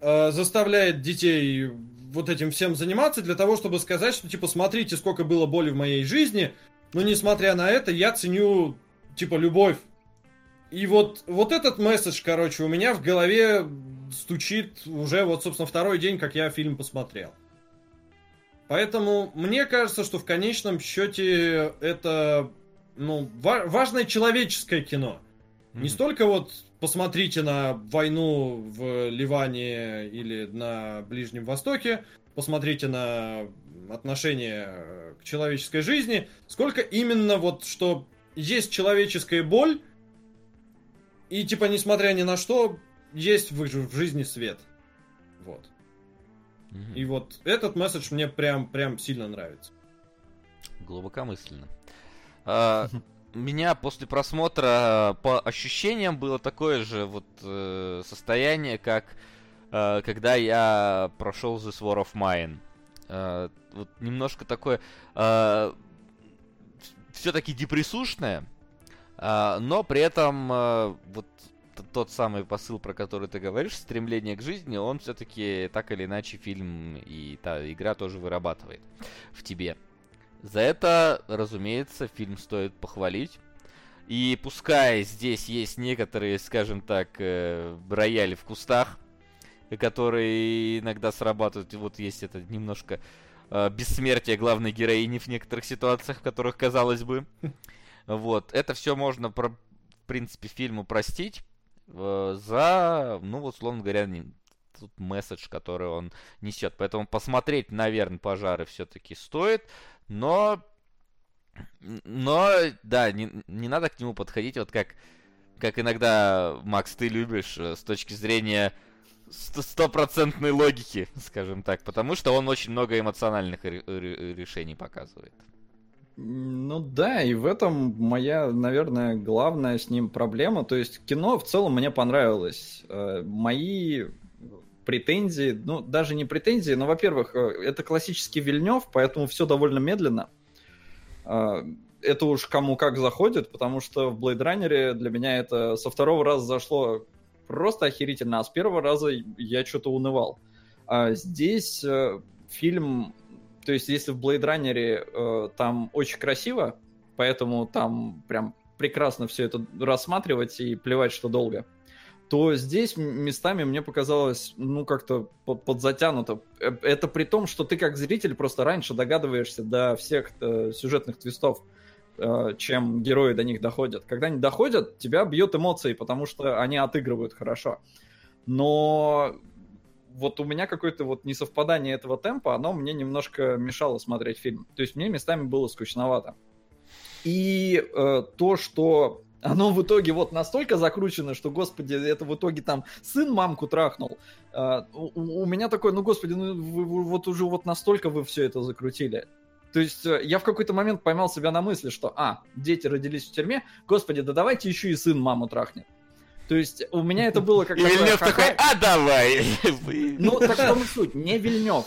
э, заставляет детей вот этим всем заниматься для того, чтобы сказать, что типа смотрите, сколько было боли в моей жизни, но несмотря на это, я ценю типа любовь. И вот, вот этот месседж, короче, у меня в голове стучит уже вот, собственно, второй день, как я фильм посмотрел. Поэтому мне кажется, что в конечном счете это ну, ва- важное человеческое кино. Не столько вот посмотрите на войну в Ливане или на Ближнем Востоке, посмотрите на отношение к человеческой жизни, сколько именно вот, что есть человеческая боль, и типа, несмотря ни на что, есть в, в жизни свет. Вот. Мгм. И вот этот месседж мне прям, прям сильно нравится. Глубокомысленно. А, меня после просмотра по ощущениям было такое же вот э, состояние, как э, когда я прошел The War of Mine. Э, вот немножко такое все-таки депрессушное, а, но при этом э, вот тот самый посыл, про который ты говоришь, стремление к жизни, он все-таки так или иначе фильм и та игра тоже вырабатывает в тебе. За это, разумеется, фильм стоит похвалить. И пускай здесь есть некоторые, скажем так, э, рояли в кустах, которые иногда срабатывают, и вот есть это немножко э, бессмертие главной героини в некоторых ситуациях, в которых, казалось бы. Вот, это все можно, про, в принципе, фильму простить э, за, ну, вот, условно говоря, не- тут месседж, который он несет. Поэтому посмотреть, наверное, пожары все-таки стоит, но, но, да, не, не надо к нему подходить вот как, как иногда, Макс, ты любишь, э, с точки зрения сто- стопроцентной логики, скажем так, потому что он очень много эмоциональных ре- ре- решений показывает. Ну да, и в этом моя, наверное, главная с ним проблема. То есть кино в целом мне понравилось. Э, Мои претензии, ну даже не претензии, но, во-первых, э, это классический Вильнев, поэтому все довольно медленно. Э, Это уж кому как заходит, потому что в Blade Runner для меня это со второго раза зашло просто охерительно, а с первого раза я что-то унывал. А здесь э, фильм то есть, если в Blade Runner э, там очень красиво, поэтому там прям прекрасно все это рассматривать и плевать, что долго, то здесь местами мне показалось, ну, как-то по- подзатянуто. Э, Это при том, что ты как зритель просто раньше догадываешься до всех э, сюжетных твистов, э, чем герои до них доходят. Когда они доходят, тебя бьет эмоции, потому что они отыгрывают хорошо. Но вот у меня какое-то вот несовпадание этого темпа, оно мне немножко мешало смотреть фильм. То есть мне местами было скучновато. И э, то, что оно в итоге вот настолько закручено, что, господи, это в итоге там сын мамку трахнул. Э, у, у меня такой, ну, господи, ну вы- вы вот уже вот настолько вы все это закрутили. То есть э, я в какой-то момент поймал себя на мысли, что, а, дети родились в тюрьме, господи, да давайте еще и сын маму трахнет. То есть у меня это было как Вильнев такой, а давай! Ну, так в том и суть, не Вильнев.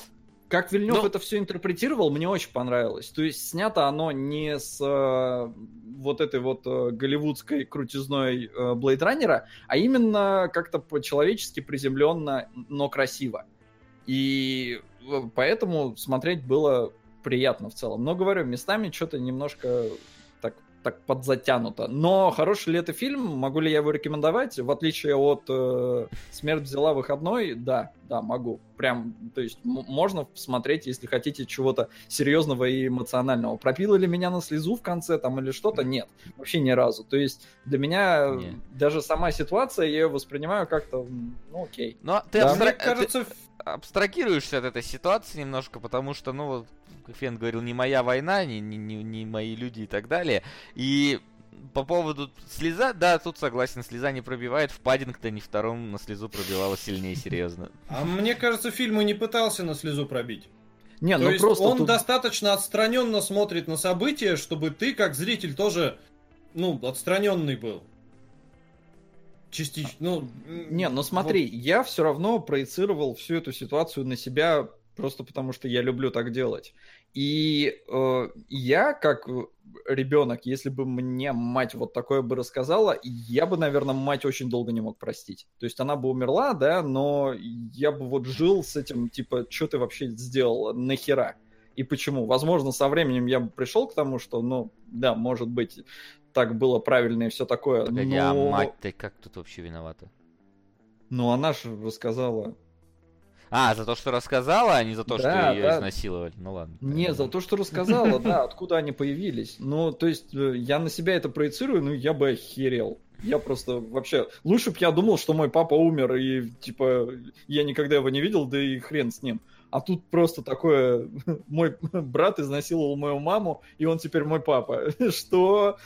Как Вильнев Ну- это все интерпретировал, мне очень понравилось. То есть снято оно не с э, вот этой вот э, голливудской крутизной э, Блейдраннера, а именно как-то по-человечески приземленно, но красиво. И э, поэтому смотреть было приятно в целом. Но говорю, местами что-то немножко так, подзатянуто. Но хороший ли это фильм? Могу ли я его рекомендовать? В отличие от э, «Смерть взяла выходной», да, да, могу. Прям, то есть м- можно посмотреть, если хотите чего-то серьезного и эмоционального. Пропило ли меня на слезу в конце там или что-то? Нет, вообще ни разу. То есть для меня э, Не. даже сама ситуация, я ее воспринимаю как-то, ну окей. Но ты, Да. абстра- Мне ты кажется, абстрагируешься от этой ситуации немножко, потому что, ну, вот, как Фен говорил, не моя война, не, не, не, не мои люди и так далее. И по поводу слеза, да, тут согласен, слеза не пробивает. В Паддингтоне втором на слезу пробивала сильнее, серьезно. а мне кажется, фильм и не пытался на слезу пробить. Не, То ну есть просто он тут- достаточно отстраненно смотрит на события, чтобы ты, как зритель, тоже, ну, отстраненный был. Частично. Ну, Не, но смотри, я все равно проецировал всю эту ситуацию на себя просто потому, что я люблю так делать. И э, я, как ребенок, если бы мне мать вот такое бы рассказала, я бы, наверное, мать очень долго не мог простить. То есть она бы умерла, да, но я бы вот жил с этим, типа, что ты вообще сделал, нахера? И почему? Возможно, со временем я бы пришел к тому, что, ну, да, может быть, так было правильно и все такое. Погоди, но... а мать-то как тут вообще виновата? Ну, она же рассказала. А, за то, что рассказала, а не за то, Да, что ее да. изнасиловали. Ну ладно. Не, за то, что рассказала, да, откуда они появились. Ну, то есть, э, я на себя это проецирую, ну, я бы охерел. Я просто вообще... Лучше бы я думал, что мой папа умер, и, типа, я никогда его не видел, да и хрен с ним. А тут просто такое... Мой брат изнасиловал мою маму, и он теперь мой папа. Что?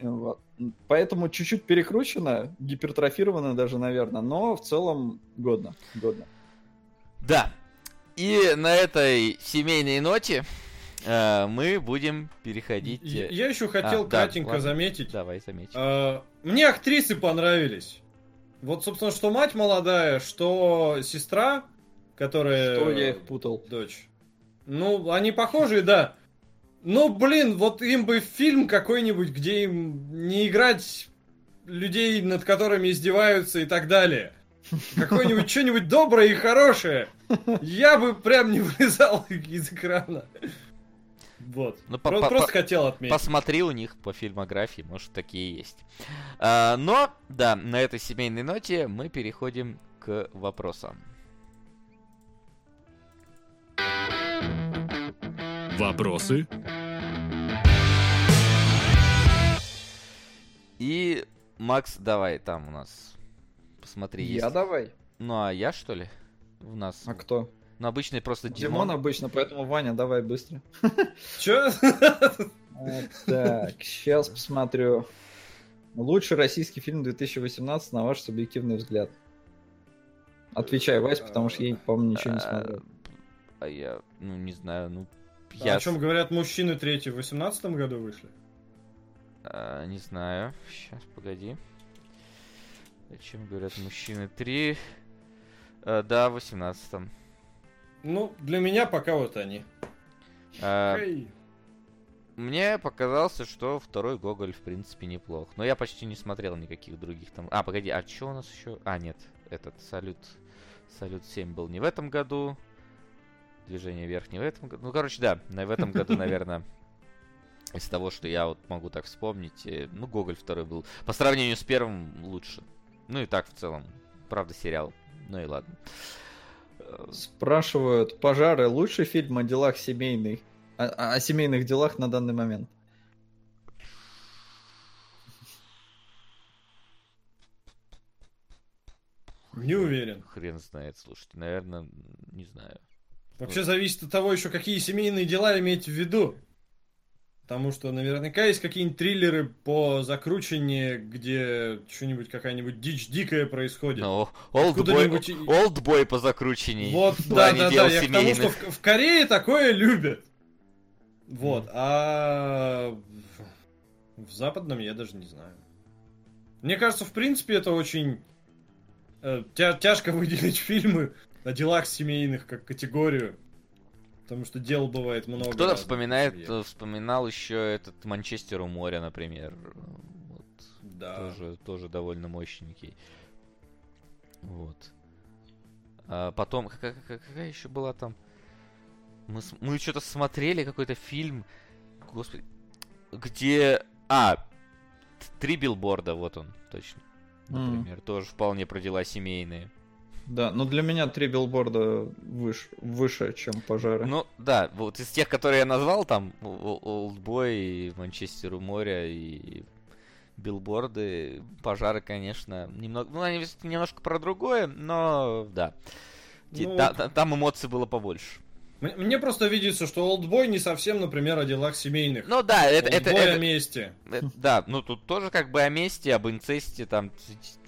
Вот. Поэтому чуть-чуть перекручено, гипертрофировано даже, наверное, но в целом годно. годно. Да. И на этой семейной ноте э, мы будем переходить... Я, э, я еще хотел А, да, кратенько ладно. заметить. Давай, заметь. А, Мне актрисы понравились. Вот, собственно, что мать молодая, что сестра, которая... Что я их путал? Дочь. Ну, они похожие, да. Ну, блин, вот им бы фильм какой-нибудь, где им не играть людей, над которыми издеваются и так далее. Какое-нибудь что-нибудь доброе и хорошее. Я бы прям не вылезал из экрана. Вот. Ну, по- Про- по- Просто по- хотел отметить. Посмотри у них по фильмографии, может, такие есть. А, но, да, на этой семейной ноте мы переходим к вопросам. Вопросы? И, Макс, давай, там у нас, посмотри, Я есть. давай. Ну, а я, что ли? У нас. А кто? Ну, обычный просто Димон Димон. обычно, поэтому Ваня, давай быстро. Вот Так, сейчас посмотрю. Лучший российский фильм 2018, на ваш субъективный взгляд. Отвечай, Вась, потому что я, по-моему, ничего не смотрел. А я, ну, не знаю, ну, А я О чем говорят мужчины третий в 18 году вышли? а, не знаю. Сейчас, погоди. О чем говорят мужчины? Три. А, да, в 18-м. Ну, для меня пока вот они. А. Мне показался, что второй Гоголь, в принципе, неплох. Но я почти не смотрел никаких других там. А, погоди, а что у нас еще? А, нет, этот Салют. Салют 7 был не в этом году. Движение вверх не в этом году. Ну, короче, да, на- в этом году, наверное, из того, что я вот могу так вспомнить, э, ну, Гоголь второй был. По сравнению с первым лучше. Ну и так в целом. Правда, сериал. Ну и ладно. Спрашивают, пожары лучший фильм о делах семейных, о- о семейных делах на данный момент. Не уверен. Хрен знает, слушайте, наверное, не знаю. Вообще зависит от того еще, какие семейные дела иметь в виду. Потому что наверняка есть какие-нибудь триллеры по закручению, где что-нибудь, какая-нибудь дичь дикая происходит. Ну, Олдбой, по закручению. Вот, да, да, да. Я к тому, что в, в Корее такое любят. Вот, а в, в западном я даже не знаю. Мне кажется, в принципе, это очень э, тя- тяжко выделить фильмы о делах семейных как категорию. Потому что дел бывает много. Кто-то вспоминает, э, вспоминал еще этот Манчестер у моря, например. Вот. Да. Тоже, тоже довольно мощненький. Вот. А потом, какая, какая- еще была там? Мы, мы что-то смотрели, какой-то фильм, господи, где... А, три билборда, вот он, точно. Например, тоже вполне про дела семейные. Да, но для меня три билборда выше, выше чем пожары. Ну, да, вот из тех, которые я назвал, там, Олдбой, и Манчестер у моря, и билборды, пожары, конечно, немного, ну, они немножко про другое, но, да. Ну, та- вот- та- там эмоций было побольше. Мне просто видится, что Олдбой не совсем, например, о делах семейных. Ну, да, это, это, Олдбой это- о месте. э, да, ну, тут тоже как бы о месте, об инцесте, там,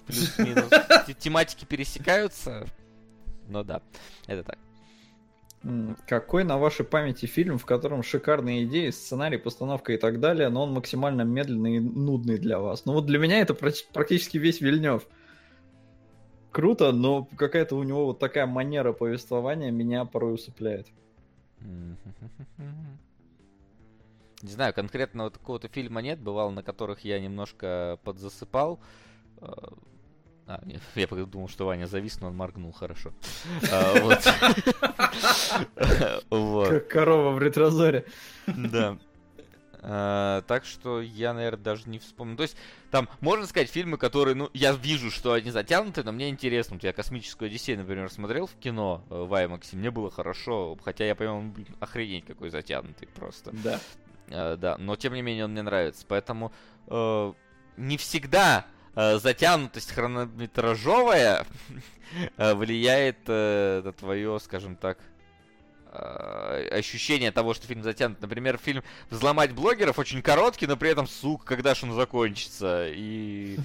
плюс-минус, те- тематики пересекаются, но да, это так. Какой на вашей памяти фильм, в котором шикарные идеи, сценарий, постановка и так далее, но он максимально медленный и нудный для вас? Ну вот для меня это практически весь Вильнев. Круто, но какая-то у него вот такая манера повествования меня порой усыпляет. Не знаю, конкретно вот такого-то фильма нет. Бывало, на которых я немножко подзасыпал. А, я думал, что Ваня завис, но он моргнул хорошо. А. Как корова в ретрозоре. Да. А, так что я, наверное, даже не вспомню. То есть, там, можно сказать, фильмы, которые, ну, я вижу, что они затянуты, но мне интересно. Вот я «Космическую Одиссею», например, смотрел в кино э, в IMAX, и мне было хорошо, хотя я понимаю, он, блин, охренеть какой затянутый просто. Да. Э, да, но тем не менее он мне нравится. Поэтому э, не всегда э, затянутость хронометражовая э, влияет э, на твое, скажем так, ощущение того, что фильм затянут. Например, фильм «Взломать блогеров» очень короткий, но при этом, сука, когда же он закончится? И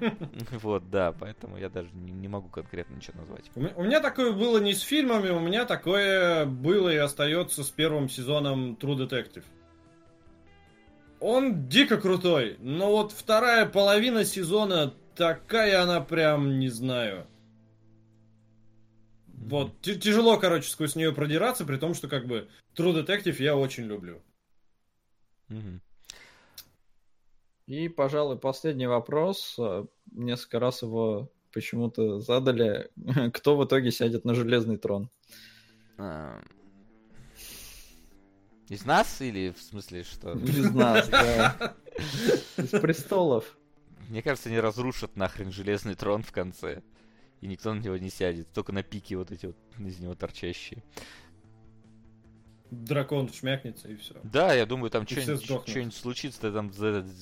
вот, да, поэтому я даже не, могу конкретно ничего назвать. У меня такое было не с фильмами, у меня такое было и остается с первым сезоном True Detective. Он дико крутой, но вот вторая половина сезона такая она прям, не знаю. Вот, тяжело, короче, сквозь нее продираться, при том, что как бы True Detective я очень люблю. И, пожалуй, последний вопрос. Несколько раз его почему-то задали. Кто в итоге сядет на железный трон? Из нас или в смысле, что... Из нас, да. Из престолов. Мне кажется, они разрушат нахрен железный трон в конце. И никто на него не сядет. Только на пике вот эти вот из него торчащие. Дракон шмякнется и все. Да, я думаю, там что-нибудь случится, там за- этот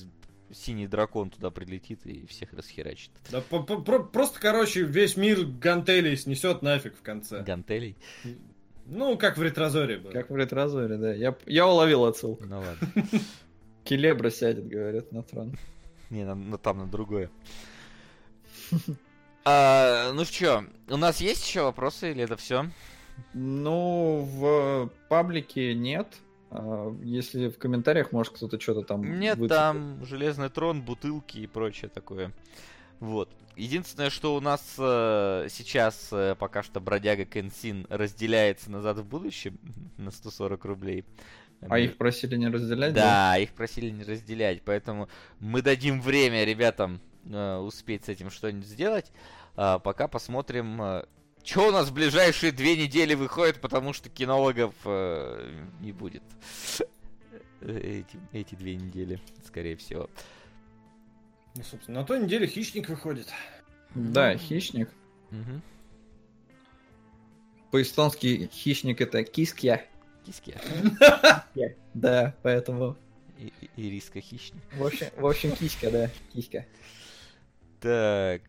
синий дракон туда прилетит и всех расхерачит. Да, просто, короче, весь мир гантелей снесет нафиг в конце. Гантелей. Ну, как в ретрозоре было. Как в ретрозоре, да. Я, я уловил отсылку. Ну ладно. Келебра сядет, говорят, на трон. Не, на- на- там на другое. А, ну что, у нас есть еще вопросы или это все? Ну, в паблике нет. А, Если в комментариях, может, кто-то что-то там Нет, выцепит. там железный трон, бутылки и прочее такое. Вот. Единственное, что у нас э, сейчас э, пока что бродяга Кенсин разделяется назад в будущем на 140 рублей. А их просили не разделять? Да, их просили не разделять, поэтому мы дадим время ребятам э, успеть с этим что-нибудь сделать. А пока посмотрим, что у нас в ближайшие две недели выходит, потому что кинологов э, не будет эти, эти две недели, скорее всего. Ну, собственно, на той неделе хищник выходит. Да, хищник. Мгм. По-эстонски хищник это кискья. Киски. Да, поэтому... И, и- ириска хищник. В общем, в общем, киська, да, киська. Так,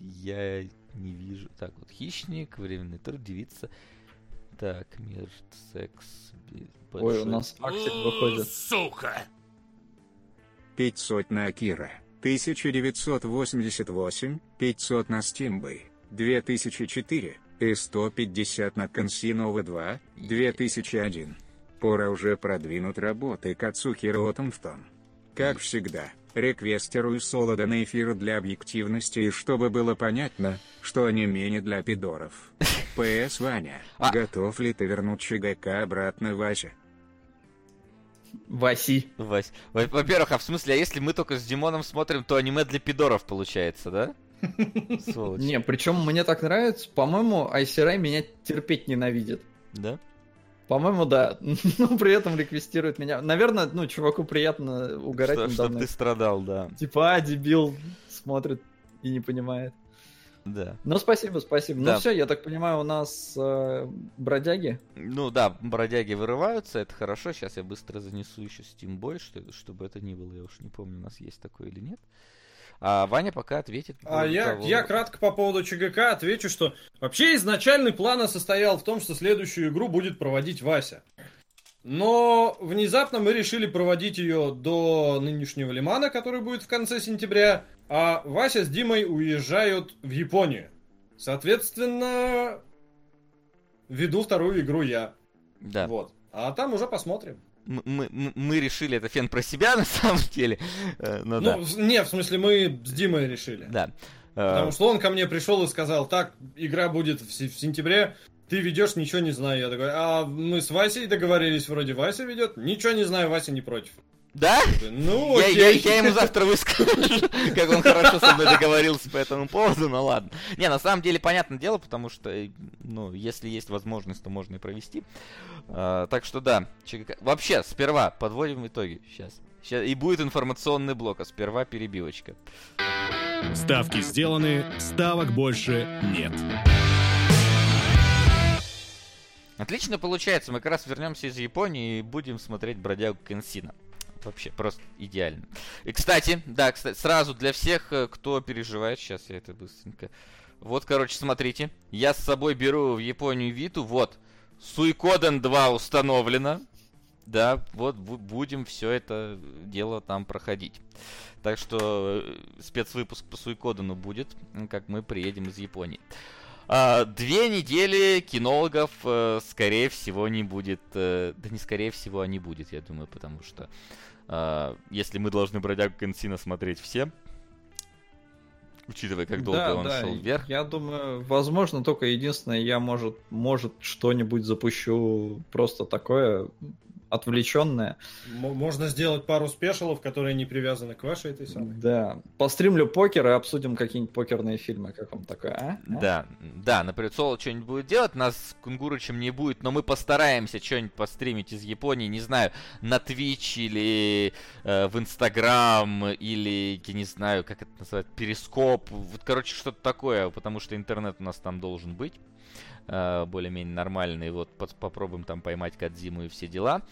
я не вижу. Так, вот хищник, временный труд, девица. Так, мир, секс. би- Ой, большой у нас Аксель выходит. Сука! 500 на Акира, 1988, 500 на Стимбы, 2004, и 150 на Консинова 2, 2001. Пора уже продвинуть работы Кацухиро Отомфтон. Как всегда, реквестерую Солода на эфир для объективности и чтобы было понятно, что они менее для пидоров. П.С. Ваня, А. готов ли ты вернуть ЧГК обратно Вася? Васи. Вась. Во- Во-первых, а в смысле, а если мы только с Димоном смотрим, то аниме для пидоров получается, да? Сволочь. Не, причем мне так нравится. По-моему, Айсерай меня терпеть ненавидит. Да? По-моему, да. Но при этом реквестирует меня. Наверное, ну, чуваку приятно угорать Что- надо Чтоб мной. ты страдал, да. Типа, а, дебил, смотрит и не понимает. Да. Ну, спасибо, спасибо. Да. Ну, все, я так понимаю, у нас э, бродяги. Ну да, бродяги вырываются, это хорошо. Сейчас я быстро занесу еще Steam Boy, что, чтобы это ни было. Я уж не помню, у нас есть такое или нет. А Ваня пока ответит. по А я, того- я кратко по поводу ЧГК отвечу, что вообще изначальный план состоял в том, что следующую игру будет проводить Вася. Но внезапно мы решили проводить ее до нынешнего Лимана, который будет в конце сентября, а Вася с Димой уезжают в Японию. Соответственно, веду вторую игру я. Да. Вот. А там уже посмотрим. Мы, мы, мы решили, это фен про себя на самом деле. Э, Ну, да. Ну, не, в смысле, мы с Димой решили. Да. Потому Э, что он ко мне пришел и сказал, так, игра будет в, в сентябре, ты ведешь, ничего не знаю. Я такой, а мы с Васей договорились, вроде Вася ведет, ничего не знаю, Вася не против. Да? Я Ну, Я, окей. я- я ему завтра выскажу, как он хорошо со мной договорился по этому поводу, ну ладно. Не, на самом деле, понятное дело, потому что, э, ну, если есть возможность, то можно и провести. А, так что да. ЧГК. Вообще, сперва подводим итоги. Сейчас. Сейчас. И будет информационный блок, а сперва перебивочка. Ставки сделаны, ставок больше нет. Отлично получается, мы как раз вернемся из Японии и будем смотреть бродягу Кенсина. Вообще, просто идеально. И, кстати, да, кстати, сразу для всех, э, кто переживает, сейчас я это быстренько. Вот, короче, смотрите, я с собой беру в Японию Виту, вот, Суикоден 2 установлено. Да, вот бу- будем все это дело там проходить. Так что э, спецвыпуск по Суикодену будет, как мы приедем из Японии. А, две недели кинологов, э, скорее всего, не будет. э, да не скорее всего, а не будет, я думаю, потому что а, если мы должны бродягу Консина смотреть все, учитывая, как долго Да, он да, шел вверх. Я думаю, возможно, только единственное, я, может, может что-нибудь запущу просто такое отвлеченное. Можно сделать пару спешалов, которые не привязаны к вашей этой самой. Да. Постримлю покер и обсудим какие-нибудь покерные фильмы. Как вам такое, а? А? Да, да, например, Соло что-нибудь будет делать, нас с Кунгурычем не будет, но мы постараемся что-нибудь постримить из Японии, не знаю, на Twitch или э, в Инстаграм, или, я не знаю, как это называется, Перископ, вот, короче, что-то такое, потому что интернет у нас там должен быть э, более-менее нормальный, вот пос- попробуем там поймать Кадзиму и все дела.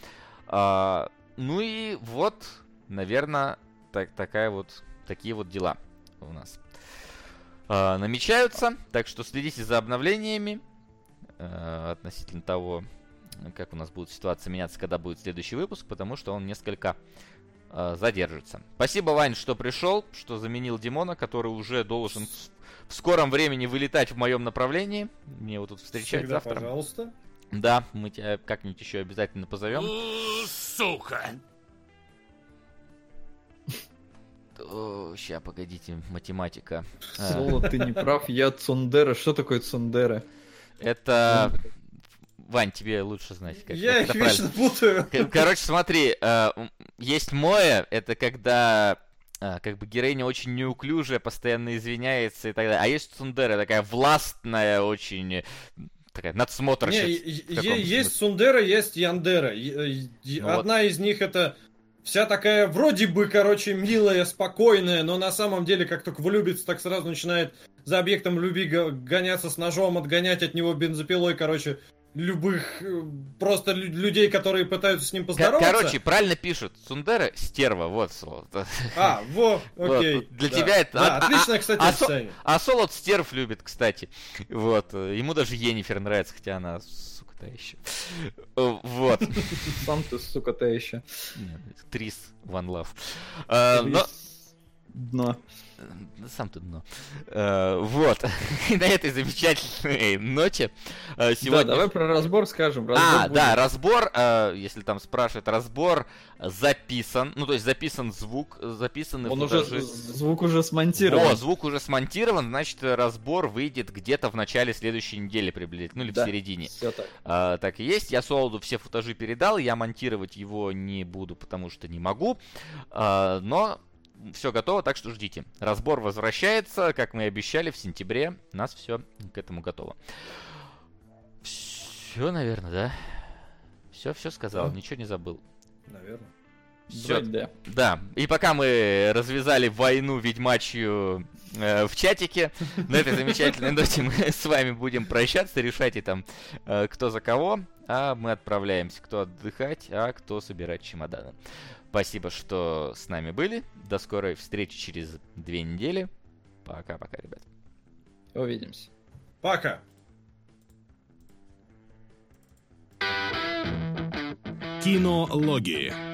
А, ну и вот, наверное, так, такая вот, такие вот дела у нас а, намечаются, так что следите за обновлениями э, относительно того, как у нас будет ситуация меняться, когда будет следующий выпуск, потому что он несколько э, задержится. Спасибо, Вань, что пришел, что заменил Димона, который уже должен в- скором времени вылетать в моем направлении. Мне его тут встречать Всегда, завтра. пожалуйста. Да, мы тебя как-нибудь еще обязательно позовем. Сука! Сейчас, погодите, математика. Соло, ты не прав, я Цундера. Что такое Цундера? Это... Вань, тебе лучше знать, как Я как их это правильно. вечно путаю. Короче, смотри, э, есть Моя, это когда э, как бы героиня очень неуклюжая, постоянно извиняется и так далее. А есть Сундера, такая властная, очень э, такая Не, надсмотрщица. е- в каком е- есть? Сундера, есть Яндера. Ну вот. Одна из них это вся такая вроде бы, короче, милая, спокойная, но на самом деле, как только влюбится, так сразу начинает за объектом любви го- гоняться с ножом, отгонять от него бензопилой, короче, любых э, просто лю- людей, которые пытаются с ним поздороваться. Короче, правильно пишут. Сундера стерва, вот слово. А, во, Вот, окей. вот для да. тебя это- Да, а- а- отличное, кстати, а описание. А Солод стерв любит, кстати. Вот. Ему даже Енифер нравится, хотя она, сука, та еще. Вот. Сам ты, сука, ты еще. Трис, One Love. Э, Но... Дно. Э, Сам ты дно. Э, Вот. И на этой замечательной ноте э, сегодня... Да, давай про разбор скажем. Разбор А, будет. да, разбор, э, если там спрашивают, разбор записан, ну, то есть записан звук, записаны Он уже, футажи. звук уже смонтирован. О, звук уже смонтирован, значит, разбор выйдет где-то в начале следующей недели приблизительно, ну, или Да. в середине. Все так. А, так и есть. Я Солоду все футажи передал, я монтировать его не буду, потому что не могу. А, но все готово, так что ждите. Разбор возвращается, как мы и обещали, в сентябре. У нас все к этому готово. Все, наверное, да? Все, все сказал, Да. ничего не забыл. Наверное. Все, да. да, и пока мы развязали войну ведьмачью э, в чатике, на этой замечательной ноте мы с вами будем прощаться, решайте там, э, кто за кого, а мы отправляемся, кто отдыхать, а кто собирать чемоданы. Спасибо, что с нами были. До скорой встречи через две недели. Пока-пока, ребят. Увидимся. Пока. Кинологии.